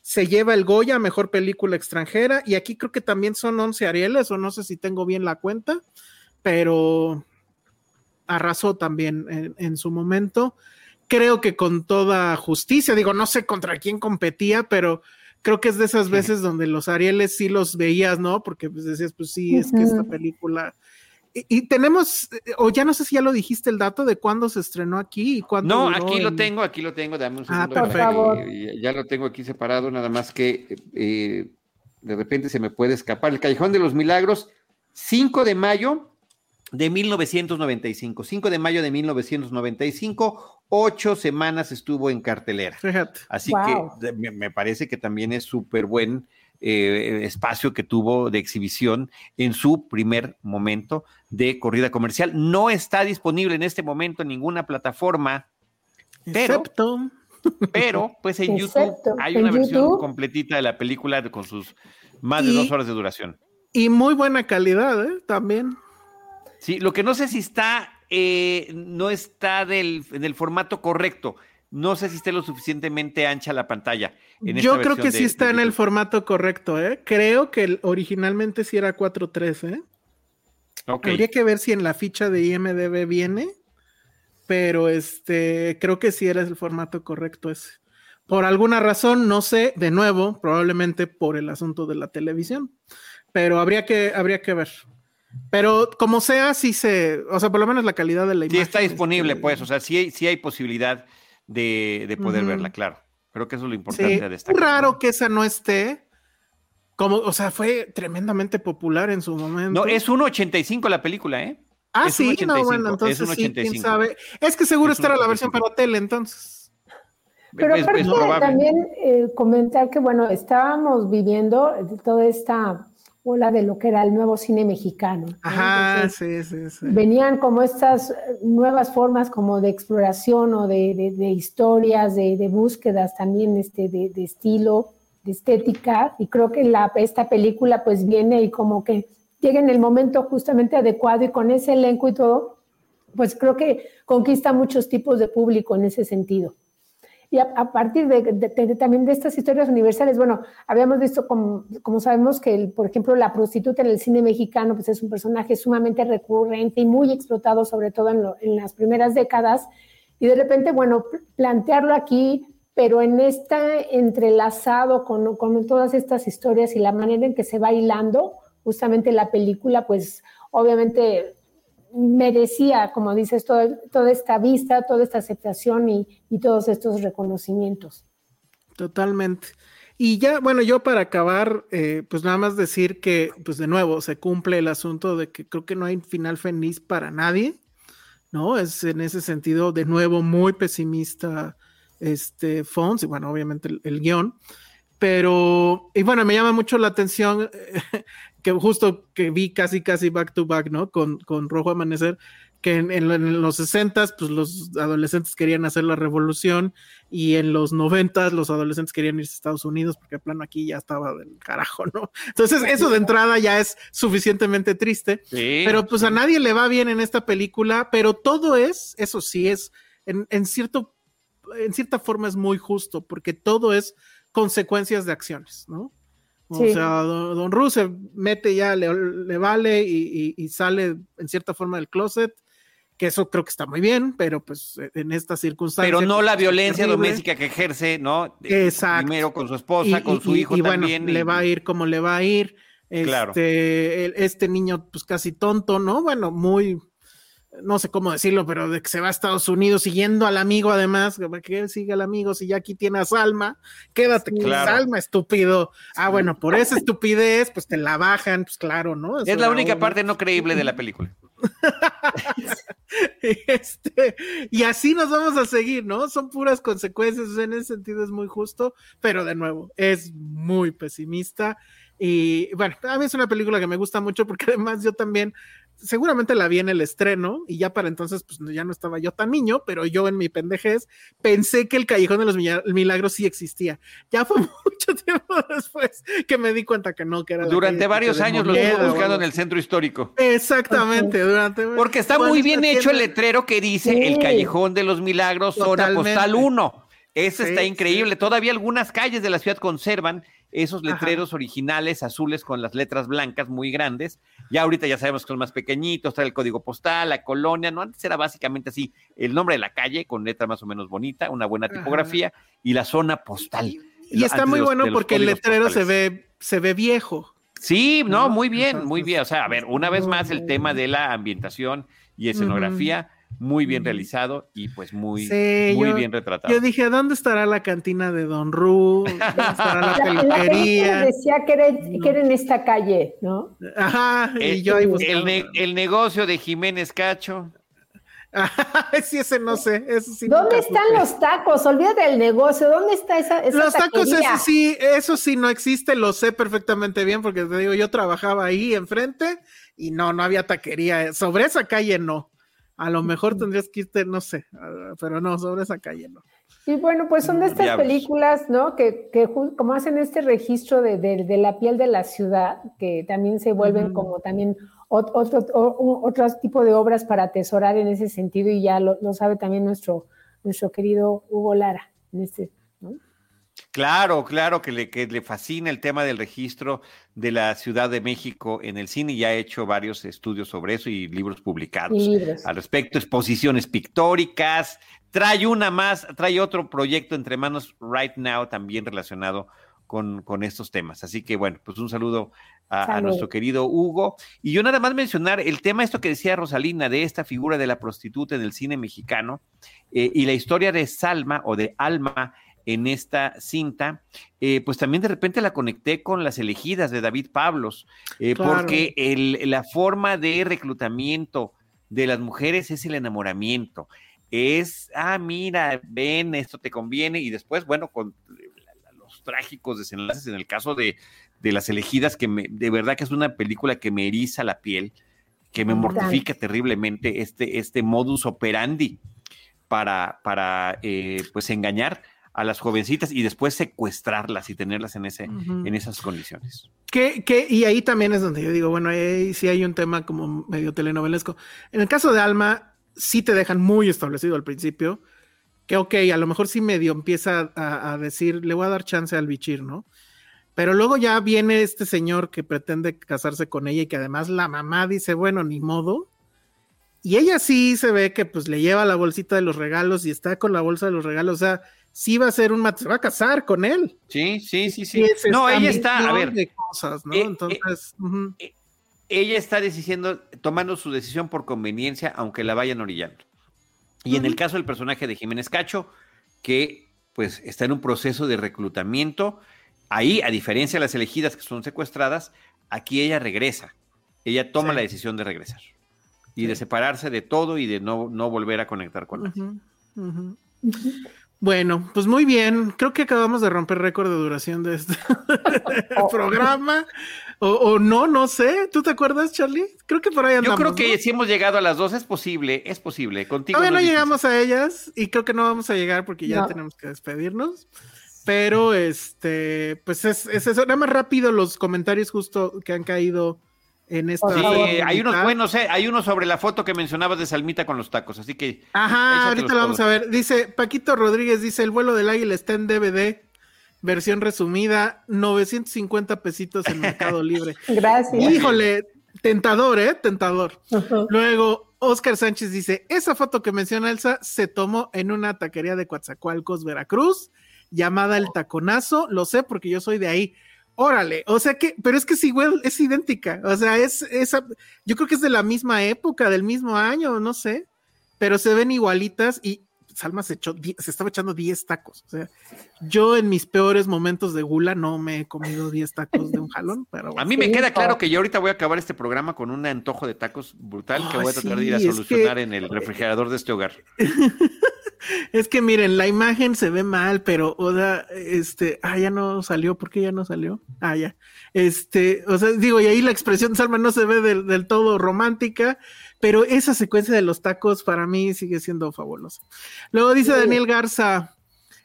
se lleva el Goya, mejor película extranjera, y aquí creo que también son 11 Arieles, o no sé si tengo bien la cuenta, pero arrasó también en, su momento. Creo que con toda justicia, digo, no sé contra quién competía, pero creo que es de esas veces donde los Arieles sí los veías, ¿no? Porque pues decías, pues sí, es que esta película... Y, tenemos, o ya no sé si ya lo dijiste el dato de cuándo se estrenó aquí y cuándo. No, aquí lo tengo, aquí lo tengo, dame un ah, segundo. ya lo tengo aquí separado, nada más que eh, de repente se me puede escapar. El Callejón de los Milagros, 5 de mayo de 1995, 5 de mayo de 1995, ocho semanas estuvo en cartelera. Así que me, parece que también es súper buen eh, espacio que tuvo de exhibición en su primer momento de corrida comercial. No está disponible en este momento en ninguna plataforma, pero, pero pues en YouTube hay una versión completita de la película con sus más de dos horas de duración. Y muy buena calidad, ¿eh? También. Sí, lo que no sé si está, eh, no está del, en el formato correcto. No sé si esté lo suficientemente ancha la pantalla. Yo creo que sí está en el formato correcto, ¿eh? Creo que originalmente sí era 4.3, ¿eh? Habría que ver si en la ficha de IMDB viene, pero este, creo que sí era el formato correcto ese. Por alguna razón, no sé, de nuevo, probablemente por el asunto de la televisión, pero habría que, habría que ver. Pero como sea, sí se, o sea, por lo menos la calidad de la imagen. Sí está disponible, este, pues, o sea, sí, sí hay posibilidad de, poder verla, claro. Creo que eso es lo importante de destacar. Es raro que esa no esté. Como, o sea, fue tremendamente popular en su momento. No, es 1.85 la película, ¿eh? Ah, sí, no, bueno, entonces sí, quién sabe. Es que seguro esta era la versión para tele, entonces. Pero aparte también eh, comentar que, bueno, estábamos viviendo toda esta ola de lo que era el nuevo cine mexicano. Ajá, sí, sí, sí. Venían como estas nuevas formas como de exploración o de, historias, de, búsquedas también este, de, estilo, de estética, y creo que la, esta película pues viene y como que llega en el momento justamente adecuado y con ese elenco y todo, pues creo que conquista muchos tipos de público en ese sentido. Y a, partir de, también de estas historias universales, bueno, habíamos visto, como, como sabemos, que, por ejemplo, la prostituta en el cine mexicano pues es un personaje sumamente recurrente y muy explotado, sobre todo en, las primeras décadas. Y de repente, bueno, plantearlo aquí, pero en esta entrelazado con, con todas estas historias y la manera en que se va hilando, justamente la película, pues obviamente merecía, como dices, toda esta vista, toda esta aceptación y, todos estos reconocimientos. Totalmente. Y ya, bueno, yo para acabar, eh, pues nada más decir que, pues de nuevo, se cumple el asunto de que creo que no hay final feliz para nadie, ¿no? Es en ese sentido, de nuevo, muy pesimista este Fons, y bueno, obviamente el, guion, pero, y bueno, me llama mucho la atención que justo que vi casi, casi back to back, ¿no? Con, con Rojo Amanecer, que en, los 60 pues los adolescentes querían hacer la revolución y en los 90 los adolescentes querían irse a Estados Unidos porque el plano aquí ya estaba del carajo, ¿no? Entonces eso de entrada ya es suficientemente triste, pero pues a nadie le va bien en esta película, pero todo es, eso sí es, en, en cierto, en cierta forma es muy justo porque todo es consecuencias de acciones, ¿no? O sea, don, don se mete ya, le, vale y, sale en cierta forma del closet, que eso creo que está muy bien, pero pues en estas circunstancias. Pero no pues, la violencia doméstica que ejerce, ¿no? Exacto. Primero con su esposa, con su hijo también. Bueno, le va a ir como le va a ir. Este, este niño, pues casi tonto, ¿no? Bueno, muy no sé cómo decirlo, pero de que se va a Estados Unidos siguiendo al amigo, además, que sigue al amigo si ya aquí tiene a Salma, quédate con Salma, estúpido. Ah, bueno, por esa estupidez, pues te la bajan, pues claro, ¿no? es la única parte no creíble de la película. este, y así nos vamos a seguir, ¿no? Son puras consecuencias, en ese sentido es muy justo, pero de nuevo, es muy pesimista. Y bueno, a mí es una película que me gusta mucho porque además yo también seguramente la vi en el estreno y ya para entonces pues ya no estaba yo tan niño, pero yo en mi pendejez pensé que el Callejón de los Milagros sí existía. Ya fue mucho tiempo después que me di cuenta que no, que era... Durante varios años lo estuve buscando en el centro histórico. Exactamente, durante... Porque está muy bien hecho el letrero que dice el Callejón de los Milagros, zona postal 1. Eso está increíble. Todavía algunas calles de la ciudad conservan esos letreros originales azules con las letras blancas muy grandes. Ya ahorita ya sabemos que son más pequeñitos, trae el código postal, la colonia, ¿no? Antes era básicamente así, el nombre de la calle con letra más o menos bonita, una buena tipografía y la zona postal. Y, está muy bueno porque el letrero se ve, se ve viejo. Sí, no, muy bien, muy bien. O sea, a ver, una vez más el tema de la ambientación y escenografía muy bien realizado y pues muy, muy bien retratado. Yo dije, ¿dónde estará la cantina de Don Ru? ¿Dónde estará la peluquería? decía que era, que en esta calle, ¿no? Ajá, y el, yo el, negocio de Jiménez Cacho. sí, ese no sé. ¿Dónde están los tacos? Olvídate del negocio. ¿Dónde está esa, esa Los tacos, eso sí, eso sí no existe, lo sé perfectamente bien, porque te digo, yo trabajaba ahí enfrente y no, no había taquería. Sobre esa calle no. A lo mejor tendrías que irte, no sé, pero no, sobre esa calle no. Y bueno, pues son de estas películas, ¿no? Que, que, como hacen este registro de, de, la piel de la ciudad, que también se vuelven como también otro, otro, tipo de obras para atesorar en ese sentido, y ya lo, lo sabe también nuestro, nuestro querido Hugo Lara, en este. Claro, claro, que le, que le fascina el tema del registro de la Ciudad de México en el cine y ha hecho varios estudios sobre eso y libros publicados al respecto, exposiciones pictóricas. Trae una más, trae otro proyecto entre manos right now también relacionado con, con estos temas. Así que bueno, pues un saludo a, nuestro querido Hugo. Y yo nada más mencionar el tema, esto que decía Rosalina, de esta figura de la prostituta en el cine mexicano eh, y la historia de Salma o de Alma en esta cinta, eh, pues también de repente la conecté con las elegidas de David Pablos, eh, porque la forma de reclutamiento de las mujeres es el enamoramiento. Es, ah, mira, ven, esto te conviene, y después, bueno, con los trágicos desenlaces en el caso de, de las elegidas, que me, de verdad que es una película que me eriza la piel, que me mortifica terriblemente este, este modus operandi para, para eh, pues engañar a las jovencitas y después secuestrarlas y tenerlas en, ese, en esas condiciones. Que, que, y ahí también es donde yo digo, bueno, ahí sí hay un tema como medio telenovelesco. En el caso de Alma, sí te dejan muy establecido al principio, que ok, a lo mejor sí medio empieza a, decir, le voy a dar chance al bichir, ¿no? Pero luego ya viene este señor que pretende casarse con ella y que además la mamá dice, bueno, ni modo. Y ella sí se ve que pues le lleva la bolsita de los regalos y está con la bolsa de los regalos. O sea, sí va a ser un se va a casar con él. Sí, sí, sí, sí. No, ella está, a ver, cosas, ¿no? Eh, Entonces, eh, ella está diciendo, tomando su decisión por conveniencia, aunque la vayan orillando. Y en el caso del personaje de Jiménez Cacho, que pues está en un proceso de reclutamiento, ahí, a diferencia de las elegidas que son secuestradas, aquí ella regresa. Ella toma la decisión de regresar y de separarse de todo y de no, no volver a conectar con nadie. Bueno, pues muy bien. Creo que acabamos de romper récord de duración de este programa. O, no, no sé. ¿Tú te acuerdas, Charlie? Creo que por ahí andamos. Yo creo que si hemos llegado a las dos, es posible, es posible. Contigo. Todavía no, llegamos a ellas y creo que no vamos a llegar porque ya tenemos que despedirnos. Pero este, pues es, es eso. Nada más rápido los comentarios justo que han caído en esta. Sí, hay unos buenos, eh, hay uno sobre la foto que mencionabas de Salmita con los tacos, así que. Ajá, ahorita lo vamos a ver. Dice Paquito Rodríguez, dice: el vuelo del águila está en DVD, versión resumida, 950 pesitos en Mercado Libre. Gracias. Híjole, tentador, ¿eh? Tentador. Luego, Oscar Sánchez dice: esa foto que menciona Elsa se tomó en una taquería de Coatzacoalcos, Veracruz, llamada El Taconazo. Lo sé porque yo soy de ahí Órale, o sea que, pero es que igual, es idéntica, o sea, es esa, yo creo que es de la misma época, del mismo año, no sé, pero se ven igualitas y Salma se echó, se estaba echando 10 tacos, o sea, yo en mis peores momentos de gula no me he comido 10 tacos de un jalón, pero A mí me queda claro que yo ahorita voy a acabar este programa con un antojo de tacos brutal que voy a tratar de ir a solucionar que- en el refrigerador de este hogar. Es que miren, la imagen se ve mal, pero, o sea, este, ah, ya no salió, ¿por qué ya no salió? Ah, ya. Este, o sea, digo, y ahí la expresión de Salma no se ve del, del todo romántica, pero esa secuencia de los tacos para mí sigue siendo fabulosa. Luego dice Daniel Garza,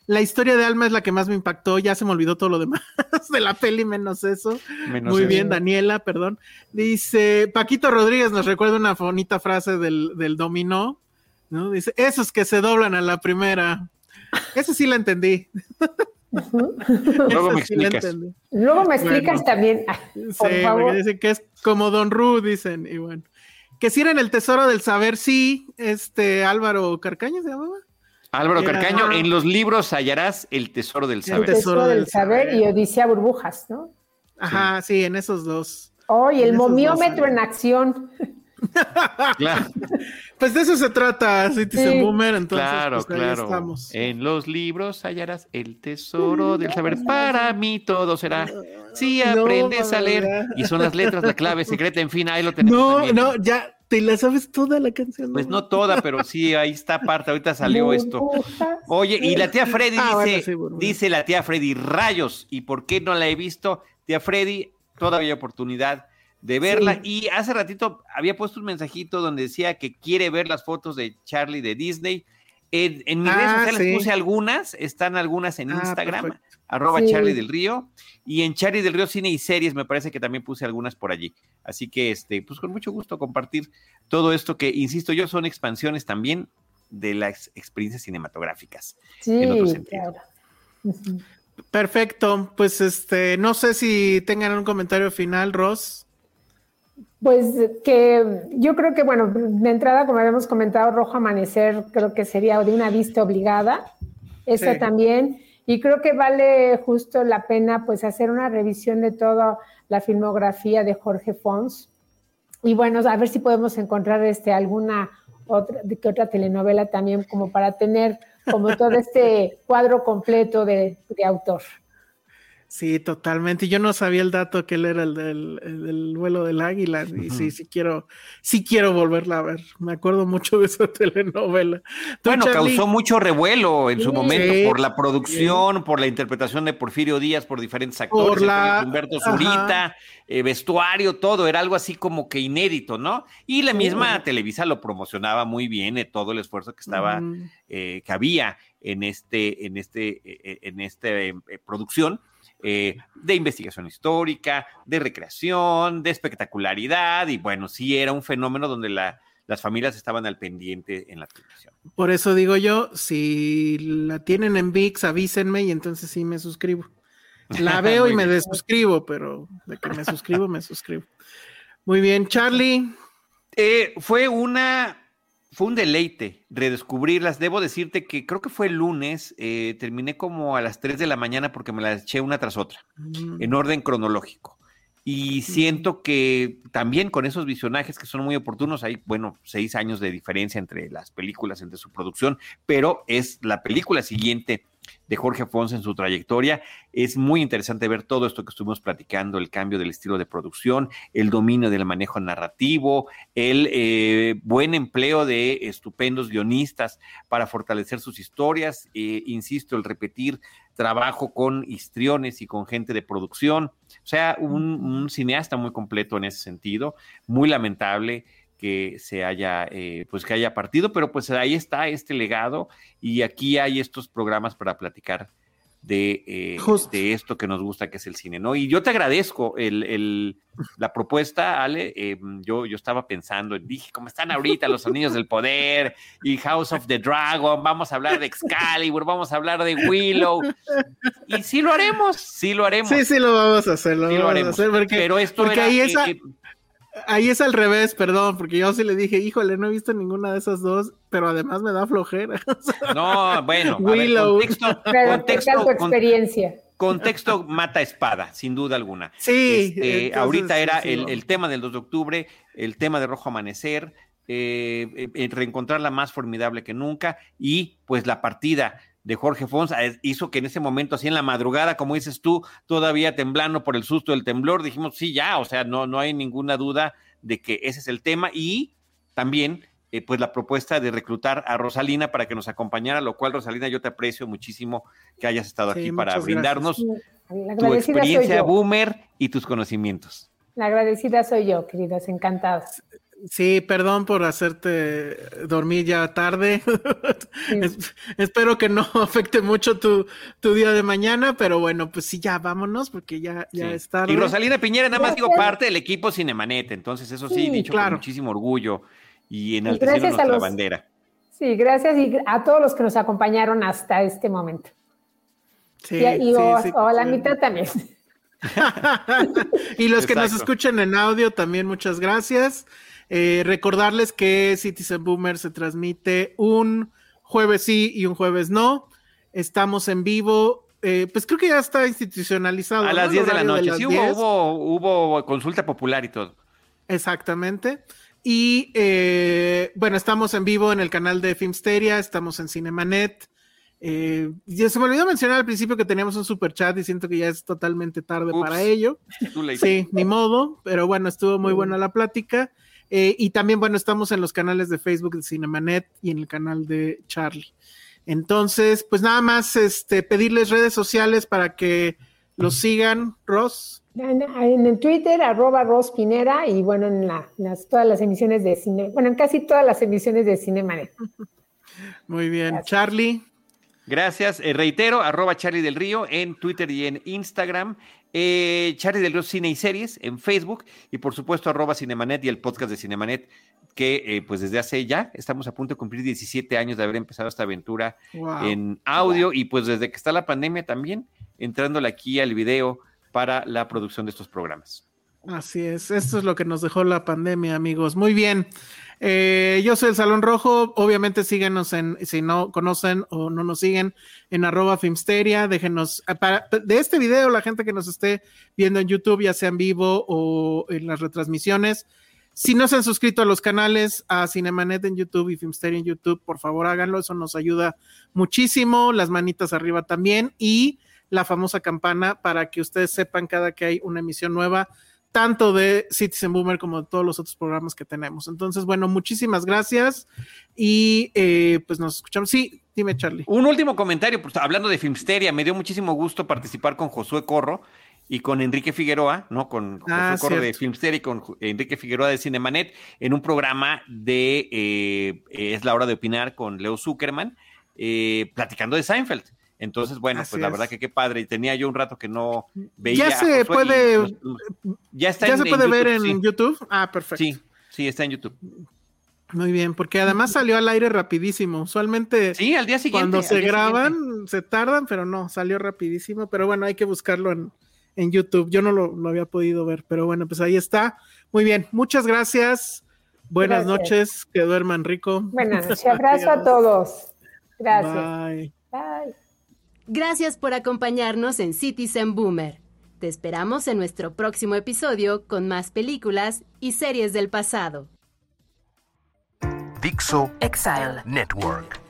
la historia de Alma es la que más me impactó, ya se me olvidó todo lo demás de la peli, menos eso. Menos Muy eso. bien, Daniela, perdón. Dice, Paquito Rodríguez nos recuerda una bonita frase del, del dominó, ¿no? Dice, esos que se doblan a la primera. Esa sí la entendí. Luego Esa me sí la explicas. entendí. Luego me explicas Bueno. también. Sí, por porque favor. dicen que es como Don Ru, dicen, y bueno. Que si era en el tesoro del saber, sí, este Álvaro Carcaño se llamaba. Álvaro Era- Carcaño, en los libros hallarás el tesoro del El saber. tesoro Tesoro del saber y Odisea Burbujas, ¿no? Ajá, sí, en esos dos. Oh, y el momiómetro dos en acción. Claro, Pues de eso se trata Citizen Sí. Boomer, entonces claro, pues, ahí claro. estamos. En los libros hallarás el tesoro del saber. Para mí todo será. Si No, aprendes a leer. ¿verdad? Y son las letras, la clave secreta, en fin, ahí lo tenemos. No, también. no, ya te la sabes toda la canción. Pues no toda, pero sí, ahí está parte. Ahorita salió esto. Oye, y la tía Freddy Ah, dice, bueno, sí, dice la tía Freddy, rayos, ¿y por qué no la he visto? Tía Freddy, todavía hay oportunidad de verla. Y hace ratito había puesto un mensajito donde decía que quiere ver las fotos de Charlie de Disney. En, en mis Ah, redes sociales sí. puse algunas, están algunas en Ah, Instagram, perfecto. arroba Sí. Charlie del Río, y en Charlie del Río Cine y Series me parece que también puse algunas por allí. Así que, este, pues con mucho gusto compartir todo esto que, insisto yo, son expansiones también de las experiencias cinematográficas. Sí, en otro sentido. claro. Ujú. Perfecto, pues este, no sé si tengan un comentario final, Ross. Pues que yo creo que, bueno, de entrada, como habíamos comentado, Rojo Amanecer creo que sería de una vista obligada. Esa Sí. también. Y creo que vale justo la pena pues hacer una revisión de toda la filmografía de Jorge Fons. Y bueno, a ver si podemos encontrar este, alguna otra, que otra telenovela también como para tener como todo este cuadro completo de, de autor. Sí, totalmente. Yo no sabía el dato que él era el del, el del vuelo del águila. Y sí, sí quiero, sí quiero volverla a ver. Me acuerdo mucho de esa telenovela. ¿Tú, Bueno, Charlie? causó mucho revuelo en su momento por la producción, por la interpretación de Porfirio Díaz, por diferentes actores, Por la- Humberto. Zurita, eh, vestuario, todo, era algo así como que inédito, ¿no? Y la misma Televisa lo promocionaba muy bien, eh, todo el esfuerzo que estaba, eh, que había en este, en este, eh, en este eh, producción. Eh, de investigación histórica, de recreación, de espectacularidad, y bueno, sí era un fenómeno donde la, las familias estaban al pendiente en la televisión. Por eso digo yo, si la tienen en VIX, avísenme y entonces sí me suscribo. La veo y me bien. desuscribo, pero de que me suscribo, me suscribo. Muy bien, Charlie. Eh, fue una, fue un deleite redescubrirlas. Debo decirte que creo que fue el lunes, eh, terminé como a las 3 de la mañana porque me las eché una tras otra, Mm, en orden cronológico. Y siento que también con esos visionajes que son muy oportunos, hay, bueno, seis años de diferencia entre las películas, entre su producción, pero es la película siguiente de Jorge Afonso en su trayectoria. Es muy interesante ver todo esto que estuvimos platicando, el cambio del estilo de producción, el dominio del manejo narrativo, el eh, buen empleo de estupendos guionistas para fortalecer sus historias, eh, insisto, el repetir trabajo con histriones y con gente de producción, o sea, un, un cineasta muy completo en ese sentido, muy lamentable que se haya, eh, pues que haya partido, pero pues ahí está este legado y aquí hay estos programas para platicar de, eh, de esto que nos gusta, que es el cine, ¿no? Y yo te agradezco el, el- la propuesta, Ale. eh, yo, yo estaba pensando, dije, ¿cómo están ahorita los Anillos del Poder y House of the Dragon? Vamos a hablar de Excalibur, vamos a hablar de Willow. Y sí lo haremos, sí lo haremos. Sí, sí, lo vamos a hacer, lo sí lo vamos a haremos. hacer porque, Pero esto porque era, ahí, es a- eh, ahí es al revés, perdón, porque yo sí le dije, híjole, no he visto ninguna de esas dos, pero además me da flojera. No, bueno, a ver, Willow. contexto, Pero ¿qué tal contexto, tu con- experiencia? contexto mata espada, sin duda alguna. Sí. Este, entonces, ahorita era sí, el, el tema del 2 de octubre, el tema de Rojo Amanecer, eh, eh, eh, reencontrarla más formidable que nunca y pues la partida de Jorge Fons hizo que en ese momento, así en la madrugada, como dices tú, todavía temblando por el susto del temblor, dijimos, sí, ya, o sea, no, no hay ninguna duda de que ese es el tema y también eh, pues la propuesta de reclutar a Rosalina para que nos acompañara, lo cual Rosalina yo te aprecio muchísimo que hayas estado Sí, aquí para brindarnos tu experiencia boomer y tus conocimientos. La agradecida soy yo, queridos, encantados. Sí, perdón por hacerte dormir ya tarde. Es- espero que no afecte mucho tu, tu día de mañana, pero bueno, pues sí, ya vámonos porque ya, ya Sí. es tarde. Y Rosalina Piñera, nada más digo parte del equipo Cinemanet, entonces eso sí, Sí, dicho claro. con muchísimo orgullo y a nuestra los- bandera. Sí, gracias y a todos los que nos acompañaron hasta este momento. Sí, y y sí, o, sí, o a la sí. mitad también. y los que nos escuchan en audio, también muchas gracias. Eh, recordarles que Citizen Boomer se transmite un jueves sí y un jueves no. Estamos en vivo. eh, pues creo que ya está institucionalizado. A ¿no? las El 10 de la noche. sí, 10. hubo, hubo, hubo consulta popular y todo. Exactamente. Y eh, bueno, estamos en vivo en el canal de Filmsteria, estamos en Cinemanet. Eh, ya se me olvidó mencionar al principio que teníamos un super chat y siento que ya es totalmente tarde Ups. para ello. Sí, ni modo, pero bueno, estuvo muy buena la plática. Eh, y también, bueno, estamos en los canales de Facebook de Cinemanet y en el canal de Charlie. Entonces, pues nada más este, pedirles redes sociales para que los sigan, Ross. En, en el Twitter, arroba Ros Pinera, y bueno, en la- las, todas las emisiones de cine, bueno, en casi todas las emisiones de Cinemanet. Muy bien, Gracias. Charlie. Gracias. Eh, reitero, arroba Charlie del Río en Twitter y en Instagram. Eh, Charlie del Río Cine y Series en Facebook. Y por supuesto, arroba Cinemanet y el podcast de Cinemanet, que eh, pues desde hace ya estamos a punto de cumplir 17 años de haber empezado esta aventura Wow. en audio. Y pues desde que está la pandemia también, entrándole aquí al video para la producción de estos programas. Así es, esto es lo que nos dejó la pandemia, amigos. Muy bien. Eh, yo soy el Salón Rojo. Obviamente síganos en, si no conocen o no nos siguen, en arroba Filmsteria. Déjenos, ah, para- de este video, la gente que nos esté viendo en YouTube, ya sea en vivo o en las retransmisiones. Si no se han suscrito a los canales, a Cinemanet en YouTube y Filmsteria en YouTube, por favor háganlo, eso nos ayuda muchísimo. Las manitas arriba también y la famosa campana para que ustedes sepan cada que hay una emisión nueva tanto de Citizen Boomer como de todos los otros programas que tenemos. Entonces, bueno, muchísimas gracias y eh, pues nos escuchamos. Sí, dime Charlie. Un último comentario, pues, hablando de Filmsteria, me dio muchísimo gusto participar con Josué Corro y con Enrique Figueroa, ¿no? Con Josué Ah, Corro de. Filmsteria y con Enrique Figueroa de Cinemanet en un programa de eh, Es la hora de opinar con Leo Zuckerman, eh, platicando de Seinfeld. Entonces, bueno, Así pues la es. verdad que qué padre. Tenía yo un rato que no veía. Ya se y puede- nos- ya está ¿Ya en- se puede en ver en sí. YouTube? Ah, perfecto. Sí, sí, está en YouTube. Muy bien, porque además salió al aire rapidísimo. Usualmente Sí, al día siguiente. cuando se graban siguiente. se tardan, pero no, salió rapidísimo. Pero bueno, hay que buscarlo en, en YouTube. Yo no lo, lo había podido ver, pero bueno, pues ahí está. Muy bien, muchas gracias. Buenas Gracias. noches, que duerman rico. Buenas noches, abrazo a todos. Gracias. Bye. Bye. Gracias por acompañarnos en Citizen Boomer. Te esperamos en nuestro próximo episodio con más películas y series del pasado. Dixo Exile. Network.